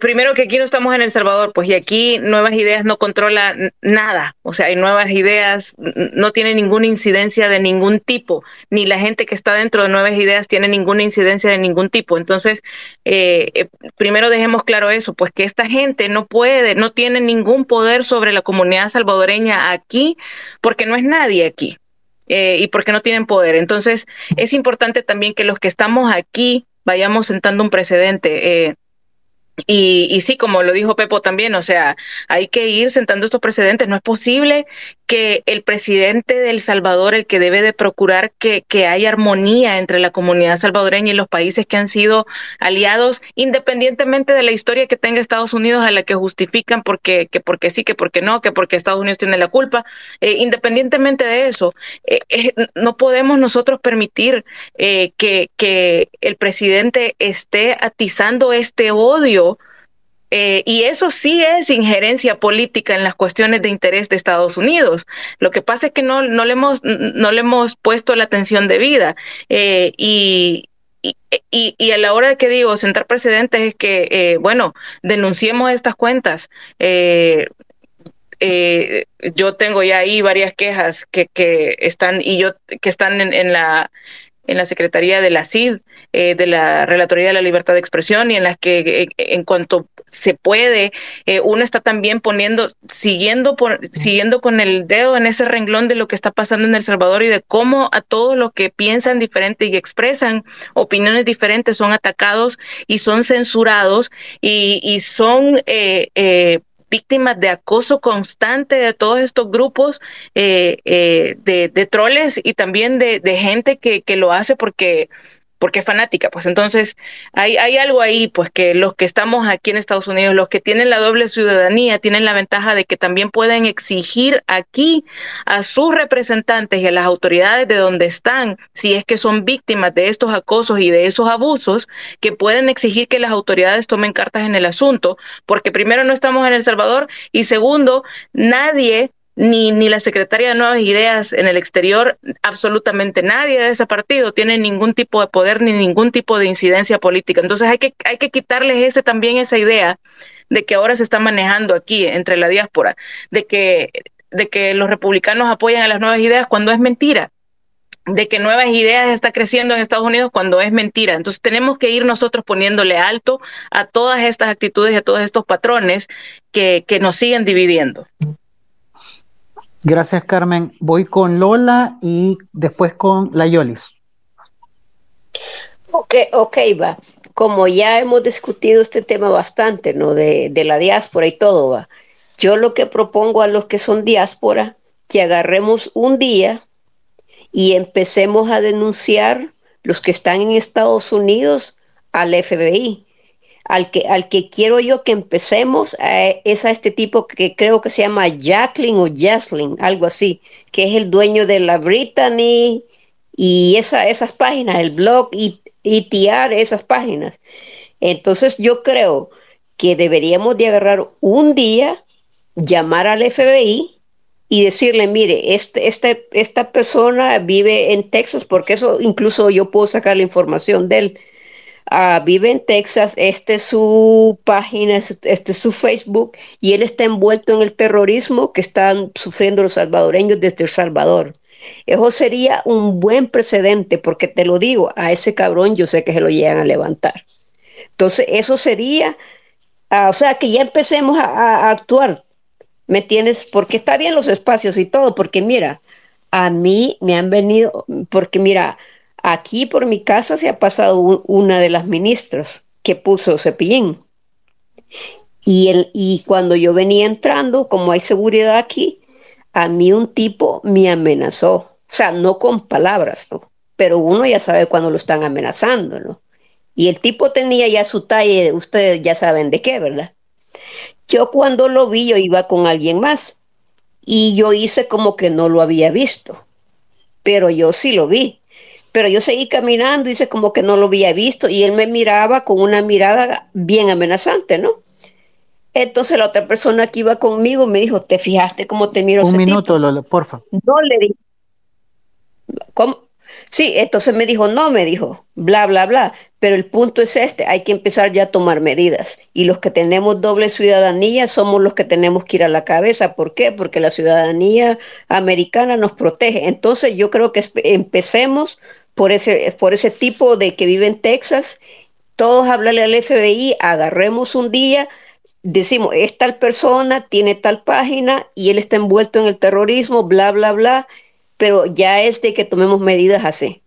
primero que aquí no estamos en El Salvador, pues y aquí Nuevas Ideas no controla nada, o sea, hay Nuevas Ideas, no tiene ninguna incidencia de ningún tipo, ni la gente que está dentro de Nuevas Ideas tiene ninguna incidencia de ningún tipo. Entonces, eh, eh, primero dejemos claro eso, pues que esta gente no puede, no tiene ningún poder sobre la comunidad salvadoreña aquí, porque no es nadie aquí. Eh, y porque no tienen poder. Entonces, es importante también que los que estamos aquí vayamos sentando un precedente. Y, y, sí, como lo dijo Pepo también, o sea, hay que ir sentando estos precedentes. No es posible que el presidente de El Salvador, el que debe de procurar que, que haya armonía entre la comunidad salvadoreña y los países que han sido aliados, independientemente de la historia que tenga Estados Unidos, a la que justifican porque, que porque sí, que porque no, que porque Estados Unidos tiene la culpa, eh, independientemente de eso, eh, eh, no podemos nosotros permitir que, que el presidente esté atizando este odio eh, y eso sí es injerencia política en las cuestiones de interés de Estados Unidos. Lo que pasa es que no, no, le, hemos, no le hemos puesto la atención debida. Eh, y, y, y, a la hora de que digo sentar precedentes es que, eh, bueno, denunciemos estas cuentas. yo tengo ya ahí varias quejas que, que están y yo que están en, en la en la Secretaría de la CID, de la Relatoría de la Libertad de Expresión, y en las que en cuanto se puede. Eh, uno está también poniendo, siguiendo, por, siguiendo con el dedo en ese renglón de lo que está pasando en El Salvador y de cómo a todos los que piensan diferente y expresan opiniones diferentes son atacados y son censurados y, y son eh, eh, víctimas de acoso constante de todos estos grupos de, de, troles y también de, de gente que, que, lo hace porque porque es fanática. Pues entonces hay, hay algo ahí, pues que los que estamos aquí en Estados Unidos, los que tienen la doble ciudadanía, tienen la ventaja de que también pueden exigir aquí a sus representantes y a las autoridades de donde están, si es que son víctimas de estos acosos y de esos abusos, que pueden exigir que las autoridades tomen cartas en el asunto, porque primero no estamos en El Salvador y segundo, nadie ni, ni la secretaria de Nuevas Ideas en el exterior, absolutamente nadie de ese partido tiene ningún tipo de poder ni ningún tipo de incidencia política. Entonces hay que, hay que quitarles ese, también esa idea de que ahora se está manejando aquí entre la diáspora, de que, de que los republicanos apoyan a las nuevas ideas cuando es mentira de que nuevas ideas está creciendo en Estados Unidos cuando es mentira. Entonces tenemos que ir nosotros poniéndole alto a todas estas actitudes y a todos estos patrones que, que nos siguen dividiendo. Gracias, Carmen. Voy con Lola y después con la Yolis. Ok, ok, va. Como ya hemos discutido este tema bastante, ¿no? De, de la diáspora y todo, va. Yo lo que propongo a los que son diáspora, que agarremos un día y empecemos a denunciar los que están en Estados Unidos al FBI al que, al que quiero yo que empecemos eh, es a este tipo que creo que se llama Jacqueline o Jaslyn, algo así, que es el dueño de la Brittany y esa, esas páginas, el blog y, y tiar esas páginas. Entonces yo creo que deberíamos de agarrar un día, llamar al FBI y decirle, mire, este, este, esta persona vive en Texas, porque eso incluso yo puedo sacar la información de él Ah, vive en Texas, este es su página, este es su Facebook, y él está envuelto en el terrorismo que están sufriendo los salvadoreños desde El Salvador. Eso sería un buen precedente, porque te lo digo, a ese cabrón yo sé que se lo llegan a levantar. Entonces, eso sería, ah, o sea, que ya empecemos a, actuar, ¿me entiendes? Porque está bien los espacios y todo, porque mira, a mí me han venido, porque mira, Aquí por mi casa se ha pasado una de las ministras que puso cepillín. Y, el, y cuando yo venía entrando, como hay seguridad aquí, a mí un tipo me amenazó. O sea, no con palabras, ¿no? Pero uno ya sabe cuando lo están amenazando, ¿no? Y el tipo tenía ya su talle, ustedes ya saben de qué, ¿verdad? Yo cuando lo vi, yo iba con alguien más. Y yo hice como que no lo había visto. Pero yo sí lo vi. Pero yo seguí caminando, hice como que no lo había visto y él me miraba con una mirada bien amenazante, ¿no? Entonces la otra persona que iba conmigo me dijo, ¿te fijaste cómo te miro? Un minuto, Lola, porfa. No le dije. ¿Cómo? Sí, entonces me dijo, no, me dijo, bla, bla, bla. Pero el punto es este, hay que empezar ya a tomar medidas. Y los que tenemos doble ciudadanía somos los que tenemos que ir a la cabeza. ¿Por qué? Porque la ciudadanía americana nos protege. Entonces yo creo que empecemos por ese, por ese tipo de que vive en Texas. Todos hablarle al FBI, agarremos un día, decimos, es tal persona, tiene tal página y él está envuelto en el terrorismo, bla, bla, bla pero ya es de que tomemos medidas así.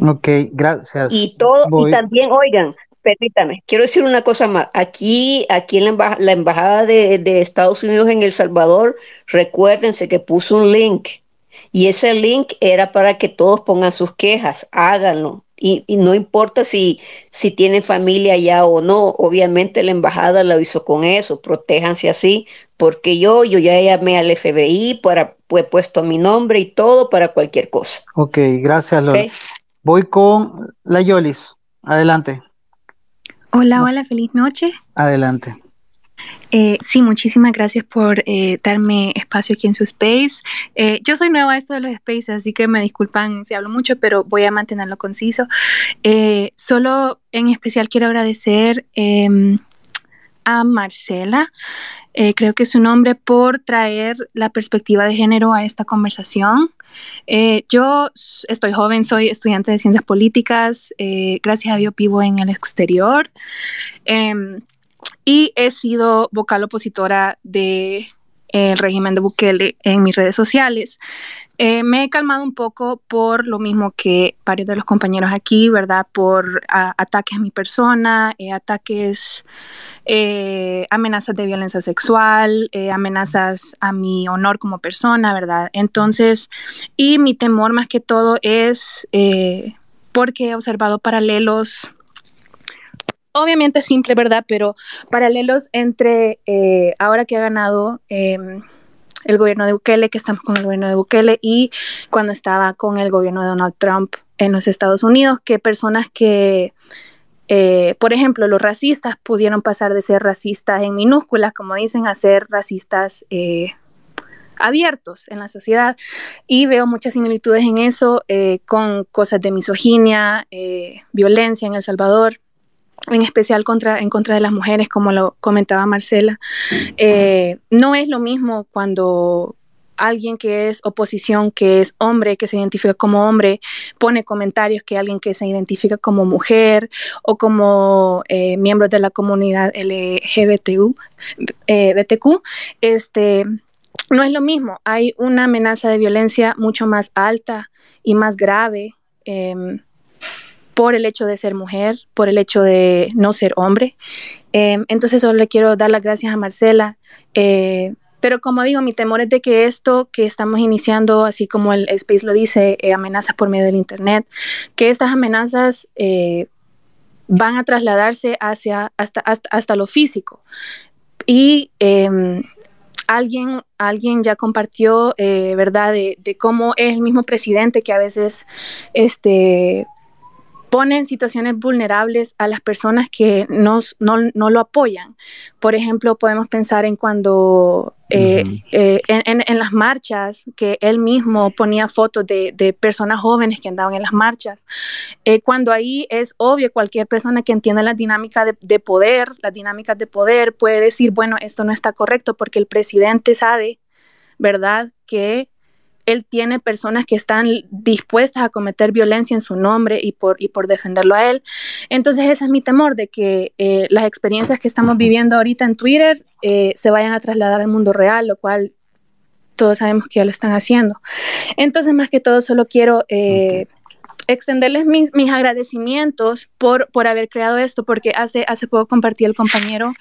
Ok, gracias. Y todo, y también, oigan, permítame, quiero decir una cosa más. Aquí, aquí en la, embajada de, de, Estados Unidos en El Salvador, recuérdense que puso un link y ese link era para que todos pongan sus quejas, háganlo. Y, no importa si, si tienen familia allá o no, obviamente la embajada lo hizo con eso, protéjanse así, porque yo, yo ya llamé al FBI para, pues puesto mi nombre y todo para cualquier cosa. Ok, gracias Lola. Voy con la Yolis, adelante. Hola, hola, feliz noche. Adelante. Eh, sí, muchísimas gracias por eh, darme espacio aquí en su space. Eh, yo soy nueva a esto de los spaces, así que me disculpan si hablo mucho, pero voy a mantenerlo conciso. solo en especial quiero agradecer em, a Marcela, creo que es su nombre, por traer la perspectiva de género a esta conversación. yo estoy joven, soy estudiante de ciencias políticas, gracias a Dios vivo en el exterior. Em, y he sido vocal opositora de, régimen de Bukele en mis redes sociales. Eh, me he calmado un poco por lo mismo que varios de los compañeros aquí, ¿verdad? Por ataques a mi persona, eh, ataques, eh, amenazas de violencia sexual, amenazas a mi honor como persona, ¿verdad? Entonces, y mi temor más que todo es porque he observado paralelos obviamente simple, ¿verdad? Pero paralelos entre eh, ahora que ha ganado em, el gobierno de Bukele, que estamos con el gobierno de Bukele, y cuando estaba con el gobierno de Donald Trump en los Estados Unidos, que personas que, eh, por ejemplo, los racistas pudieron pasar de ser racistas en minúsculas, como dicen, a ser racistas eh, abiertos en la sociedad y veo muchas similitudes en eso con cosas de misoginia, violencia en El Salvador en especial contra, en contra de las mujeres, como lo comentaba Marcela. Eh, no es lo mismo cuando alguien que es oposición, que es hombre, que se identifica como hombre, pone comentarios que alguien que se identifica como mujer o como eh, miembro de la comunidad LGBTQ, eh, este, no es lo mismo. Hay una amenaza de violencia mucho más alta y más grave. Em, por el hecho de ser mujer, por el hecho de no ser hombre. Em, entonces solo le quiero dar las gracias a Marcela. Eh, pero como digo, mi temor es de que esto que estamos iniciando, así como el Space lo dice, eh, amenazas por medio del Internet, que estas amenazas eh, van a trasladarse hacia, hasta, hasta, lo físico. Y em, alguien, alguien ya compartió, ¿verdad?, de, de, cómo es el mismo presidente que a veces este, pone en situaciones vulnerables a las personas que nos, no, no, lo apoyan. Por ejemplo, podemos pensar en cuando eh, eh, en, en, las marchas, que él mismo ponía fotos de, de personas jóvenes que andaban en las marchas. Eh, cuando ahí es obvio, cualquier persona que entienda la dinámica de, de poder, las dinámicas de poder, puede decir, bueno, esto no está correcto porque el presidente sabe, ¿verdad?, que él tiene personas que están dispuestas a cometer violencia en su nombre y por, y por defenderlo a él. Entonces ese es mi temor de que eh, las experiencias que estamos viviendo ahorita en Twitter eh, se vayan a trasladar al mundo real, lo cual todos sabemos que ya lo están haciendo. Entonces más que todo solo quiero... Eh, extenderles mis, mis, agradecimientos por, por haber creado esto, porque hace, hace poco compartí el compañero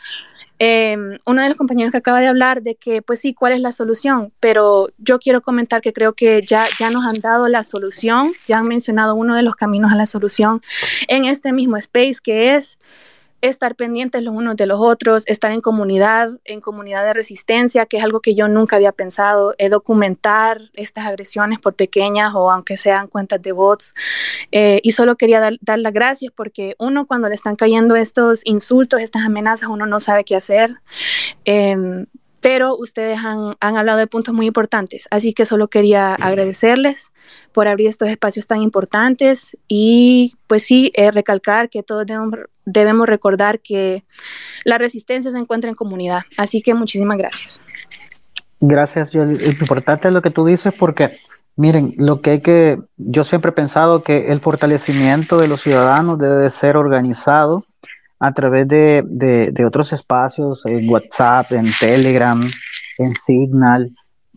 Em, uno de los compañeros que acaba de hablar de que, pues sí, ¿cuál es la solución? Pero yo quiero comentar que creo que ya, ya nos han dado la solución, ya han mencionado uno de los caminos a la solución en este mismo space, que es estar pendientes los unos de los otros, estar en comunidad, en comunidad de resistencia, que es algo que yo nunca había pensado, eh, documentar estas agresiones por pequeñas o aunque sean cuentas de bots. Eh, y solo quería dar, las gracias porque uno cuando le están cayendo estos insultos, estas amenazas, uno no sabe qué hacer. Eh, pero ustedes han, han, hablado de puntos muy importantes, así que solo quería agradecerles por abrir estos espacios tan importantes y pues sí, eh, recalcar que todos debemos, debemos recordar que la resistencia se encuentra en comunidad, así que muchísimas gracias. Gracias, yo, es importante lo que tú dices porque miren, lo que hay que, yo siempre he pensado que el fortalecimiento de los ciudadanos debe de ser organizado a través de, de, otros espacios, en WhatsApp, en Telegram, en Signal,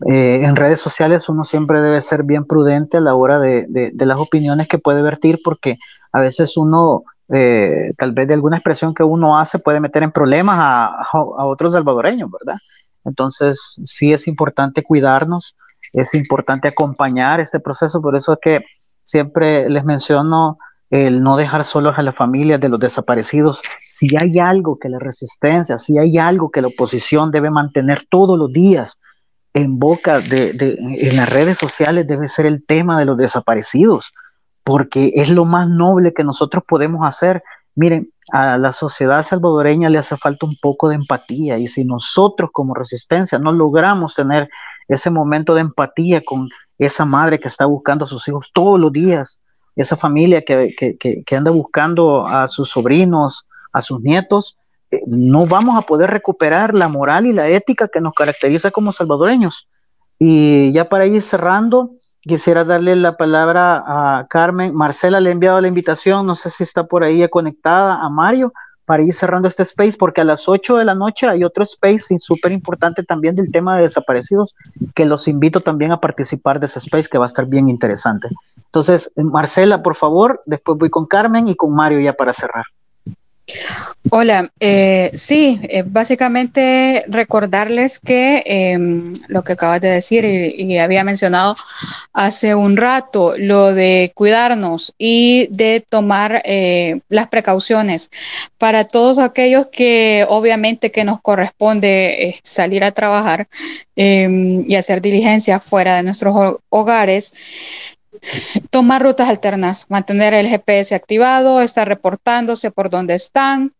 eh, en redes sociales uno siempre debe ser bien prudente a la hora de, de las opiniones que puede vertir porque a veces uno, eh, tal vez de alguna expresión que uno hace puede meter en problemas a, a, a otros salvadoreños, ¿verdad? Entonces sí es importante cuidarnos, es importante acompañar este proceso, por eso es que siempre les menciono el no dejar solos a las familias de los desaparecidos. Si hay algo que la resistencia, si hay algo que la oposición debe mantener todos los días en boca de, de, en las redes sociales, debe ser el tema de los desaparecidos, porque es lo más noble que nosotros podemos hacer. Miren, a la sociedad salvadoreña le hace falta un poco de empatía y si nosotros como resistencia no logramos tener ese momento de empatía con esa madre que está buscando a sus hijos todos los días, esa familia que, que, que, anda buscando a sus sobrinos, a sus nietos, eh, no vamos a poder recuperar la moral y la ética que nos caracteriza como salvadoreños. Y ya para ir cerrando, quisiera darle la palabra a Carmen. Marcela le ha enviado la invitación, no sé si está por ahí conectada a Mario para ir cerrando este space, porque a las 8 de la noche hay otro space súper importante también del tema de desaparecidos, que los invito también a participar de ese space, que va a estar bien interesante. Entonces, Marcela, por favor, después voy con Carmen y con Mario ya para cerrar. Hola, eh, sí, eh, básicamente recordarles que eh, lo que acabas de decir y, y, había mencionado hace un rato, lo de cuidarnos y de tomar eh, las precauciones. Para todos aquellos que obviamente que nos corresponde eh, salir a trabajar em, y hacer diligencias fuera de nuestros hogares tomar rutas alternas, mantener el GPS activado, estar reportándose por dónde están,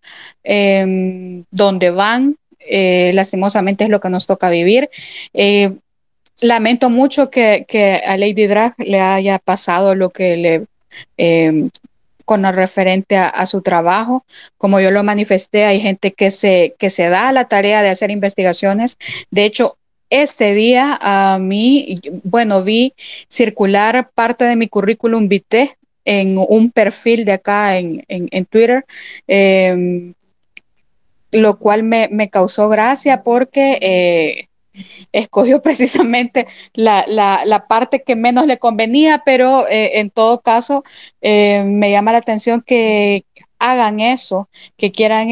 eh, dónde van. Eh, lastimosamente es lo que nos toca vivir. Eh, lamento mucho que, a Lady Drag le haya pasado lo que le eh, con lo referente a, su trabajo. Como yo lo manifesté, hay gente que se, que se da la tarea de hacer investigaciones. De hecho, este día a mí, bueno, vi circular parte de mi currículum vitae en un perfil de acá en, en, Twitter, eh, lo cual me, me, causó gracia porque eh, escogió precisamente la, la, la, parte que menos le convenía, pero eh, en todo caso eh, me llama la atención que hagan eso, que quieran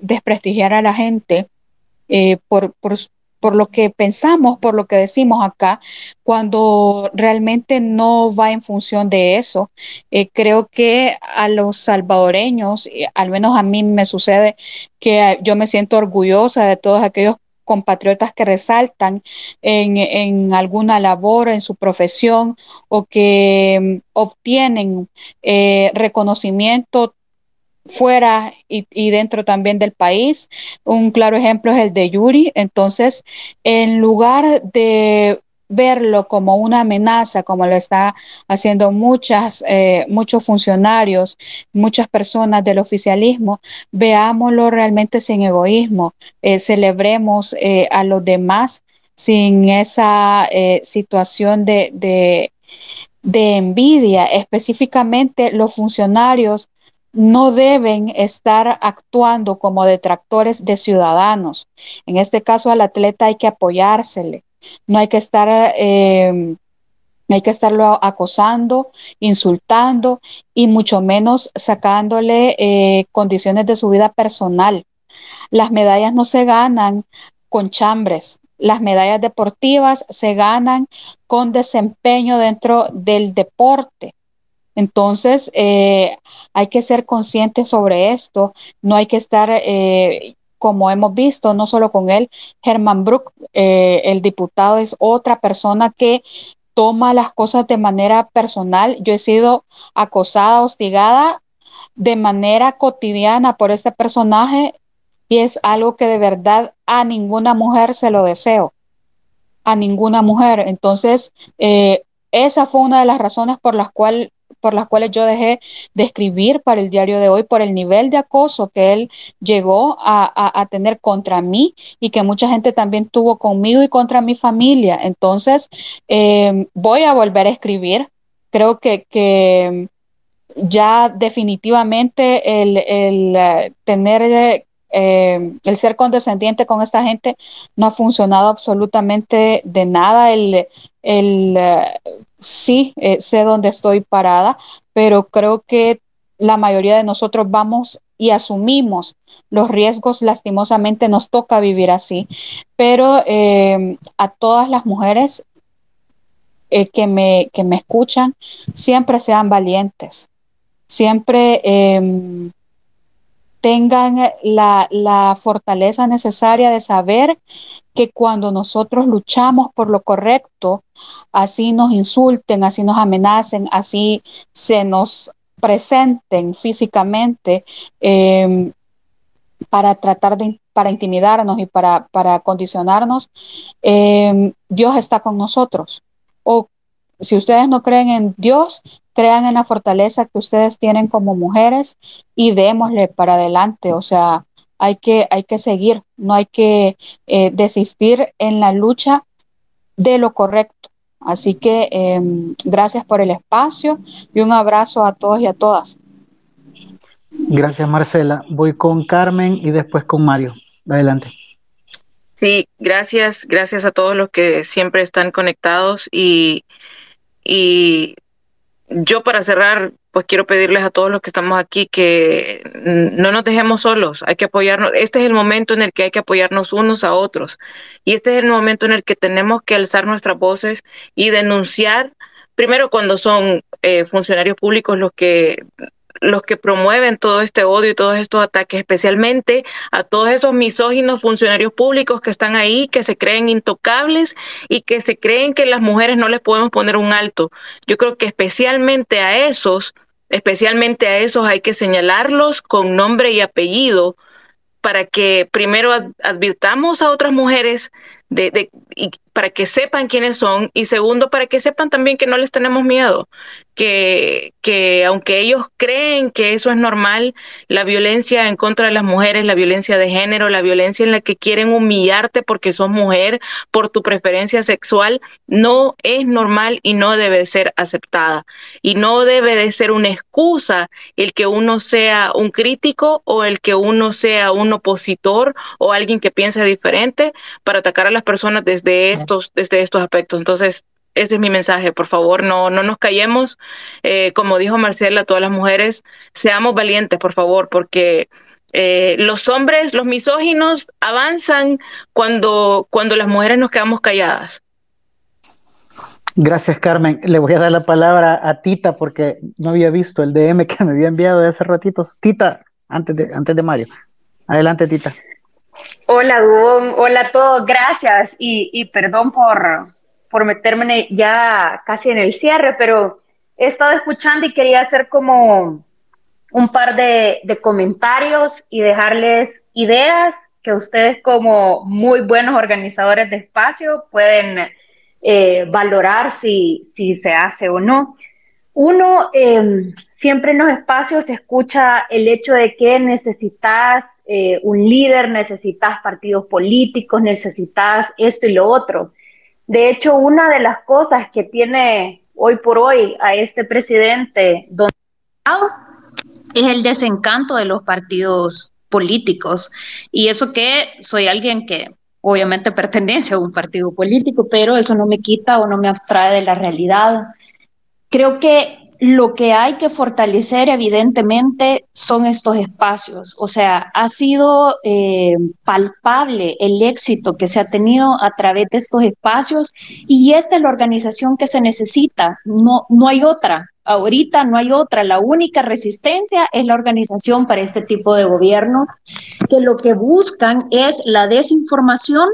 desprestigiar a la gente por, por, por lo que pensamos, por lo que decimos acá, cuando realmente no va en función de eso. Eh, creo que a los salvadoreños, eh, al menos a mí me sucede que yo me siento orgullosa de todos aquellos compatriotas que resaltan en, alguna labor, en su profesión o que um, obtienen eh, reconocimiento fuera y, y, dentro también del país. Un claro ejemplo es el de Yuri. Entonces, en lugar de verlo como una amenaza, como lo está haciendo muchas, eh, muchos funcionarios, muchas personas del oficialismo, veámoslo realmente sin egoísmo, eh, celebremos eh, a los demás sin esa situación de, de, de envidia, específicamente los funcionarios no deben estar actuando como detractores de ciudadanos. En este caso al atleta hay que apoyársele, no hay que estar, eh, hay que estarlo acosando, insultando y mucho menos sacándole eh, condiciones de su vida personal. Las medallas no se ganan con chambres, las medallas deportivas se ganan con desempeño dentro del deporte. Entonces, eh, hay que ser conscientes sobre esto, no hay que estar, eh, como hemos visto, no solo con él, Herman Brook, eh, el diputado, es otra persona que toma las cosas de manera personal. Yo he sido acosada, hostigada de manera cotidiana por este personaje y es algo que de verdad a ninguna mujer se lo deseo, a ninguna mujer. Entonces, eh, esa fue una de las razones por las cuales por las cuales yo dejé de escribir para el diario de hoy, por el nivel de acoso que él llegó a, a, tener contra mí y que mucha gente también tuvo conmigo y contra mi familia. Entonces, eh, voy a volver a escribir. Creo que, que ya definitivamente el, el uh, tener eh, el ser condescendiente con esta gente no ha funcionado absolutamente de nada. El, el uh, sí eh, sé dónde estoy parada, pero creo que la mayoría de nosotros vamos y asumimos los riesgos, lastimosamente nos toca vivir así, pero eh, a todas las mujeres eh, que, me, que me escuchan, siempre sean valientes, siempre eh, tengan la, la fortaleza necesaria de saber que cuando nosotros luchamos por lo correcto, así nos insulten, así nos amenacen, así se nos presenten físicamente eh, para tratar de para intimidarnos y para, para condicionarnos, eh, Dios está con nosotros. O si ustedes no creen en Dios, crean en la fortaleza que ustedes tienen como mujeres y démosle para adelante. O sea, hay que, hay que seguir, no hay que eh, desistir en la lucha de lo correcto. Así que eh, gracias por el espacio y un abrazo a todos y a todas. Gracias, Marcela. Voy con Carmen y después con Mario. Adelante. Sí, gracias, gracias a todos los que siempre están conectados y, y yo para cerrar pues quiero pedirles a todos los que estamos aquí que no nos dejemos solos, hay que apoyarnos. Este es el momento en el que hay que apoyarnos unos a otros y este es el momento en el que tenemos que alzar nuestras voces y denunciar, primero cuando son eh, funcionarios públicos los que los que promueven todo este odio y todos estos ataques, especialmente a todos esos misóginos funcionarios públicos que están ahí, que se creen intocables y que se creen que las mujeres no les podemos poner un alto. Yo creo que especialmente a esos, especialmente a esos hay que señalarlos con nombre y apellido para que primero advirtamos a otras mujeres de, de, y para que sepan quiénes son y segundo, para que sepan también que no les tenemos miedo, que, que aunque ellos creen que eso es normal, la violencia en contra de las mujeres, la violencia de género, la violencia en la que quieren humillarte porque sos mujer, por tu preferencia sexual, no es normal y no debe ser aceptada. Y no debe de ser una excusa el que uno sea un crítico o el que uno sea un opositor o alguien que piense diferente para atacar a las personas desde estos, desde estos aspectos. Entonces, ese es mi mensaje, por favor, no, no nos callemos. Eh, como dijo Marcela, todas las mujeres, seamos valientes, por favor, porque eh, los hombres, los misóginos, avanzan cuando, cuando las mujeres nos quedamos calladas. Gracias, Carmen. Le voy a dar la palabra a Tita porque no había visto el DM que me había enviado de hace ratito. Tita, antes de, antes de Mario. Adelante, Tita. Hola, Dubón. Hola a todos. Gracias y, y perdón por, por meterme ya casi en el cierre, pero he estado escuchando y quería hacer como un par de, de comentarios y dejarles ideas que ustedes como muy buenos organizadores de espacio pueden eh, valorar si, si se hace o no. Uno, eh, siempre en los espacios se escucha el hecho de que necesitas eh, un líder, necesitas partidos políticos, necesitas esto y lo otro. De hecho, una de las cosas que tiene hoy por hoy a este presidente es el desencanto de los partidos políticos. Y eso que soy alguien que obviamente pertenece a un partido político, pero eso no me quita o no me abstrae de la realidad. Creo que lo que hay que fortalecer evidentemente son estos espacios. O sea, ha sido eh, palpable el éxito que se ha tenido a través de estos espacios y esta es la organización que se necesita. No, no hay otra. Ahorita no hay otra. La única resistencia es la organización para este tipo de gobiernos que lo que buscan es la desinformación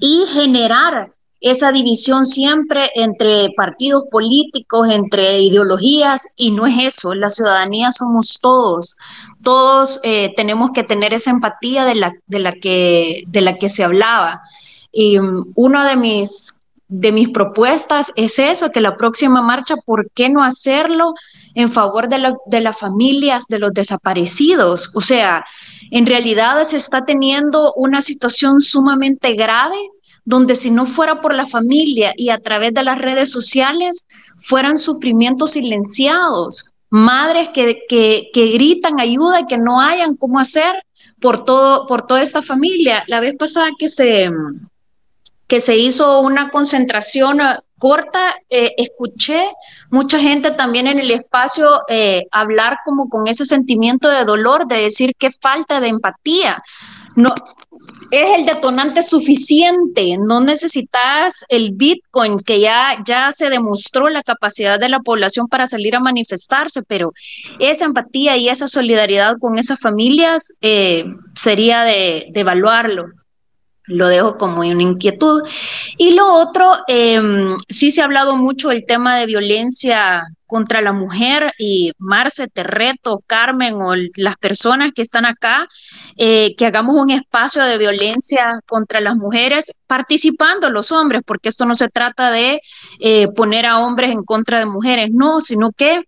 y generar esa división siempre entre partidos políticos, entre ideologías, y no es eso, la ciudadanía somos todos, todos eh, tenemos que tener esa empatía de la, de la, que, de la que se hablaba. Y um, una de mis, de mis propuestas es eso, que la próxima marcha, ¿por qué no hacerlo en favor de, de las familias de los desaparecidos? O sea, en realidad se está teniendo una situación sumamente grave donde si no fuera por la familia y a través de las redes sociales, fueran sufrimientos silenciados, madres que, que, gritan ayuda y que no hayan cómo hacer por, todo, por toda esta familia. La vez pasada que se, que se hizo una concentración eh, corta, eh, escuché mucha gente también en el espacio eh, hablar como con ese sentimiento de dolor, de decir que falta de empatía. No, es el detonante suficiente, no necesitas el Bitcoin, que ya, ya se demostró la capacidad de la población para salir a manifestarse, pero esa empatía y esa solidaridad con esas familias eh, sería de, de evaluarlo lo dejo como una inquietud. Y lo otro, em, sí se ha hablado mucho del tema de violencia contra la mujer y Marce, te reto, Carmen o las personas que están acá, eh, que hagamos un espacio de violencia contra las mujeres, participando los hombres, porque esto no se trata de eh, poner a hombres en contra de mujeres, no, sino que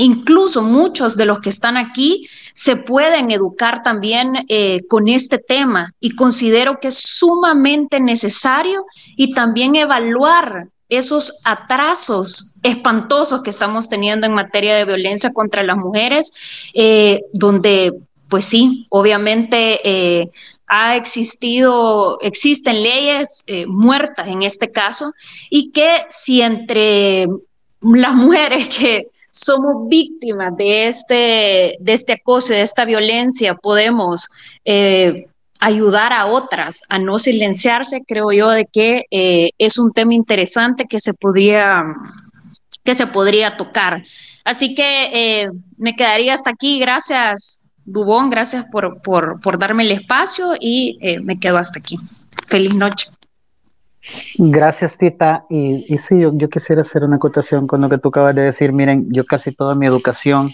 Incluso muchos de los que están aquí se pueden educar también eh, con este tema y considero que es sumamente necesario y también evaluar esos atrasos espantosos que estamos teniendo en materia de violencia contra las mujeres, eh, donde, pues sí, obviamente eh, ha existido, existen leyes muertas en este caso, y que si entre las mujeres que somos víctimas de este, de este acoso, de esta violencia, podemos eh, ayudar a otras a no silenciarse, creo yo, de que eh, es un tema interesante que se podría, que se podría tocar. Así que eh, me quedaría hasta aquí. Gracias, Dubón, gracias por, por, por darme el espacio y me quedo hasta aquí. Feliz noche. Gracias, Tita. Y, sí, yo, yo, quisiera hacer una acotación con lo que tú acabas de decir. Miren, yo casi toda mi educación,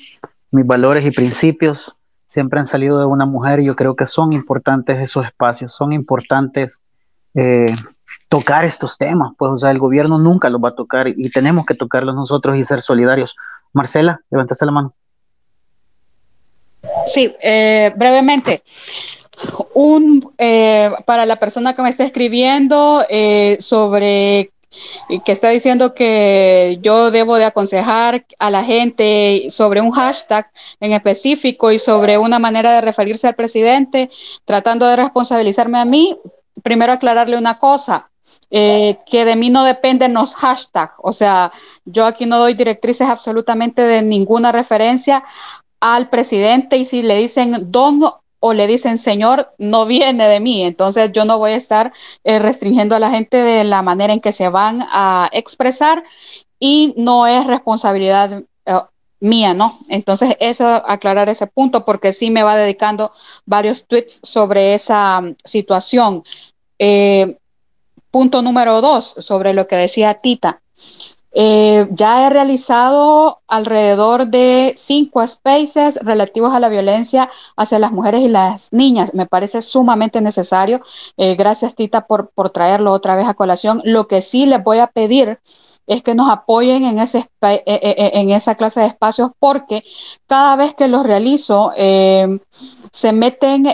mis valores y principios siempre han salido de una mujer y yo creo que son importantes esos espacios, son importantes eh, tocar estos temas. Pues, o sea, el gobierno nunca los va a tocar y tenemos que tocarlos nosotros y ser solidarios. Marcela, levantaste la mano. Sí, eh, brevemente un, eh, para la persona que me está escribiendo eh, sobre que está diciendo que yo debo de aconsejar a la gente sobre un hashtag en específico y sobre una manera de referirse al presidente, tratando de responsabilizarme a mí, primero aclararle una cosa. Eh, que de mí no dependen los hashtags, o sea, yo aquí no doy directrices absolutamente de ninguna referencia al presidente y si le dicen don o le dicen, Señor, no viene de mí. Entonces yo no voy a estar eh, restringiendo a la gente de la manera en que se van a expresar y no es responsabilidad eh, mía, ¿no? Entonces eso, aclarar ese punto porque sí me va dedicando varios tweets sobre esa um, situación. Eh, punto número dos, sobre lo que decía Tita. Eh, ya he realizado alrededor de cinco spaces relativos a la violencia hacia las mujeres y las niñas. Me parece sumamente necesario. Eh, gracias, Tita, por, traerlo otra vez a colación. Lo que sí les voy a pedir es que nos apoyen en, ese, eh, en esa clase de espacios porque cada vez que los realizo se meten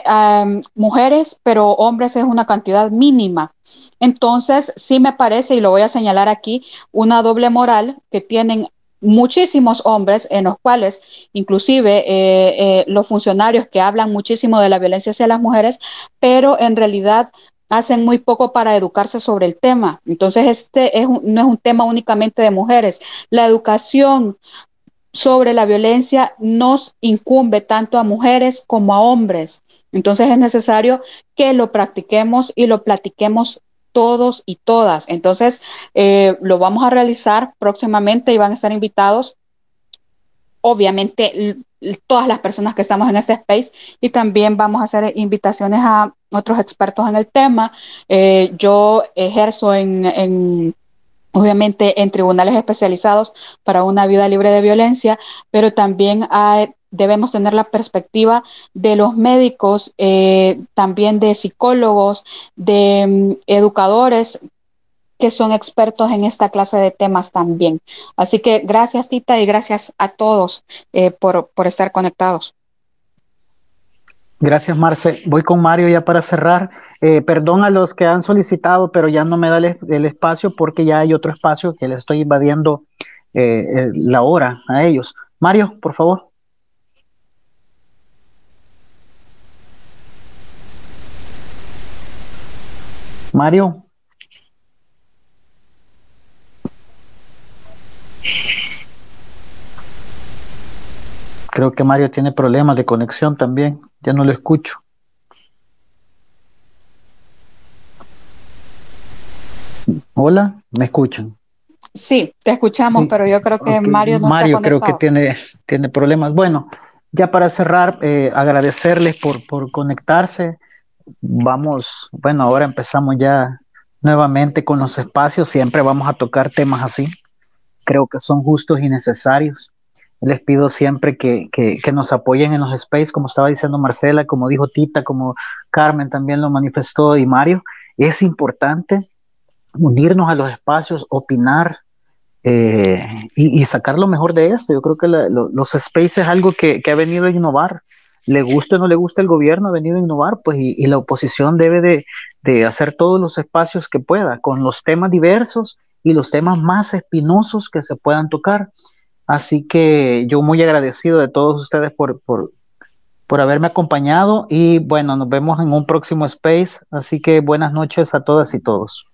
mujeres, pero hombres es una cantidad mínima. Entonces, sí me parece, y lo voy a señalar aquí, una doble moral que tienen muchísimos hombres en los cuales inclusive eh, eh, los funcionarios que hablan muchísimo de la violencia hacia las mujeres, pero en realidad hacen muy poco para educarse sobre el tema. Entonces, este no es un tema únicamente de mujeres. La educación sobre la violencia nos incumbe tanto a mujeres como a hombres. Entonces es necesario que lo practiquemos y lo platiquemos todos y todas. Entonces, eh, lo vamos a realizar próximamente y van a estar invitados, obviamente, todas las personas que estamos en este space y también vamos a hacer invitaciones a otros expertos en el tema. Eh, yo ejerzo en, en obviamente en tribunales especializados para una vida libre de violencia, pero también hay, debemos tener la perspectiva de los médicos, eh, también de psicólogos, de mm, educadores que son expertos en esta clase de temas también. Así que gracias Tita y gracias a todos eh, por, por estar conectados. Gracias, Marce. Voy con Mario ya para cerrar. Eh, perdón a los que han solicitado, pero ya no me da el, espacio porque ya hay otro espacio que le estoy invadiendo la hora a ellos. Mario, por favor. Mario. Creo que Mario tiene problemas de conexión también. Ya no lo escucho. Hola, ¿me escuchan? Sí, te escuchamos, sí. pero yo creo que. Mario no Mario está creo que tiene, tiene problemas. Bueno, ya para cerrar, eh, agradecerles por, por conectarse vamos, bueno, ahora empezamos ya nuevamente con los espacios, siempre vamos a tocar temas así, creo que son justos y necesarios. Les pido siempre que, que, nos apoyen en los space, como estaba diciendo Marcela, como dijo Tita, como Carmen también lo manifestó y Mario, es importante unirnos a los espacios, opinar, eh, y, y, sacar lo mejor de esto. Yo creo que los space es algo que, que, ha venido a innovar le guste o no le guste el gobierno, ha venido a innovar, pues, y, y la oposición debe de, de, hacer todos los espacios que pueda, con los temas diversos y los temas más espinosos que se puedan tocar. Así que yo muy agradecido de todos ustedes por, por, por haberme acompañado y bueno, nos vemos en un próximo space. Así que buenas noches a todas y todos.